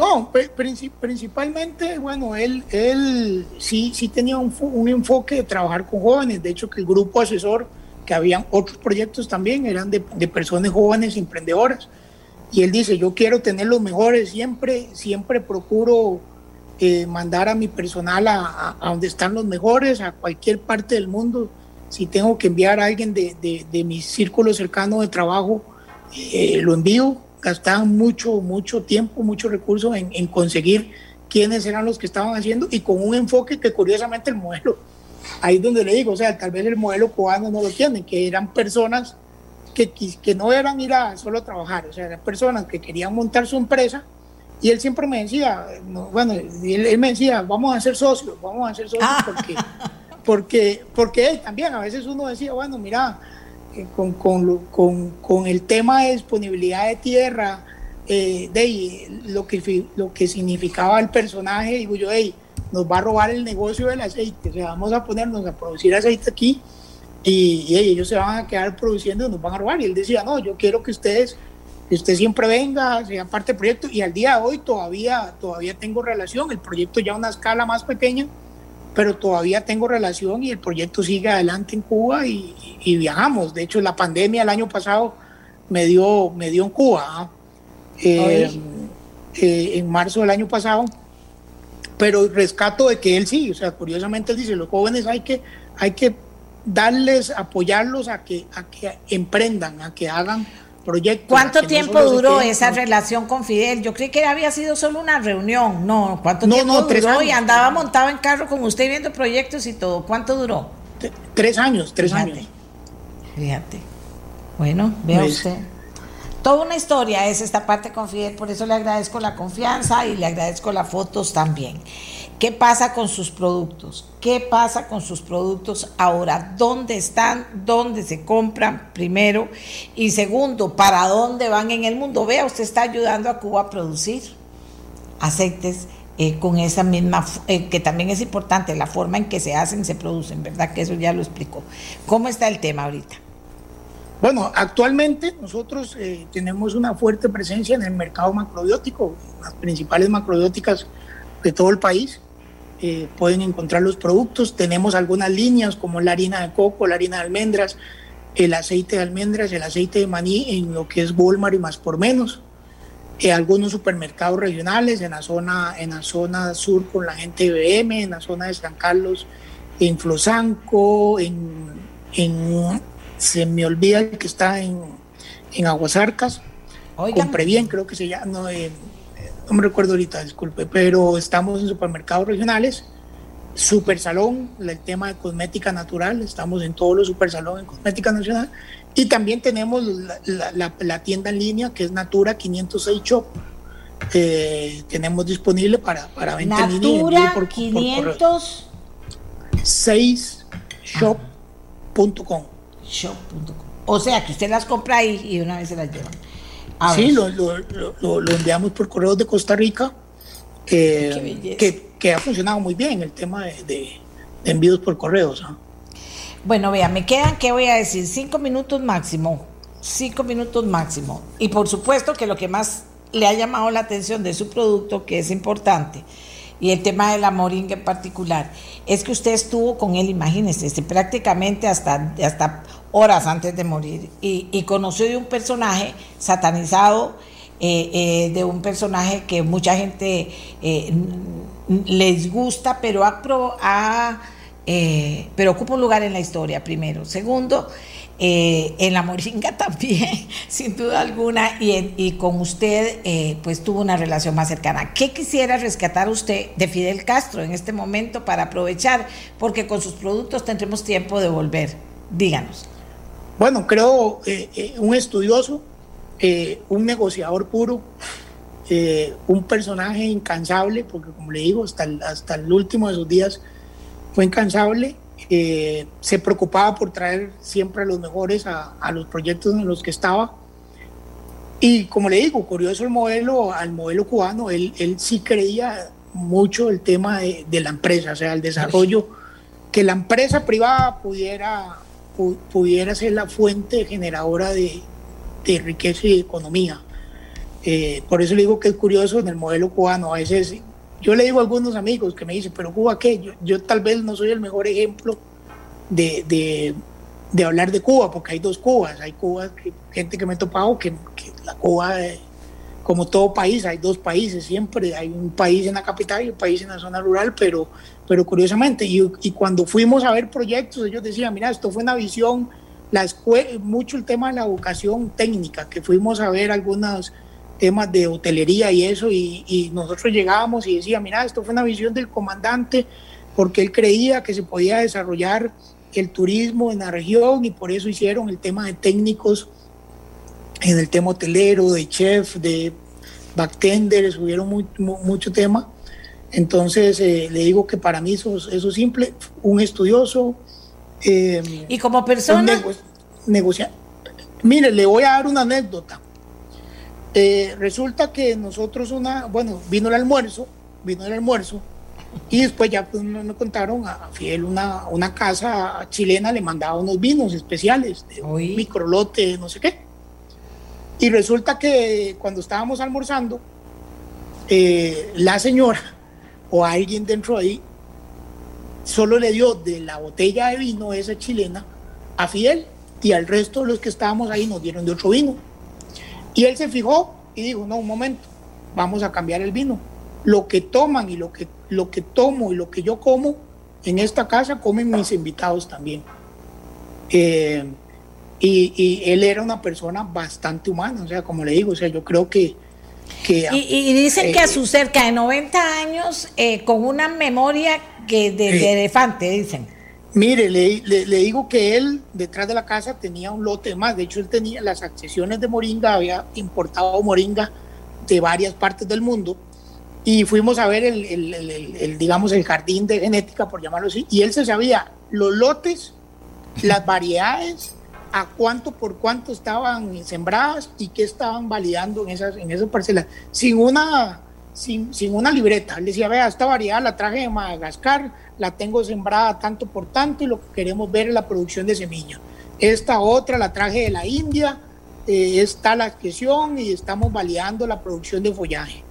No, pri- princi- principalmente, bueno, él, él sí, sí tenía un, fo- un enfoque de trabajar con jóvenes. De hecho, que el grupo asesor, que habían otros proyectos también, eran de, personas jóvenes emprendedoras. Y él dice, yo quiero tener los mejores, siempre, siempre procuro eh, mandar a mi personal a donde están los mejores, a cualquier parte del mundo. Si tengo que enviar a alguien de, de, de mi círculo cercano de trabajo, eh, lo envío. Gastaban mucho, mucho tiempo, muchos recursos en, en conseguir quiénes eran los que estaban haciendo y con un enfoque que curiosamente el modelo, ahí es donde le digo, o sea, tal vez el modelo cubano no lo tiene, que eran personas que, que no eran ir a solo trabajar, o sea, eran personas que querían montar su empresa y él siempre me decía, no, bueno, él, él me decía, vamos a ser socios, vamos a ser socios porque, porque, porque él también, a veces uno decía, bueno, mira, con, con, con, con el tema de disponibilidad de tierra, eh, de lo, que, lo que significaba el personaje, digo yo, hey, nos va a robar el negocio del aceite, o sea, vamos a ponernos a producir aceite aquí y, y ellos se van a quedar produciendo y nos van a robar. Y él decía, no, yo quiero que ustedes, que usted siempre venga, sea parte del proyecto. Y al día de hoy todavía, todavía tengo relación, el proyecto ya a una escala más pequeña, pero todavía tengo relación y el proyecto sigue adelante en Cuba y, y viajamos. De hecho, la pandemia el año pasado me dio, me dio en Cuba, ¿ah? Eh, eh, en marzo del año pasado, pero rescato de que él sí, o sea, curiosamente él dice, los jóvenes hay que, hay que darles, apoyarlos a que, a que emprendan, a que hagan proyectos. ¿Cuánto no tiempo duró esa relación con Fidel? Yo creí que había sido solo una reunión. No, ¿cuánto No, tiempo no, tres duró? Y años. andaba montado en carro con usted viendo proyectos y todo. ¿Cuánto duró? Tres años, tres Fíjate. años. Fíjate. Bueno, vea Pues- usted. Toda una historia es esta parte con Fidel, por eso le agradezco la confianza y le agradezco las fotos también. ¿Qué pasa con sus productos? ¿Qué pasa con sus productos ahora? ¿Dónde están? ¿Dónde se compran? Primero. Y segundo, ¿para dónde van en el mundo? Vea, usted está ayudando a Cuba a producir aceites eh, con esa misma, eh, que también es importante, la forma en que se hacen, se producen, ¿verdad? Que eso ya lo explicó. ¿Cómo está el tema ahorita? Bueno, actualmente nosotros eh, tenemos una fuerte presencia en el mercado macrobiótico. Las principales macrobióticas de todo el país eh, pueden encontrar los productos. Tenemos algunas líneas como la harina de coco, la harina de almendras, el aceite de almendras, el aceite de maní en lo que es Walmart y más por menos. Eh, algunos supermercados regionales en la zona en la zona sur con la gente de BM, en la zona de San Carlos, en Flosanco, en, en se me olvida el que está en, en Aguasarcas, compré bien, creo que se llama, no, eh, no me recuerdo ahorita, disculpe, pero estamos en supermercados regionales Super Salón, el tema de cosmética natural, estamos en todos los Super Salón en cosmética nacional. Y también tenemos la, tienda en línea que es Natura 506 Shop. Eh, tenemos disponible para, para venta en línea. Natura 506 shop.com. Shop.com. O sea que usted las compra ahí y una vez se las lleva. sí, lo, lo, lo, enviamos por correos de Costa Rica. Eh, que que ha funcionado muy bien el tema de, envíos por correos. Bueno, vea, me quedan, ¿qué voy a decir? Cinco minutos máximo, cinco minutos máximo. Y por supuesto que lo que más le ha llamado la atención de su producto, que es importante, y el tema de la moringa en particular, es que usted estuvo con él, imagínese, este, prácticamente hasta, hasta horas antes de morir, y, conoció de un personaje satanizado, eh, eh, de un personaje que mucha gente eh, les gusta, pero, ha, eh, pero ocupa un lugar en la historia, primero. Segundo, eh, en la Moringa también, sin duda alguna, y, con usted eh, pues tuvo una relación más cercana. ¿Qué quisiera rescatar usted de Fidel Castro en este momento para aprovechar? Porque con sus productos tendremos tiempo de volver. Díganos. Bueno, creo un estudioso, un negociador puro, eh, un personaje incansable, porque como le digo, hasta el, hasta el último de sus días fue incansable, eh, se preocupaba por traer siempre a los mejores a, los proyectos en los que estaba. Y como le digo, curioso el modelo, al modelo cubano, él, él sí creía mucho el tema de, la empresa, o sea, el desarrollo, que la empresa privada pudiera, pudiera ser la fuente generadora de, de riqueza y de economía. Eh, por eso le digo que es curioso en el modelo cubano. A veces yo le digo a algunos amigos que me dicen, pero Cuba qué? Yo, tal vez no soy el mejor ejemplo de, de, hablar de Cuba, porque hay dos Cubas. Hay Cuba, que, gente que me he topado, que, la Cuba, eh, como todo país, hay dos países siempre. Hay un país en la capital y un país en la zona rural, pero, pero curiosamente, y, y cuando fuimos a ver proyectos, ellos decían, mira, esto fue una visión, la mucho el tema de la vocación técnica, que fuimos a ver algunas temas de hotelería y eso, y, nosotros llegábamos y decía, mira, esto fue una visión del comandante, porque él creía que se podía desarrollar el turismo en la región y por eso hicieron el tema de técnicos en el tema hotelero, de chef, de bartenders, hubieron mucho tema. Entonces, eh, le digo que para mí eso, eso simple, un estudioso. Eh, y como persona. negociar. Mire, le voy a dar una anécdota. Eh, resulta que nosotros una, bueno, vino el almuerzo, vino el almuerzo, y después ya pues, nos, contaron a Fiel una, una casa chilena le mandaba unos vinos especiales, de un microlote, no sé qué. Y resulta que cuando estábamos almorzando, eh, la señora o alguien dentro de ahí solo le dio de la botella de vino esa chilena a Fidel y al resto de los que estábamos ahí nos dieron de otro vino. Y él se fijó y dijo, no, un momento, vamos a cambiar el vino. Lo que toman y lo que, lo que tomo y lo que yo como en esta casa comen mis invitados también. Eh, y, él era una persona bastante humana, o sea, como le digo, o sea, yo creo que... que y, dicen que a eh, sus cerca de 90 años, eh, con una memoria que de elefante, dicen. Mire, le, le, digo que él detrás de la casa tenía un lote más. De hecho, él tenía las accesiones de Moringa, había importado Moringa de varias partes del mundo. Y fuimos a ver el, el, digamos, el jardín de genética, por llamarlo así. Y él se sabía los lotes, las variedades, a cuánto por cuánto estaban sembradas y qué estaban validando en esas, en esas parcelas, sin una, sin, sin una libreta. Él decía, vea, esta variedad la traje de Madagascar, la tengo sembrada tanto por tanto y lo que queremos ver es la producción de semilla. Esta otra la traje de la India, eh, está la expresión y estamos validando la producción de follaje.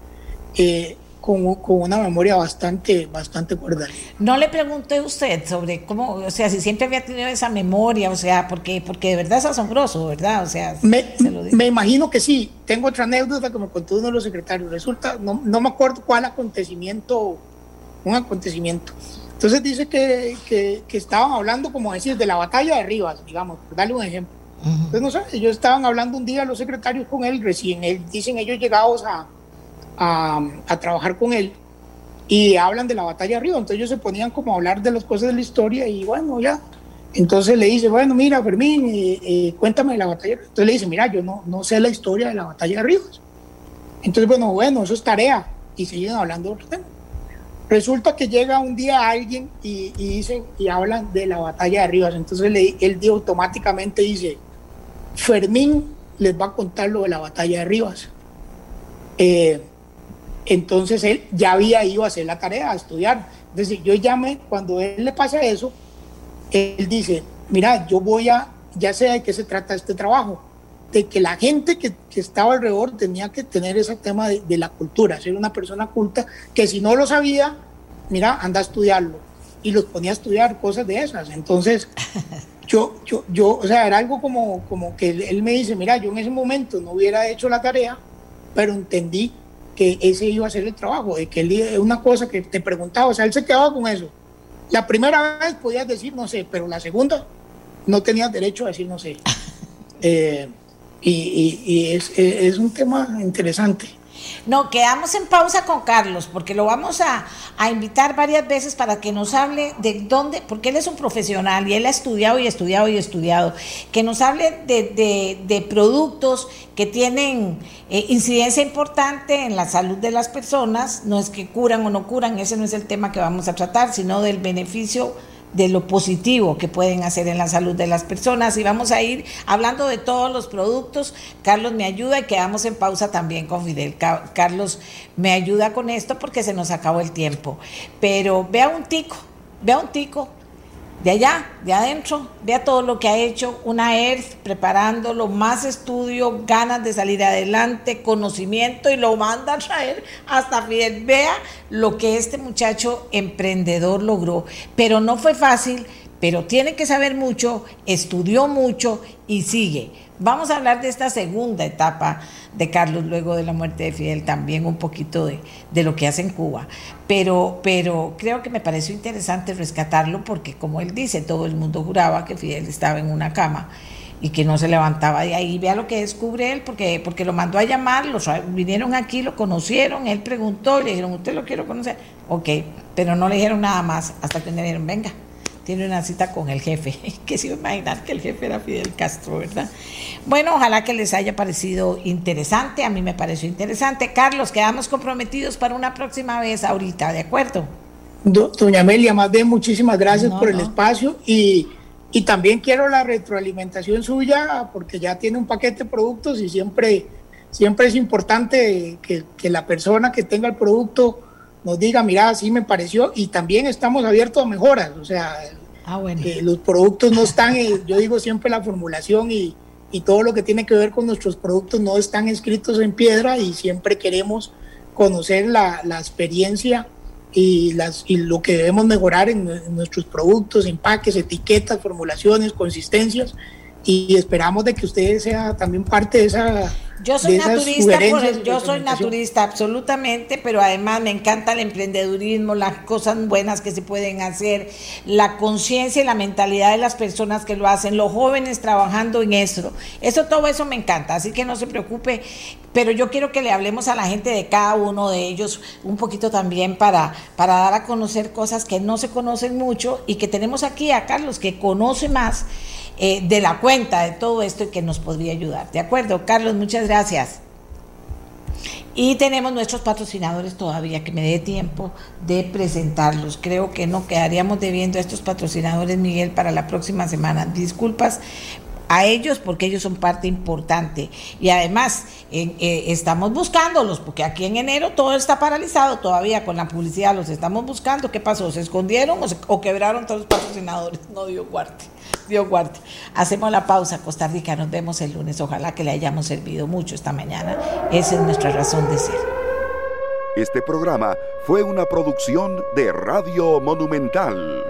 Eh, con, con, una memoria bastante, bastante guardada. No le pregunté a usted sobre cómo, o sea, si siempre había tenido esa memoria, o sea, porque, porque de verdad es asombroso, ¿verdad? O sea, me, me imagino que sí. Tengo otra anécdota que me contó uno de los secretarios. Resulta, no, no me acuerdo cuál acontecimiento, un acontecimiento. Entonces dice que, que, que, estaban hablando, como decir, de la batalla de Rivas, digamos, por darle un ejemplo. Entonces, no sé, ellos estaban hablando un día los secretarios con él, recién él, dicen ellos llegados a, a, a, trabajar con él y hablan de la batalla arriba. Entonces ellos se ponían como a hablar de las cosas de la historia y bueno, ya. Entonces le dice, bueno, mira, Fermín, eh, eh, cuéntame de la batalla. Entonces le dice, mira, yo no, no sé la historia de la batalla de Rivas. Entonces, bueno, bueno, eso es tarea. Y siguen hablando de otro tema. Resulta que llega un día alguien y, dicen y hablan de la batalla de Rivas. Entonces le, él automáticamente dice, Fermín les va a contar lo de la batalla de Rivas. Eh, entonces él ya había ido a hacer la tarea, a estudiar. Entonces yo llamé, cuando él le pasa eso, él dice, mira, yo voy a, ya sé de qué se trata este trabajo, de que la gente que, que estaba alrededor tenía que tener ese tema de, de, la cultura, ser una persona culta, que si no lo sabía, mira, anda a estudiarlo. Y los ponía a estudiar cosas de esas. Entonces, yo, yo, yo, o sea, era algo como, como que él me dice, mira, yo en ese momento no hubiera hecho la tarea, pero entendí que ese iba a ser el trabajo, de que él es una cosa que te preguntaba, o sea, él se quedaba con eso. La primera vez podías decir no sé, pero la segunda no tenías derecho a decir no sé. Eh, y, y, y es, es, un tema interesante. No, quedamos en pausa con Carlos, porque lo vamos a, a, invitar varias veces para que nos hable de dónde, porque él es un profesional y él ha estudiado y estudiado y estudiado, que nos hable de, de, de productos que tienen eh, incidencia importante en la salud de las personas, no es que curan o no curan, ese no es el tema que vamos a tratar, sino del beneficio de lo positivo que pueden hacer en la salud de las personas. Y vamos a ir hablando de todos los productos. Carlos me ayuda y quedamos en pausa también con Fidel. Carlos me ayuda con esto porque se nos acabó el tiempo. Pero vea un tico, vea un tico de allá, de adentro, vea todo lo que ha hecho una ERF preparándolo, más estudio, ganas de salir adelante, conocimiento y lo manda a traer hasta Fidel. Vea lo que este muchacho emprendedor logró, pero no fue fácil, pero tiene que saber mucho, estudió mucho y sigue. Vamos a hablar de esta segunda etapa de Carlos luego de la muerte de Fidel, también un poquito de, de, lo que hace en Cuba. Pero, pero creo que me pareció interesante rescatarlo porque, como él dice, todo el mundo juraba que Fidel estaba en una cama y que no se levantaba de ahí. Vea lo que descubre él, porque, porque lo mandó a llamar, los vinieron aquí, lo conocieron, él preguntó, le dijeron, ¿usted lo quiero conocer? Ok, pero no le dijeron nada más hasta que le dijeron, venga tiene una cita con el jefe, que se iba a imaginar que el jefe era Fidel Castro, ¿verdad? Bueno, ojalá que les haya parecido interesante, a mí me pareció interesante. Carlos, quedamos comprometidos para una próxima vez ahorita, ¿de acuerdo? Do, doña Amelia, más bien muchísimas gracias no, por el no. espacio y, y también quiero la retroalimentación suya porque ya tiene un paquete de productos y siempre, siempre es importante que, que la persona que tenga el producto nos diga, mira, así me pareció, y también estamos abiertos a mejoras, o sea, ah, bueno. eh, los productos no están, yo digo siempre la formulación y, y, todo lo que tiene que ver con nuestros productos no están escritos en piedra y siempre queremos conocer la, la experiencia y, las, y lo que debemos mejorar en, en nuestros productos, empaques, etiquetas, formulaciones, consistencias, y esperamos de que usted sea también parte de esa yo soy naturista, por, yo soy naturista absolutamente, pero además me encanta el emprendedurismo, las cosas buenas que se pueden hacer, la conciencia y la mentalidad de las personas que lo hacen, los jóvenes trabajando en eso. Eso todo eso me encanta, así que no se preocupe, pero yo quiero que le hablemos a la gente de cada uno de ellos un poquito también para para dar a conocer cosas que no se conocen mucho y que tenemos aquí a Carlos que conoce más eh, de la cuenta de todo esto y que nos podría ayudar. ¿De acuerdo? Carlos, muchas gracias. Y tenemos nuestros patrocinadores todavía, que me dé tiempo de presentarlos. Creo que no quedaríamos debiendo a estos patrocinadores, Miguel, para la próxima semana. Disculpas a ellos porque ellos son parte importante. Y además eh, estamos buscándolos porque aquí en enero todo está paralizado todavía con la publicidad, los estamos buscando. ¿Qué pasó? ¿Se escondieron o, se, o quebraron todos los patrocinadores? No dio guarte. Dios guarde. Hacemos la pausa, Costa Rica. Nos vemos el lunes. Ojalá que le hayamos servido mucho esta mañana. Esa es nuestra razón de ser. Este programa fue una producción de Radio Monumental.